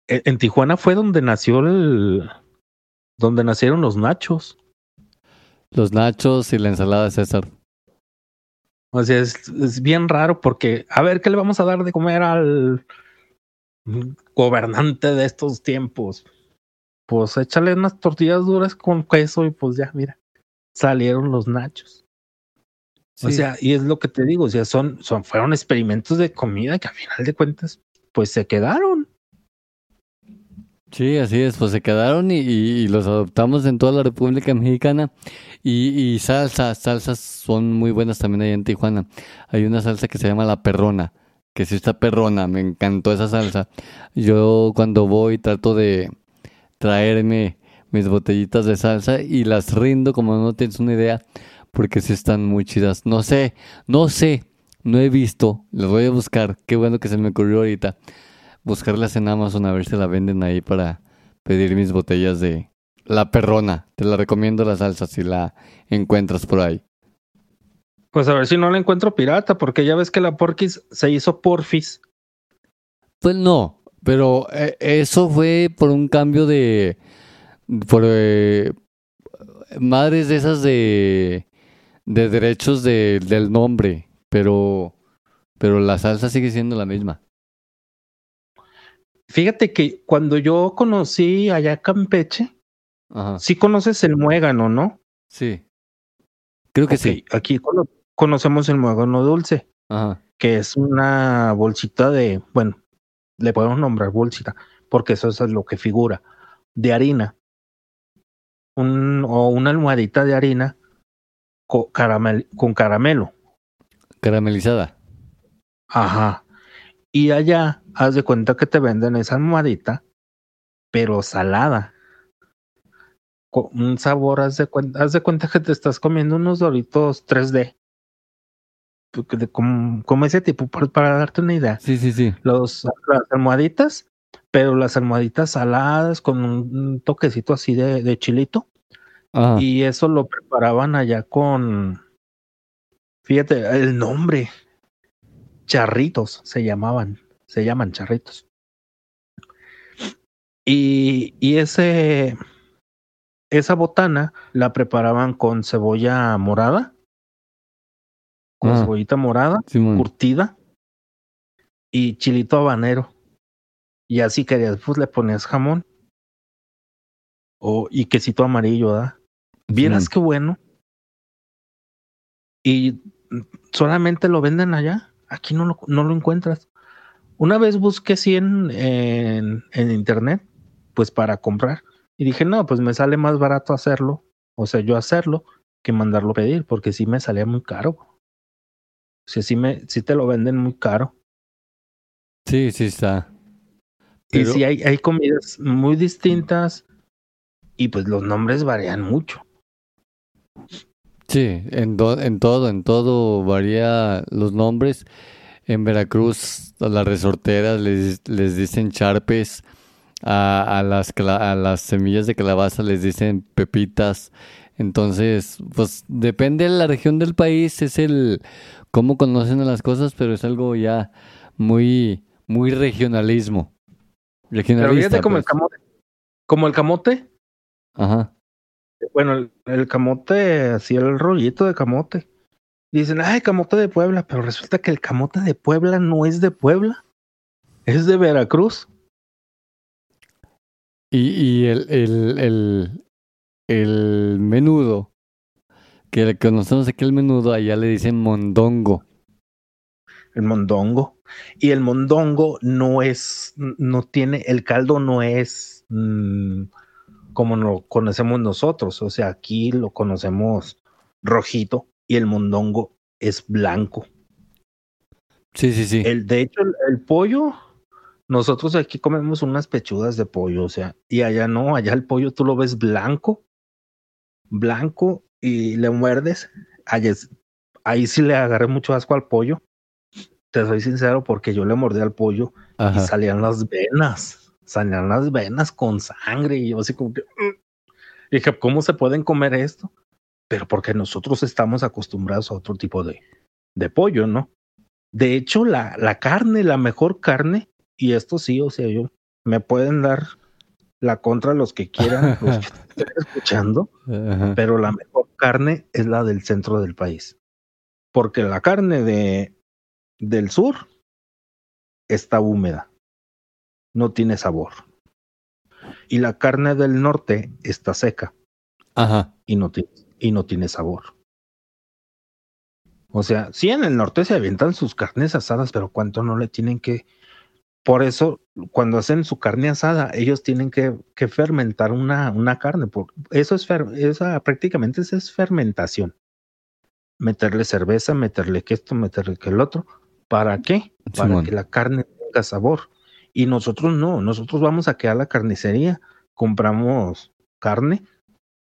En, en Tijuana fue donde nació el, donde nacieron los nachos. Los nachos y la ensalada de César. O sea, es, es bien raro porque, a ver, ¿qué le vamos a dar de comer al gobernante de estos tiempos? Pues échale unas tortillas duras con queso y pues ya, mira, salieron los nachos. O sea, y es lo que te digo, o sea, son, son, fueron experimentos de comida que a final de cuentas, pues se quedaron. Sí, así es, pues se quedaron y, los adoptamos en toda la República Mexicana. Y, y salsas, salsas son muy buenas también ahí en Tijuana. Hay una salsa que se llama la perrona, que sí está perrona, me encantó esa salsa. Yo cuando voy trato de traerme mis botellitas de salsa y las rindo como no tienes una idea, porque sí están muy chidas. No sé, no sé, no he visto, las voy a buscar, qué bueno que se me ocurrió ahorita buscarlas en Amazon a ver si la venden ahí para pedir mis botellas de la perrona. Te la recomiendo la salsa si la encuentras por ahí. Pues a ver si no la encuentro pirata, porque ya ves que la Porquis se hizo Porfis. Pues no, pero eh, eso fue por un cambio de por eh, madres de esas de de derechos de- del nombre, pero pero la salsa sigue siendo la misma. Fíjate que cuando yo conocí allá Campeche, Ajá. sí conoces el muégano, ¿no? Sí. Creo que sí. Aquí cono- conocemos el muégano dulce, Ajá. que es una bolsita de, bueno, le podemos nombrar bolsita, porque eso es lo que figura, de harina. Un, o una almohadita de harina co- caramel- con caramelo. Caramelizada. Ajá. Y allá, haz de cuenta que te venden esa almohadita, pero salada. Con un sabor, haz de cuenta, haz de cuenta que te estás comiendo unos doritos 3D. Porque de- Como, como ese tipo, para, para darte una idea. Sí, sí, sí. Los, las almohaditas, pero las almohaditas saladas con un, un toquecito así de, de chilito. Ajá. Y eso lo preparaban allá con, fíjate, el nombre, charritos se llamaban, se llaman charritos. Y, y ese, esa botana la preparaban con cebolla morada, con Ah. cebollita morada, curtida y chilito habanero. Y así querías, pues le ponías jamón. O, y quesito amarillo, ¿verdad? Vieras qué bueno. Y solamente lo venden allá. Aquí no lo, no lo encuentras. Una vez busqué 100 en, en internet, pues para comprar. Y dije, no, pues me sale más barato hacerlo. O sea, yo hacerlo que mandarlo a pedir, porque sí me salía muy caro. O sea, sí, me, sí te lo venden muy caro. Sí, sí está. Y sí hay, hay comidas muy distintas y pues los nombres varían mucho. Sí, en, do- en todo, en todo varía los nombres. En Veracruz a las resorteras les, les dicen charpes, a, a las, a las semillas de calabaza les dicen pepitas. Entonces, pues depende de la región del país, es el cómo conocen a las cosas, pero es algo ya muy, muy regionalismo. Pero Regionalista, fíjate como el pues. camote. Como el camote. Ajá. Bueno, el, el camote, así el rollito de camote. Dicen, ay, camote de Puebla, pero resulta que el camote de Puebla no es de Puebla, es de Veracruz. Y, y el, el, el, el menudo, que le conocemos aquí el menudo, allá le dicen mondongo. El mondongo. Y el mondongo no es, no tiene, el caldo no es mm, como lo conocemos nosotros. O sea, aquí lo conocemos rojito y el mondongo es blanco. Sí, sí, sí. El, de hecho, el, el pollo, nosotros aquí comemos unas pechugas de pollo, o sea, y allá no, allá el pollo tú lo ves blanco, blanco, y le muerdes. Ahí, es- ahí sí le agarré mucho asco al pollo. Te soy sincero, porque yo le mordí al pollo y salían las venas, salían las venas con sangre, y yo así como que. "Mm". Dije, ¿cómo se pueden comer esto? Pero porque nosotros estamos acostumbrados a otro tipo de, de pollo, ¿no? De hecho, la, la carne, la mejor carne, y esto sí, o sea, yo me pueden dar la contra los que quieran, (laughs) los que estén escuchando, Ajá. pero la mejor carne es la del centro del país. Porque la carne de, del sur está húmeda, no tiene sabor. Y la carne del norte está seca Ajá. y no, tiene, y no tiene sabor. O sea, sí en el norte se avientan sus carnes asadas, pero cuánto no le tienen que... Por eso, cuando hacen su carne asada, ellos tienen que, que fermentar una, una carne. Por, eso es, fer- esa prácticamente esa es fermentación. Meterle cerveza, meterle que esto, meterle que el otro. ¿Para qué? Para Simón. que la carne tenga sabor. Y nosotros no, nosotros vamos a quedar a la carnicería, compramos carne,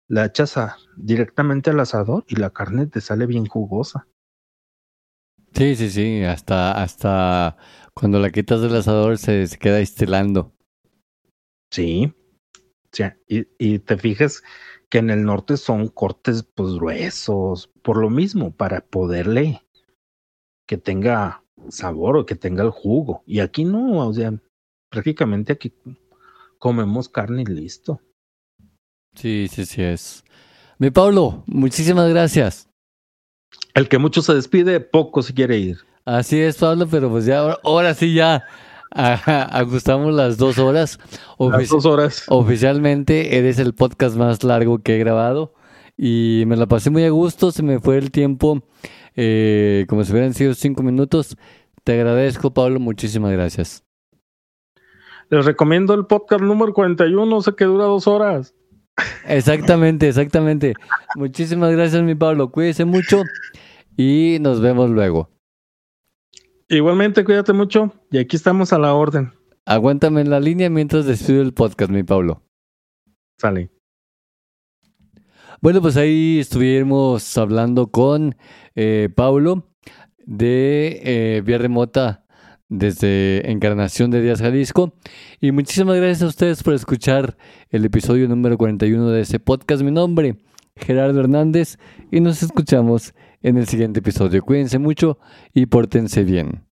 la echas a- directamente al asador y la carne te sale bien jugosa. Sí, sí, sí. Hasta, hasta cuando la quitas del asador se, se queda estelando. Sí. Y, y te fijas que en el norte son cortes pues gruesos, por lo mismo, para poderle que tenga sabor o que tenga el jugo. Y aquí no, o sea, prácticamente aquí comemos carne y listo. Sí, sí, sí es. Mi Pablo, muchísimas gracias. El que mucho se despide, poco se quiere ir. Así es, Pablo, pero pues ya, ahora, ahora sí ya ajustamos las dos horas. Las dos horas. Oficialmente eres el podcast más largo que he grabado y me la pasé muy a gusto, se me fue el tiempo eh, como si hubieran sido cinco minutos. Te agradezco, Pablo, muchísimas gracias. Les recomiendo el podcast número 41, sé que dura dos horas. Exactamente, exactamente. Muchísimas gracias, mi Pablo. Cuídese mucho y nos vemos luego. Igualmente, cuídate mucho y aquí estamos a la orden. Aguántame en la línea mientras despido el podcast, mi Pablo. Sale. Bueno, pues ahí estuvimos hablando con eh, Paulo de eh, Vía Remota desde Encarnación de Díaz Jalisco. Y muchísimas gracias a ustedes por escuchar el episodio número 41 de este podcast. Mi nombre, Gerardo Hernández, y nos escuchamos en el siguiente episodio. Cuídense mucho y pórtense bien.